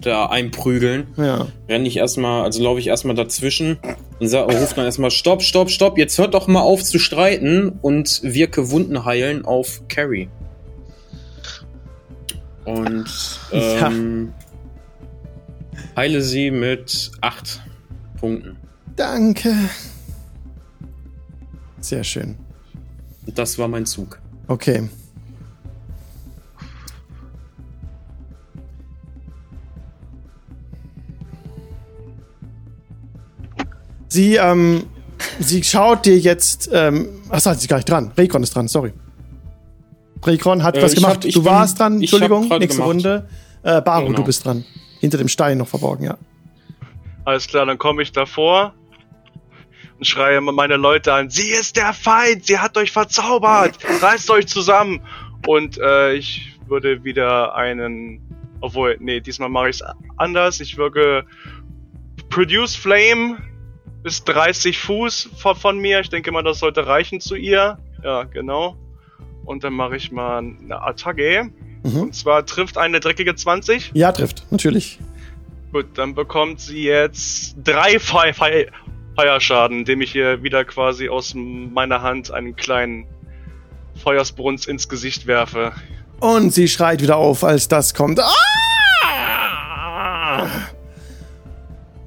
da einprügeln, Ja. renne ich erstmal, also laufe ich erstmal dazwischen und sag, rufe dann erstmal Stopp, Stopp, Stopp, jetzt hört doch mal auf zu streiten und wirke Wunden heilen auf Carrie. Und [laughs] ähm, heile sie mit acht Punkten. Danke. Sehr schön. Das war mein Zug. Okay. Sie, ähm, sie schaut dir jetzt, ähm, achso, sie ist gar nicht dran. Rekon ist dran, sorry. Rekon hat Äh, was gemacht. hab- du bin- warst dran, Entschuldigung, nächste gemacht. Runde. Äh, Baro, Genau. du bist dran. Hinter dem Stein noch verborgen, ja. Alles klar, dann komme ich davor und schreie meine Leute an. Sie ist der Feind, sie hat euch verzaubert, reißt euch zusammen. Und äh, ich würde wieder einen, obwohl, nee, diesmal mache ich es anders. Ich würde Produce Flame bis 30 Fuß von, von mir. Ich denke mal, das sollte reichen zu ihr. Ja, genau. Und dann mache ich mal eine Attacke. Mhm. Und zwar trifft eine dreckige 20. Ja, trifft, natürlich. Gut, dann bekommt sie jetzt drei Fe Fe Feuerschaden, indem ich ihr wieder quasi aus meiner Hand einen kleinen Feuersbrunst ins Gesicht werfe. Und sie schreit wieder auf, als das kommt. Ah!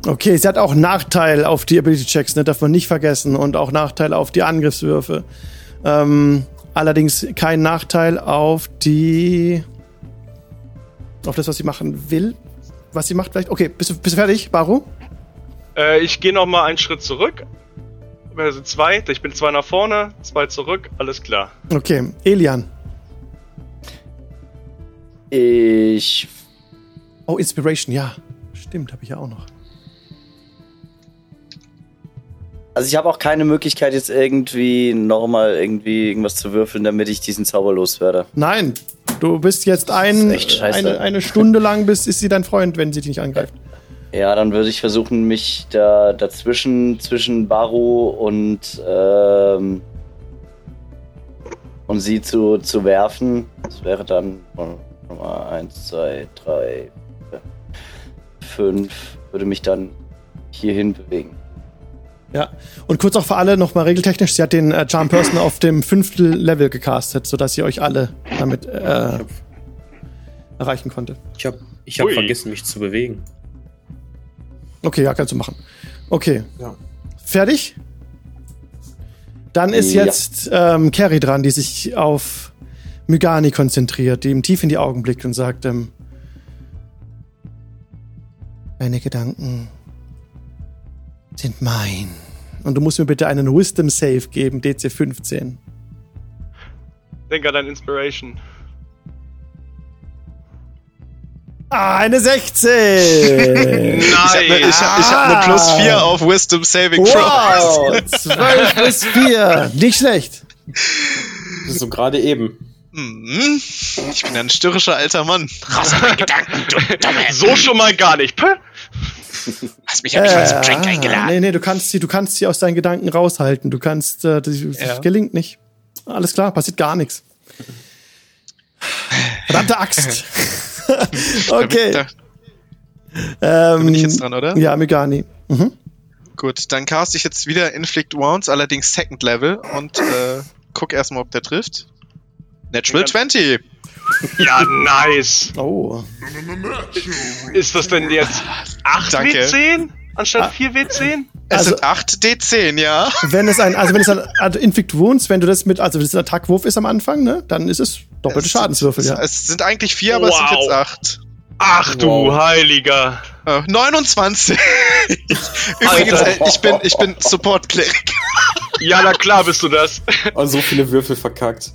Okay, sie hat auch Nachteil auf die Ability-Checks, ne? darf man nicht vergessen. Und auch Nachteil auf die Angriffswürfe. Ähm, allerdings kein Nachteil auf die. Auf das, was sie machen will. Was sie macht vielleicht. Okay, bist du, bist du fertig, Baru? Äh, ich gehe noch mal einen Schritt zurück. Also zwei, ich bin zwei nach vorne, zwei zurück, alles klar. Okay, Elian. Ich Oh, Inspiration, ja. Stimmt, habe ich ja auch noch. Also ich habe auch keine Möglichkeit jetzt irgendwie nochmal irgendwie irgendwas zu würfeln, damit ich diesen Zauber loswerde. Nein, du bist jetzt ein, eine, eine Stunde lang, bist, ist sie dein Freund, wenn sie dich nicht angreift. Ja, dann würde ich versuchen, mich da dazwischen, zwischen Baru und, ähm, und sie zu, zu werfen. Das wäre dann Nummer 1, 2, 3, 5, würde mich dann hierhin bewegen. Ja. Und kurz auch für alle nochmal regeltechnisch, sie hat den äh, Charm Person auf dem fünftel Level gecastet, sodass sie euch alle damit äh, erreichen konnte. Ich habe ich hab Ui. vergessen, mich zu bewegen. Okay, ja, kannst du machen. Okay. Ja. Fertig? Dann ist Ja. jetzt ähm, Carrie dran, die sich auf Mygani konzentriert, die ihm tief in die Augen blickt und sagt, ähm, Deine Gedanken sind mein. Und du musst mir bitte einen Wisdom Save geben, DC 15. Denk an dein Inspiration. Ah, eine 16! [laughs] Ich habe ne, ich hab, ich hab ne plus 4 auf Wisdom Saving Throw. wow! 12 bis 4. Nicht schlecht. So gerade eben. Mhm. Ich bin ein störrischer alter Mann. Raus aus meinen Gedanken, du [laughs] Dumme. So schon mal gar nicht. Puh. Hast mich ja nicht mal zum Drink eingeladen. nee, nee, du kannst sie, du kannst sie aus deinen Gedanken raushalten. Du kannst, äh, das, das Ja. gelingt nicht. Alles klar, passiert gar nichts. Verdammte Axt. [laughs] okay. Da, ähm, bin ich jetzt dran, oder? Ja, Megani. Mhm. Gut, dann cast ich jetzt wieder Inflict Wounds, allerdings Second Level und äh, guck erstmal, ob der trifft. Natural Ja. 20. [laughs] Ja, nice. Oh. Ist das denn jetzt 8 Danke. W10 anstatt 4 W10? Es Also- sind 8 D10, ja. Wenn es ein, also wenn es ein also Inflict Wounds, wenn du das mit, also wenn es ein Attackwurf ist am Anfang, ne, dann ist es doppelte Es Schadenswürfel, sind, ja. Es sind eigentlich 4, aber es sind Wow. jetzt 8. Ach du Wow. Heiliger. Äh, 29. [laughs] Übrigens, Alter. äh, ich bin, ich bin Support-Cleric. Ja, na klar bist du das. Und so viele Würfel verkackt.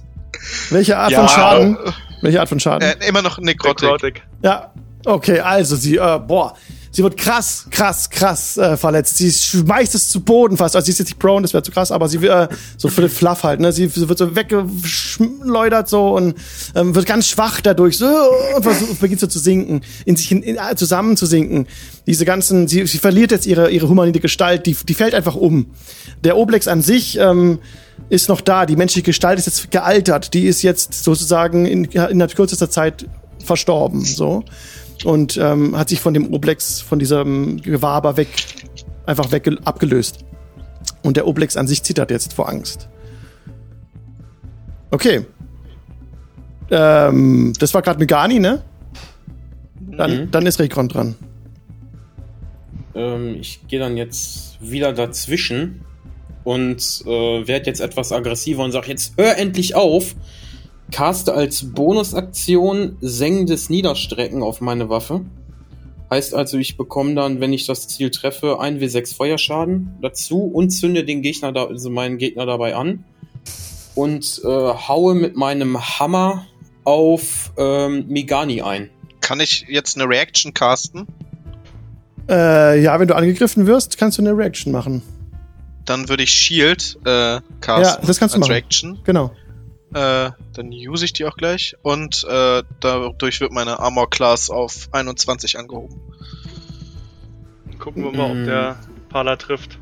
Welche Art Ja. von Schaden? Welche Art von Schaden? Äh, immer noch Necrotic. Necrotic. Ja, okay, also sie, äh, boah, sie wird krass, krass, krass äh, verletzt. Sie schmeißt es zu Boden fast. Also sie ist jetzt nicht prone, das wäre zu krass, aber sie wird äh, so für den Fluff halt, ne? Sie, sie wird so weggeschleudert so und ähm, wird ganz schwach dadurch so und versucht, beginnt so zu sinken, in sich hin, in, äh, zusammen zu sinken. Diese ganzen, sie, sie verliert jetzt ihre ihre humanoide Gestalt, die die fällt einfach um. Der Oblex an sich ähm, ist noch da. Die menschliche Gestalt ist jetzt gealtert. Die ist jetzt sozusagen in, in kürzester Zeit verstorben. So und ähm, hat sich von dem Oblex, von diesem Gewaber weg, einfach weg abgelöst. Und der Oblex an sich zittert jetzt vor Angst. Okay. Ähm, das war gerade Megani, ne? Dann, dann ist Rekron dran. Ähm, ich gehe dann jetzt wieder dazwischen und äh, werde jetzt etwas aggressiver und sage jetzt hör endlich auf. Caste als Bonusaktion sengendes Niederstrecken auf meine Waffe. Heißt also, ich bekomme dann, wenn ich das Ziel treffe, 1w6 Feuerschaden dazu und zünde den Gegner da, also meinen Gegner dabei an. Und äh, haue mit meinem Hammer auf ähm, Migani ein. Kann ich jetzt eine Reaction casten? Äh, ja, wenn du angegriffen wirst, kannst du eine Reaction machen. Dann würde ich Shield äh, casten. Ja, das kannst du machen. Reaction. Genau. Äh, dann use ich die auch gleich. Und äh, dadurch wird meine Armor Class auf 21 angehoben. Gucken wir mal, ob der Pala trifft.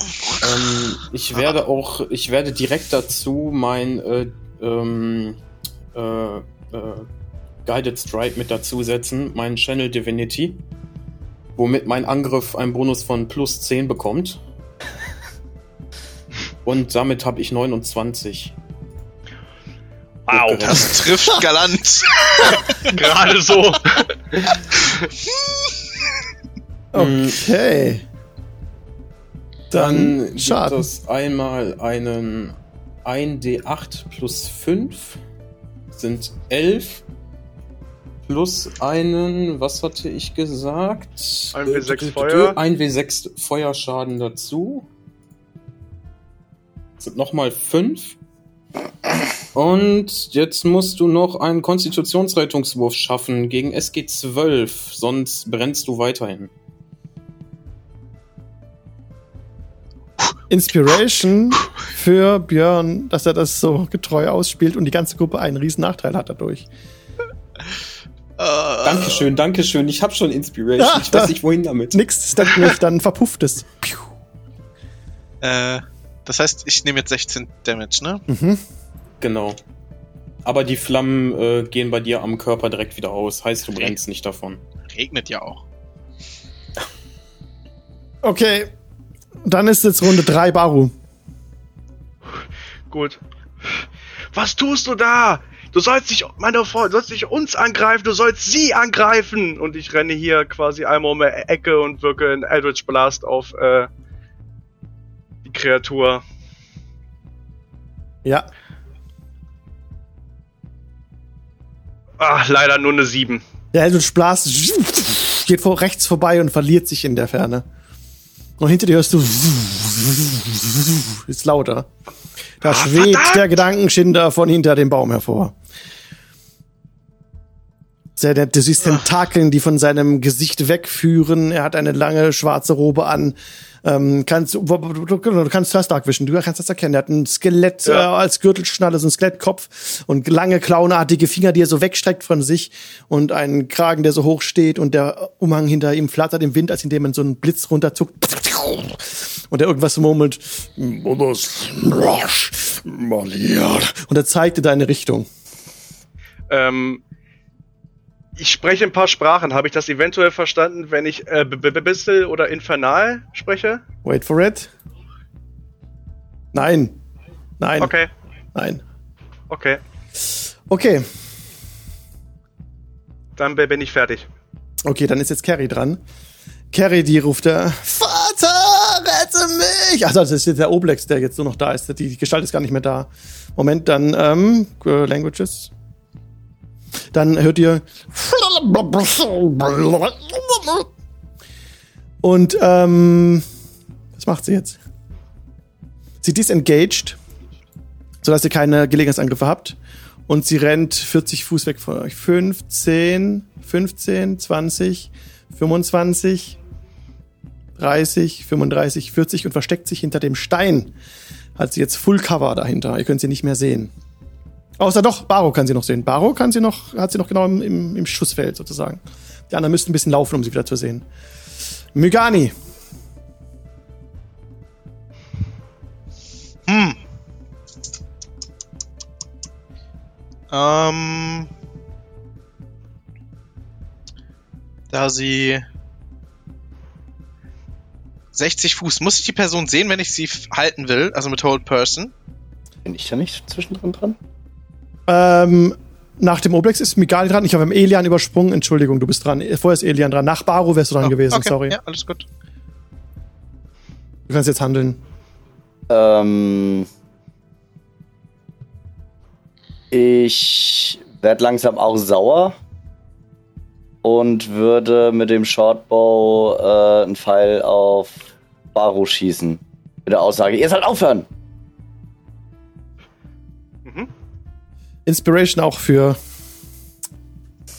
Ähm, ich werde auch, ich werde direkt dazu mein äh, ähm, äh, äh, Guided Strike mit dazusetzen, meinen Channel Divinity, womit mein Angriff einen Bonus von plus 10 bekommt. Und damit habe ich 29. Wow, das trifft galant. [laughs] Gerade so. [laughs] Okay. Dann, Dann gibt Schaden. es einmal einen 1d8 plus 5 sind 11 plus einen, was hatte ich gesagt? 1W6 Feuer. 1w6 Feuerschaden dazu. Sind nochmal 5. Und jetzt musst du noch einen Konstitutionsrettungswurf schaffen gegen SG 12, sonst brennst du weiterhin. Inspiration für Björn, dass er das so getreu ausspielt und die ganze Gruppe einen riesen Nachteil hat dadurch. Dankeschön, Dankeschön. Ich habe schon Inspiration. Ja, ich da- weiß [laughs] nicht, wohin damit. Nix nicht, dann verpufft es. Äh, das heißt, ich nehme jetzt 16 Damage, ne? Mhm. Genau. Aber die Flammen äh, gehen bei dir am Körper direkt wieder aus. Heißt, du brennst nicht davon. Regnet ja auch. Okay. Dann ist jetzt Runde 3 Baru. Gut. Was tust du da? Du sollst nicht, meine Frau, du sollst nicht uns angreifen, du sollst sie angreifen! Und ich renne hier quasi einmal um die Ecke und wirke einen Eldritch Blast auf äh, Kreatur. Ja. Ah, leider nur eine 7. Der Eldritch Blast geht vor rechts vorbei und verliert sich in der Ferne. Und hinter dir hörst du ist lauter. Da schwebt verdammt! der Gedankenschinder von hinter dem Baum hervor. Sehr nett. Du siehst Tentakeln, die von seinem Gesicht wegführen. Er hat eine lange schwarze Robe an. Ähm, kannst, du, kannst First Dark wischen, du kannst das erkennen. Er hat ein Skelett Ja. äh, als Gürtelschnalle, so ein Skelettkopf und lange clownartige Finger, die er so wegstreckt von sich und einen Kragen, der so hoch steht und der Umhang hinter ihm flattert im Wind, als indem man so einen Blitz runterzuckt. Und er irgendwas murmelt. Und er zeigt in deine Richtung. Ähm, ich spreche ein paar Sprachen. Habe ich das eventuell verstanden, wenn ich äh, Bissel oder Infernal spreche? Wait for it. Nein. Nein. Okay, Nein. okay. Okay. Dann bin ich fertig. Okay, dann ist jetzt Carrie dran. Carrie, die ruft der Vater, rette mich! Ach, das ist jetzt der Oblex, der jetzt nur noch da ist. Die, Gestalt ist gar nicht mehr da. Moment, dann, ähm, äh, Languages. Dann hört ihr und ähm, was macht sie jetzt? Sie disengaged, sodass ihr keine Gelegenheitsangriffe habt. Und sie rennt 40 Fuß weg von euch. 15, 15, 20, 25, 30, 35, 40 und versteckt sich hinter dem Stein. Hat sie jetzt Full Cover dahinter. Ihr könnt sie nicht mehr sehen. Außer doch, Baro kann sie noch sehen. Baro kann sie noch, hat sie noch genau im, im, im Schussfeld sozusagen. Die anderen müssten ein bisschen laufen, um sie wieder zu sehen. Mygani. Hm. Ähm. Da sie 60 Fuß. Muss ich die Person sehen, wenn ich sie halten will? Also mit Hold Person? Bin ich da nicht zwischendrin dran? Ähm, nach dem Oblex ist Mygani dran. Ich habe im Elian übersprungen. Entschuldigung, du bist dran. Vorher ist Elian dran. Nach Baro wärst du dran Oh, gewesen, okay. sorry. Ja, alles gut. Du kannst jetzt handeln. Ähm, ich werde langsam auch sauer und würde mit dem Shortbow äh, einen Pfeil auf Baro schießen. Mit der Aussage, ihr sollt aufhören. Inspiration auch für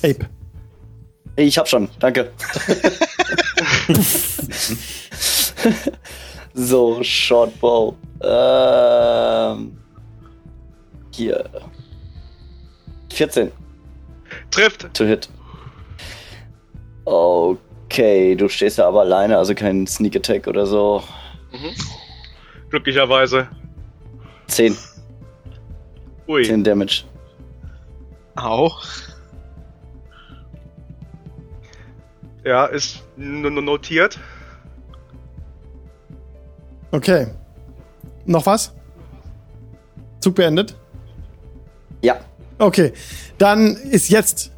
Ape. Ich hab schon, danke. [laughs] so, Shortbow. Ähm, hier. 14. Trifft. To hit. Okay, du stehst ja aber alleine, also kein Sneak Attack oder so. Mhm. Glücklicherweise. 10. Ui. 10 Damage. Au. Ja, ist notiert. Okay. Noch was? Zug beendet? Ja. Okay. Dann ist jetzt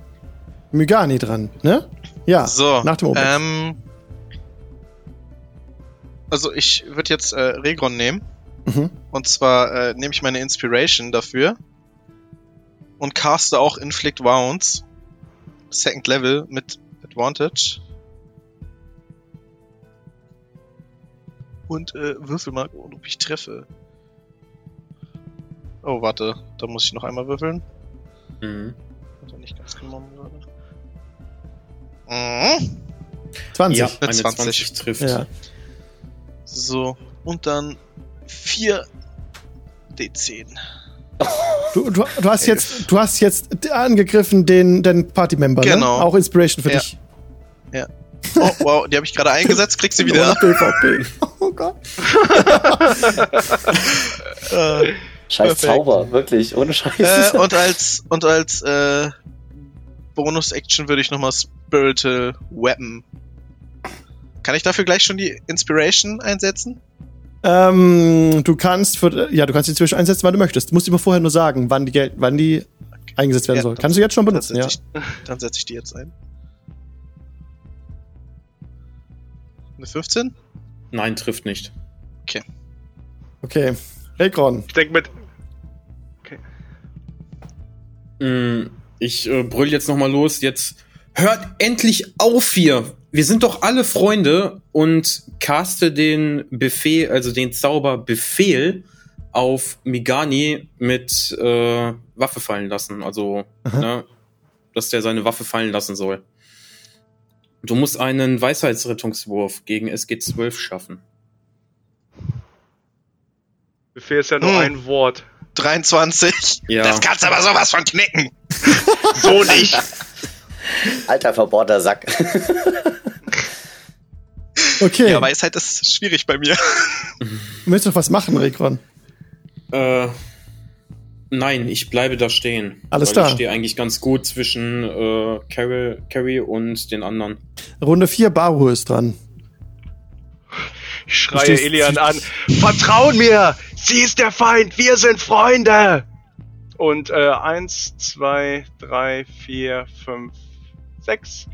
Mygani dran, ne? Ja. So. Nach dem Obex. Ähm, also ich würde jetzt äh, Regron nehmen. Mhm. Und zwar äh, nehme ich meine Inspiration dafür. Und caste auch Inflict Wounds. Second Level mit Advantage. Und äh, würfel mal, ob ich treffe. Oh, warte. Da muss ich noch einmal würfeln. Mhm. Hat er nicht ganz genommen gerade. Mhm. 20. Ja, eine 20. 20 trifft. Ja. So. Und dann 4 D10. Du, du, du, hast jetzt, du hast jetzt angegriffen den, den Party-Member, Genau. ne? Auch Inspiration für Ja. dich. Oh, wow, die habe ich gerade eingesetzt, kriegst du wieder. Ohne PvP. [laughs] Oh Gott. Äh, Scheiß Perfekt. Zauber, wirklich, ohne Scheiß. äh, und als und als äh, Bonus-Action würde ich nochmal Spiritual Weapon. Kann ich dafür gleich schon die Inspiration einsetzen? Ähm, du kannst für, ja, du kannst die zwischen einsetzen, wann du möchtest. Du musst immer vorher nur sagen, wann die, Geld, wann die eingesetzt werden Ja, soll. dann- Kannst du jetzt schon Dann benutzen, ja. setze ich, [laughs] dann setze ich die jetzt ein. Eine 15? Nein, trifft nicht. Okay. Rekron. Ich denke mit. Mm, Ich äh, brüll jetzt nochmal los. Jetzt hört endlich auf hier. Wir sind doch alle Freunde und caste den Befehl, also den Zauber Befehl auf Migani mit äh, Waffe fallen lassen. Also, ne, dass der seine Waffe fallen lassen soll. Du musst einen Weisheitsrettungswurf gegen SG12 schaffen. Befehl ist ja nur Hm. ein Wort. 23. Ja. Das kannst du aber sowas von knicken. [laughs] So nicht. Alter verbohrter Sack. Okay. Ja, Weisheit ist schwierig bei mir. Möchtest du noch was machen, Rekron? Äh, nein, ich bleibe da stehen. Alles weil klar. Ich stehe eigentlich ganz gut zwischen äh, Carrie, Carrie und den anderen. Runde 4, Baru ist dran. Ich schreie stehst- Elian an. Vertrauen mir! Sie ist der Feind! Wir sind Freunde! Und äh, eins, zwei, drei, vier, fünf, sechs.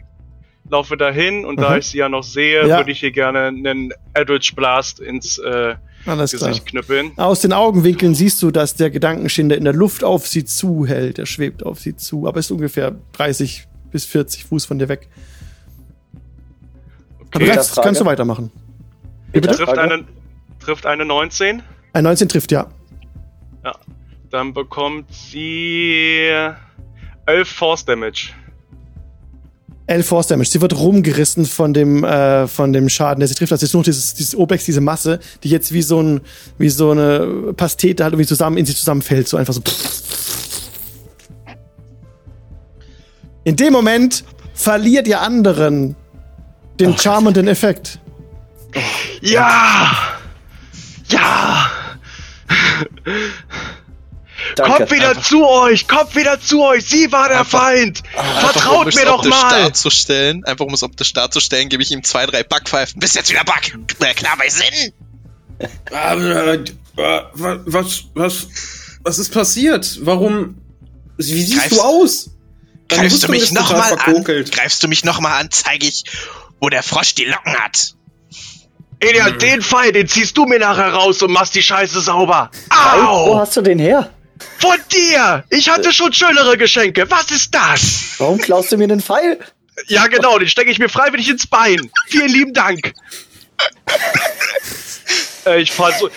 Laufe dahin und da Mhm. ich sie ja noch sehe, Ja. würde ich hier gerne einen Eldritch Blast ins äh, Alles klar. Gesicht knüppeln. Aus den Augenwinkeln siehst du, dass der Gedankenschinder in der Luft auf sie zuhält. Er schwebt auf sie zu, aber ist ungefähr 30 bis 40 Fuß von dir weg. Aber Okay. du kannst, Frage. kannst du weitermachen. Wie bitte? Trifft eine, trifft eine 19. Ein 19 trifft, ja. Dann bekommt sie 11 Force Damage. 11 Force Damage. Sie wird rumgerissen von dem, äh, von dem Schaden, der sie trifft. Also ist nur dieses, dieses Obex, diese Masse, die jetzt wie so ein, wie so eine Pastete halt irgendwie zusammen, in sie zusammenfällt. So einfach so. In dem Moment verliert ihr anderen den charmenden Effekt. Ja! Ja! [laughs] Danke. Kommt wieder zu euch! Kommt wieder zu euch! Sie war der Einfach- Feind! Einfach, um Vertraut es mir doch mal! darzustellen, einfach um es optisch darzustellen, gebe ich ihm zwei, drei Backpfeifen. Bist jetzt wieder Back. Klar bei Sinn. Was, was, was ist passiert? Warum? Wie siehst Greifst- du aus? Deine Greifst du mich total nochmal an? Greifst du mich nochmal an, zeige ich, wo der Frosch die Locken hat. Elia, hm. den Pfeil, den ziehst du mir nachher raus und machst die Scheiße sauber. Au! Wo hast du den her? Von dir! Ich hatte schon schönere Geschenke. Was ist das? Warum klaust du mir den Pfeil? Ja, genau, den stecke ich mir freiwillig ins Bein. Vielen lieben Dank. [laughs] äh, ich fahr so.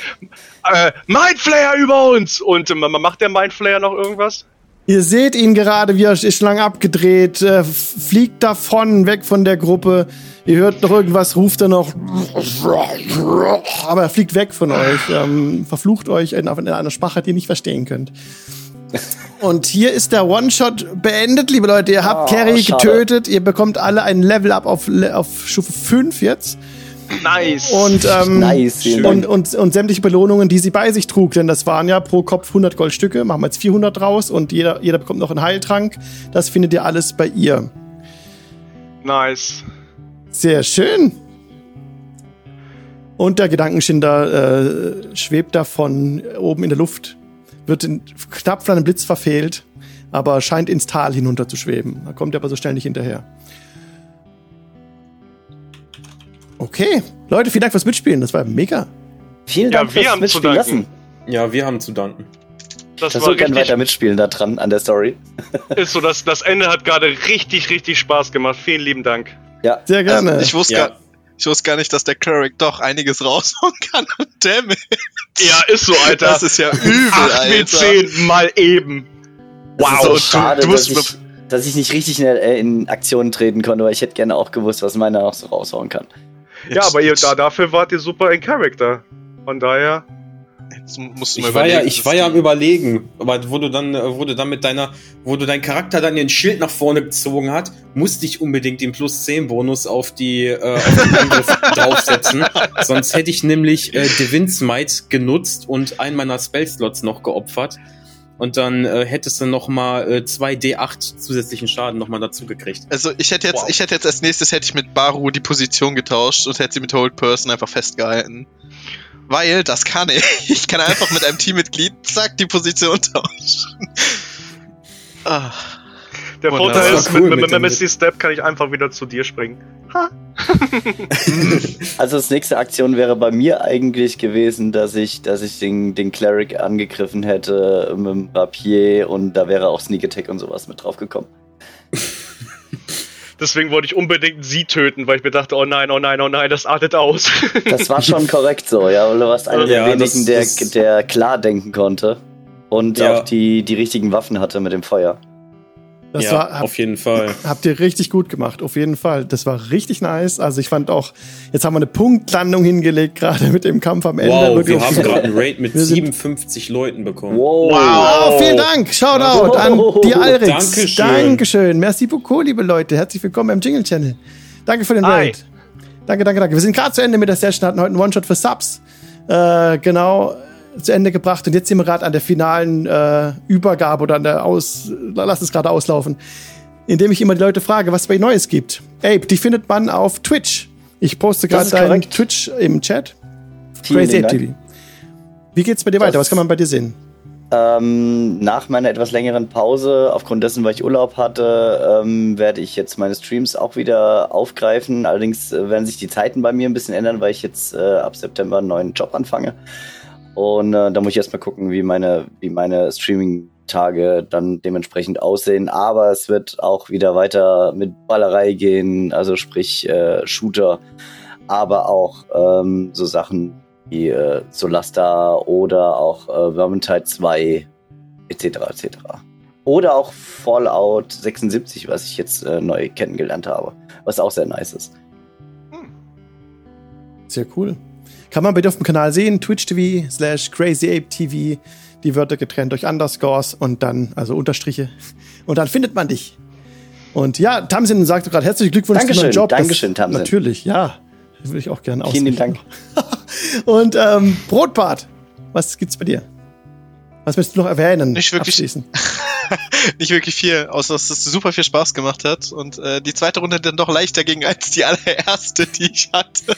Äh, Mindflayer über uns! Und äh, macht der Mindflayer noch irgendwas? Ihr seht ihn gerade, wie er ist lang abgedreht, äh, fliegt davon, weg von der Gruppe. Ihr hört noch irgendwas, ruft er noch. Aber er fliegt weg von euch, ähm, verflucht euch in, in einer Sprache, die ihr nicht verstehen könnt. Und hier ist der One-Shot beendet, liebe Leute. Ihr habt oh, Carrie getötet. Ihr bekommt alle ein Level-Up auf, auf Stufe 5 jetzt. Nice. Und, ähm, nice, und, und, und, sämtliche Belohnungen, die sie bei sich trug, denn das waren ja pro Kopf 100 Goldstücke, machen wir jetzt 400 draus und jeder, jeder bekommt noch einen Heiltrank. Das findet ihr alles bei ihr. Nice. Sehr schön. Und der Gedankenschinder äh, schwebt davon oben in der Luft, wird in, knapp von einem Blitz verfehlt, aber scheint ins Tal hinunter zu schweben. Da kommt er aber so schnell nicht hinterher. Okay. Leute, vielen Dank fürs Mitspielen. Das war mega. Vielen Dank ja, fürs Mitspielen lassen. Ja, wir haben zu danken. Das ich würde gerne weiter mitspielen da dran an der Story. Ist so, das, das Ende hat gerade richtig, richtig Spaß gemacht. Vielen lieben Dank. Ja, sehr gerne. Also, ich wusste ja. gar ich wusste gar nicht, dass der Cleric doch einiges [laughs] raushauen kann. Damn it. Ja, ist so, Alter. Das ist ja übel, 8 Alter. 10 mal eben. Wow. So schade, du, du dass, ich, dass ich nicht richtig in, in Aktion treten konnte, weil ich hätte gerne auch gewusst, was meiner noch so raushauen kann. Ja, aber ihr, da, dafür wart ihr super in Charakter. Von daher. Musst du mal ich war ja, ich war ja am überlegen, aber wo du dann, wo du dann mit deiner, wo du dein Charakter dann den Schild nach vorne gezogen hat, musste ich unbedingt den plus 10 Bonus auf die, äh, auf den Angriff [laughs] draufsetzen. Sonst hätte ich nämlich äh, Divine Smite genutzt und einen meiner Spellslots noch geopfert und dann äh, hättest du noch mal äh, 2d8 zusätzlichen Schaden noch mal dazu gekriegt. Also ich hätte jetzt, wow. ich hätte jetzt als nächstes hätte ich mit Baru die Position getauscht und hätte sie mit Hold Person einfach festgehalten. Weil, das kann ich. [laughs] Ich kann einfach mit einem Teammitglied, zack, die Position tauschen. ah. Der Vorteil ist, cool mit, mit, mit Misty Step kann ich einfach wieder zu dir springen. Ha. also das nächste Aktion wäre bei mir eigentlich gewesen, dass ich, dass ich den, den Cleric angegriffen hätte mit dem Rapier und da wäre auch Sneak Attack und sowas mit drauf gekommen. [laughs] Deswegen wollte ich unbedingt sie töten, weil ich mir dachte, oh nein, oh nein, oh nein, das artet aus. [laughs] das war schon korrekt so, ja. Und du warst einer ja, der wenigen, das, der, der klar denken konnte und ja. auch die, die richtigen Waffen hatte mit dem Feuer. Das ja, war, hab, auf jeden Fall. Habt ihr richtig gut gemacht, auf jeden Fall. Das war richtig nice. Also ich fand auch, jetzt haben wir eine Punktlandung hingelegt, gerade [laughs] mit dem Kampf am Ende. Wow, wir haben gerade einen [laughs] Raid mit 57 Leuten bekommen. Wow. wow. vielen Dank. Shoutout wow. an die Alrix. Dankeschön. Dankeschön. Merci beaucoup, liebe Leute. Herzlich willkommen im Jingle Channel. Danke für den Raid. Danke, danke, danke. Wir sind gerade zu Ende mit der Session, hatten heute einen One-Shot für Subs. Äh, genau zu Ende gebracht und jetzt sind wir gerade an der finalen äh, Übergabe oder an der Aus, lass es gerade auslaufen, indem ich immer die Leute frage, was es bei Neues gibt. Ape, die findet man auf Twitch. Ich poste gerade deinen Twitch im Chat. Crazy Ape TV. Wie geht's bei dir das weiter? Was kann man bei dir sehen? Ähm, nach meiner etwas längeren Pause, aufgrund dessen, weil ich Urlaub hatte, ähm, werde ich jetzt meine Streams auch wieder aufgreifen. Allerdings äh, werden sich die Zeiten bei mir ein bisschen ändern, weil ich jetzt äh, ab September einen neuen Job anfange. Und äh, da muss ich erstmal gucken, wie meine, wie meine Streaming-Tage dann dementsprechend aussehen. Aber es wird auch wieder weiter mit Ballerei gehen, also sprich äh, Shooter, aber auch ähm, so Sachen wie äh, Solastar oder auch äh, Vermintide 2 etc. etc. Oder auch Fallout 76, was ich jetzt äh, neu kennengelernt habe, was auch sehr nice ist. Sehr cool. Kann man bei dir auf dem Kanal sehen, Twitch TV slash CrazyApeTV, die Wörter getrennt durch Underscores und dann, also Unterstriche. Und dann findet man dich. Und ja, Tamsin sagte gerade herzlichen Glückwunsch Dankeschön, zu deinem Job. Dankeschön, Tamsin. Natürlich, ja. Das würde ich auch gerne ausrichten. Vielen Dank. [laughs] und ähm, Brotbart, was gibt's bei dir? Was möchtest du noch erwähnen? Nicht wirklich, [laughs] nicht wirklich viel, außer dass es super viel Spaß gemacht hat und äh, die zweite Runde dann doch leichter ging als die allererste, die ich hatte.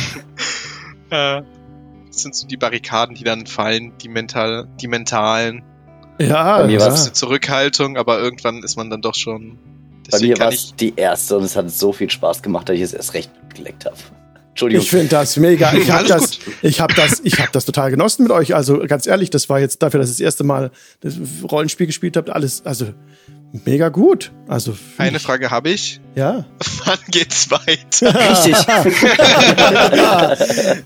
[laughs] Äh, das sind so die Barrikaden, die dann fallen, die mental, die mentalen. Ja, Bei mir ja. war es eine Zurückhaltung, aber irgendwann ist man dann doch schon. Bei mir war es die erste und es hat so viel Spaß gemacht, dass ich es erst recht geleckt habe. Entschuldigung. Ich finde das mega. Ich habe das, ich habe das, ich habe das total genossen mit euch. Also ganz ehrlich, das war jetzt dafür, dass ich das erste Mal das Rollenspiel gespielt habt, alles, also mega gut. Also eine Frage habe ich. Ja. [laughs] Wann geht's weiter? [laughs] Richtig.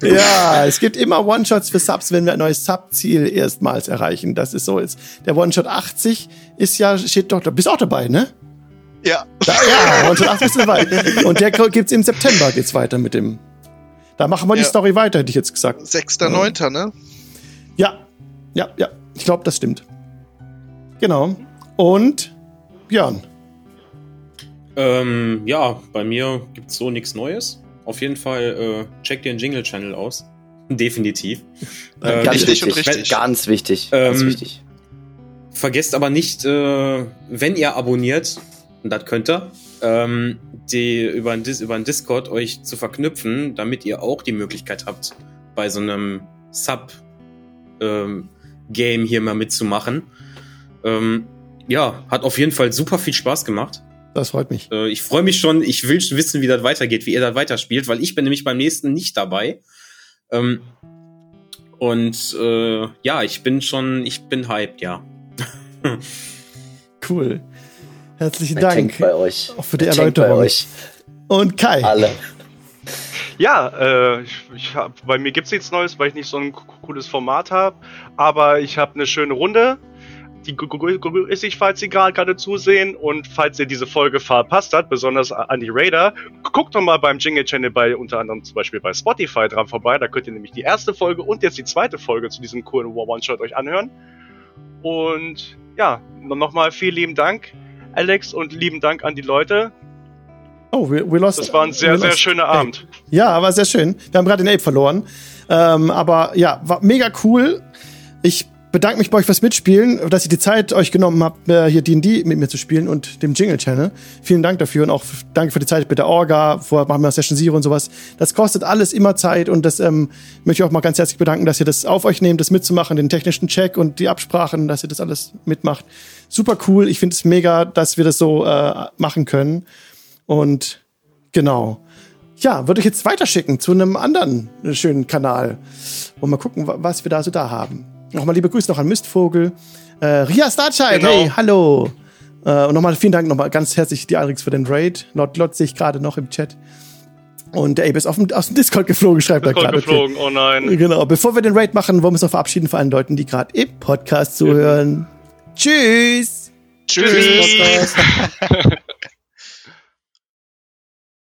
[laughs] ja, es gibt immer One-Shots für Subs, wenn wir ein neues Sub-Ziel erstmals erreichen. Das ist so jetzt. Der One-Shot 80 ist ja, steht doch, du bist auch dabei, ne? Ja. Da, ja, One-Shot 80 ist dabei. Und der gibt's im September, geht's weiter mit dem. Da machen wir die Ja. Story weiter, hätte ich jetzt gesagt. 6.9., ne? Ja, ja, ja. Ich glaube, das stimmt. Genau. Und Björn. Ähm, ja, bei mir gibt's so nichts Neues. Auf jeden Fall äh, checkt den Jingle-Channel aus. [laughs] Definitiv. Äh, Ganz Richtig und wichtig. richtig. Ganz wichtig. Ganz Ähm, wichtig. Vergesst aber nicht, äh, wenn ihr abonniert, und das könnt ihr, ähm, die über ein, Dis über ein Discord euch zu verknüpfen, damit ihr auch die Möglichkeit habt, bei so einem Sub-Game hier mal mitzumachen. Ähm, ja, hat auf jeden Fall super viel Spaß gemacht. Das freut mich. Äh, ich freue mich schon, ich will wissen, wie das weitergeht, wie ihr das weiterspielt, weil ich bin nämlich beim nächsten nicht dabei. Ähm, und äh, ja, ich bin schon, ich bin hyped, ja. [laughs] Cool. Herzlichen Ein Dank Tank bei euch. auch für die Tank bei Erläuterung. euch. Und Kai. Alle. Ja, äh, ich, ich hab, bei mir gibt's nichts Neues, weil ich nicht so ein co- cooles Format habe. Aber ich habe eine schöne Runde. Die ist ich, falls Sie gerade zusehen und falls ihr diese Folge verpasst habt, besonders an die Raider, guckt doch mal beim Jingle Channel bei unter anderem zum Beispiel bei Spotify dran vorbei. Da könnt ihr nämlich die erste Folge und jetzt die zweite Folge zu diesem coolen One-Shot euch anhören. Und ja, nochmal vielen lieben Dank, Alex, und lieben Dank an die Leute. Oh, we, we lost. Das war ein sehr, sehr schöner Ape. Abend. Ja, war sehr schön. Wir haben gerade den Ape verloren. Ähm, aber ja, war mega cool. Ich bedanke mich bei euch fürs Mitspielen, dass ihr die Zeit euch genommen habt, äh, hier D&D mit mir zu spielen und dem Jingle-Channel. Vielen Dank dafür und auch danke für die Zeit mit der Orga, vorher machen wir Session Zero und sowas. Das kostet alles immer Zeit und das ähm, möchte ich auch mal ganz herzlich bedanken, dass ihr das auf euch nehmt, das mitzumachen, den technischen Check und die Absprachen, dass ihr das alles mitmacht. Super cool. Ich finde es mega, dass wir das so äh, machen können. Und genau. Ja, würde ich jetzt weiterschicken zu einem anderen schönen Kanal. Und mal gucken, wa- was wir da so da haben. Nochmal liebe Grüße noch an Mistvogel. Äh, Ria Starchild, Genau. hey, hallo. Äh, und nochmal vielen Dank nochmal ganz herzlich die Alrix für den Raid. Lord Lot sehe ich gerade noch im Chat. Und der Abe ist auf dem, aus dem Discord geflogen, schreibt er Discord gerade. Okay. geflogen, oh nein. Genau, bevor wir den Raid machen, wollen wir uns noch verabschieden von allen Leuten, die gerade im Podcast zuhören. Tschüss! Tschüss. Tschüss. [laughs]